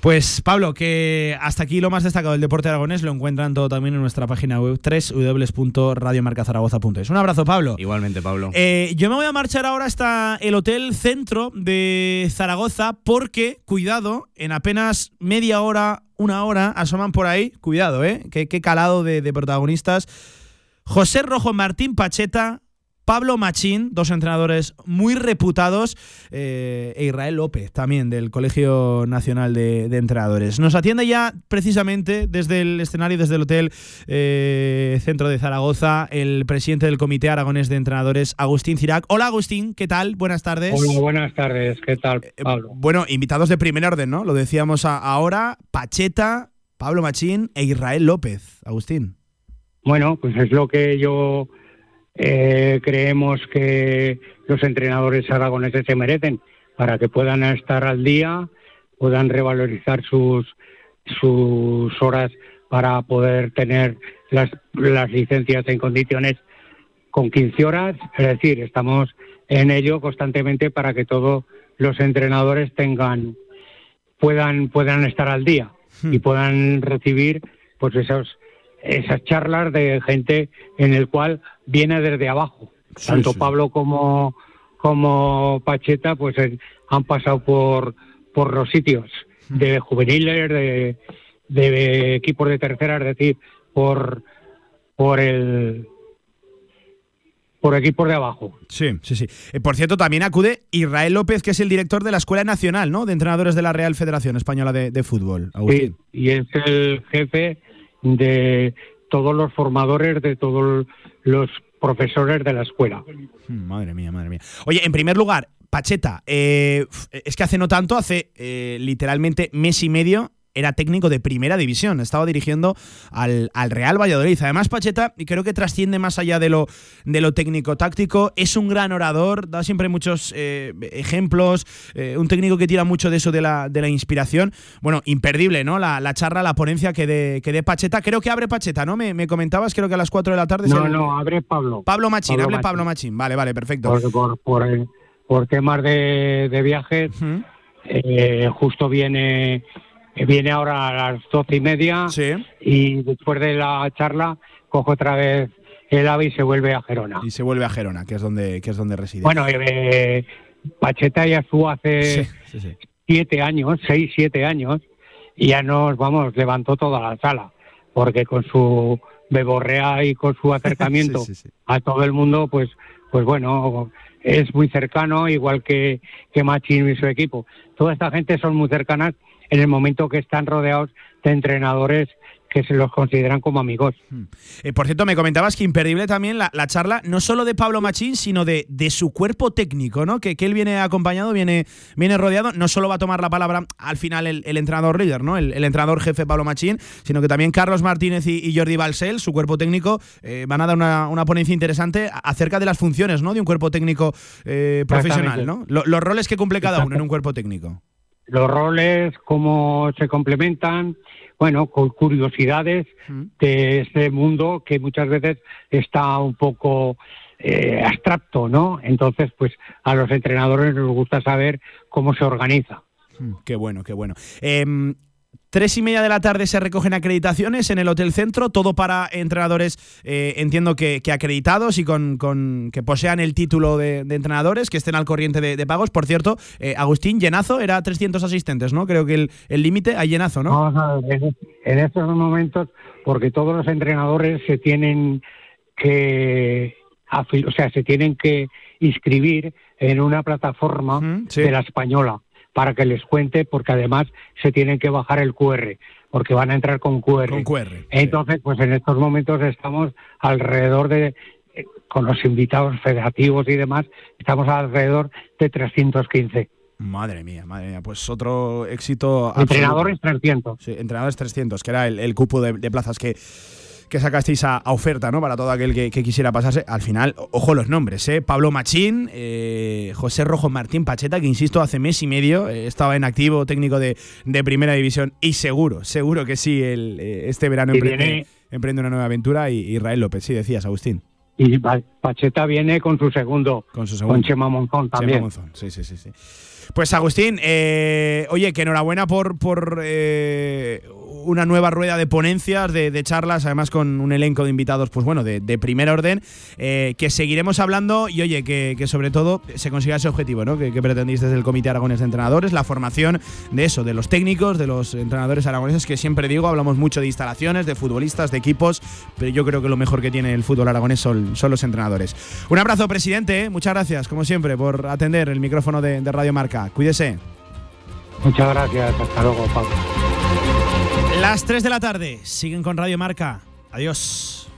Pues Pablo, que hasta aquí lo más destacado del deporte aragonés lo encuentran todo también en nuestra página web www.radiomarcazaragoza.es. Un abrazo, Pablo. Igualmente, Pablo. Eh, yo me voy a marchar ahora hasta el Hotel Centro de Zaragoza porque, cuidado, en apenas media hora, una hora, asoman por ahí, cuidado, ¿eh? Qué, qué calado de, de protagonistas. José Rojo Martín Pacheta, Pablo Machín, dos entrenadores muy reputados, eh, e Israel López, también del Colegio Nacional de, de Entrenadores. Nos atiende ya precisamente desde el escenario, desde el Hotel eh, Centro de Zaragoza, el presidente del Comité Aragonés de Entrenadores, Agustín Cirac. Hola Agustín, ¿qué tal? Buenas tardes. Hola, buenas tardes. ¿Qué tal, Pablo? Bueno, invitados de primer orden, ¿no? Lo decíamos a- ahora, Pacheta, Pablo Machín e Israel López. Agustín. Bueno, pues es lo que yo eh, creemos que los entrenadores aragoneses se merecen para que puedan estar al día, puedan revalorizar sus sus horas para poder tener las, las licencias en condiciones con 15 horas. Es decir, estamos en ello constantemente para que todos los entrenadores tengan puedan puedan estar al día y puedan recibir pues esos esas charlas de gente en el cual viene desde abajo. Tanto sí. Pablo como, como Pacheta pues eh, han pasado por, por los sitios de juveniles, de, de equipos de tercera, es decir, por, por el por equipos de abajo. Sí, sí, sí. Eh, por cierto, también acude Israel López, que es el director de la Escuela Nacional, ¿no? De entrenadores de la Real Federación Española de, de Fútbol. Agustín. Sí, y es el jefe de todos los formadores, de todos los profesores de la escuela. Mm, Madre mía, madre mía. Oye, en primer lugar, Pacheta, eh, es que hace no tanto, hace eh, literalmente mes y medio, era técnico de primera división, estaba dirigiendo al, al, Real Valladolid. Además, Pacheta, y creo que trasciende más allá de lo, de lo técnico-táctico, es un gran orador, da siempre muchos eh, ejemplos, eh, un técnico que tira mucho de eso de la, de la inspiración. Bueno, imperdible, ¿no? La, la charla, la ponencia que de, que de Pacheta. Creo que abre Pacheta, ¿no? Me, me comentabas, creo que a las 4 de la tarde. No, no, abre Pablo. Pablo Machín, Pablo hable Machín. Pablo Machín. Vale, vale, perfecto. Por, por, por, eh, por temas de, de viajes, eh, justo viene viene ahora a las doce y media y después de la charla coge otra vez el AVE y se vuelve a Gerona. Y se vuelve a Gerona, que es donde, que es donde reside. Bueno, eh, Pacheta ya estuvo hace Sí, sí, sí. siete años, seis, siete años, y ya nos, vamos, levantó toda la sala, porque con su beborrea y con su acercamiento a todo el mundo, pues, pues bueno, es muy cercano, igual que, que Machín y su equipo. Toda esta gente son muy cercanas en el momento que están rodeados de entrenadores que se los consideran como amigos. Eh, por cierto, me comentabas que imperdible también la, la charla, no solo de Pablo Machín, sino de, de su cuerpo técnico, ¿no? Que, que él viene acompañado, viene, viene rodeado. No solo va a tomar la palabra al final el, el entrenador líder, ¿no? El, el entrenador jefe Pablo Machín, sino que también Carlos Martínez y, y Jordi Balsel, su cuerpo técnico, eh, van a dar una, una ponencia interesante acerca de las funciones, ¿no? De un cuerpo técnico eh, profesional, ¿no? Lo- los roles que cumple cada uno en un cuerpo técnico. Los roles, cómo se complementan, bueno, con curiosidades de este mundo que muchas veces está un poco eh, abstracto, ¿no? Entonces, pues a los entrenadores les gusta saber cómo se organiza. Mm, Qué bueno, qué bueno. Em, Tres y media de la tarde se recogen acreditaciones en el Hotel Centro, todo para entrenadores, eh, entiendo que, que acreditados y con, con- que posean el título de, de entrenadores, que estén al corriente de, de pagos. Por cierto, eh, Agustín, llenazo, era 300 asistentes, ¿no? Creo que el el límite hay llenazo, ¿no? Vamos a ver, en, estos momentos, porque todos los entrenadores se tienen que, o sea, se tienen que inscribir en una plataforma de la española para que les cuente, porque además se tienen que bajar el QR, porque van a entrar con QR. Con QR. Entonces, pues en estos momentos estamos alrededor de, eh, con los invitados federativos y demás, estamos alrededor de 315. Madre mía, madre mía. Pues otro éxito. absoluto. Entrenadores 300. Sí, entrenadores 300, que era el, el cupo de, de plazas que, que sacasteis a, a oferta, ¿no? Para todo aquel que, que quisiera pasarse. Al final, ojo los nombres, ¿eh? Pablo Machín, eh, José Rojo Martín Pacheta, que insisto, hace mes y medio eh, estaba en activo técnico de, de primera división. Y seguro, seguro que sí, el, eh, este verano Y emprende, viene- emprende una nueva aventura. Y Israel López, sí, decías, Agustín. Y Pa- Pacheta viene con su segundo, Con su con Chema Monzón también. Chema Monzón, sí, sí, sí. sí. Pues Agustín, eh, oye, que enhorabuena por, por eh, una nueva rueda de ponencias, de, charlas, además con un elenco de invitados, pues bueno, de, primer orden, eh, que seguiremos hablando y oye, que, sobre todo se consiga ese objetivo, ¿no? Que, que pretendís desde el Comité Aragones de Entrenadores, la formación de eso, de los técnicos, de los entrenadores aragoneses, que siempre digo, hablamos mucho de instalaciones, de futbolistas, de equipos, pero yo creo que lo mejor que tiene el fútbol aragonés son, son los entrenadores. Un abrazo, presidente, muchas gracias, como siempre, por atender el micrófono de, de Radio Marca. Cuídese. Muchas gracias. Hasta luego, Pablo. Las 3 de la tarde, siguen con Radio Marca. Adiós.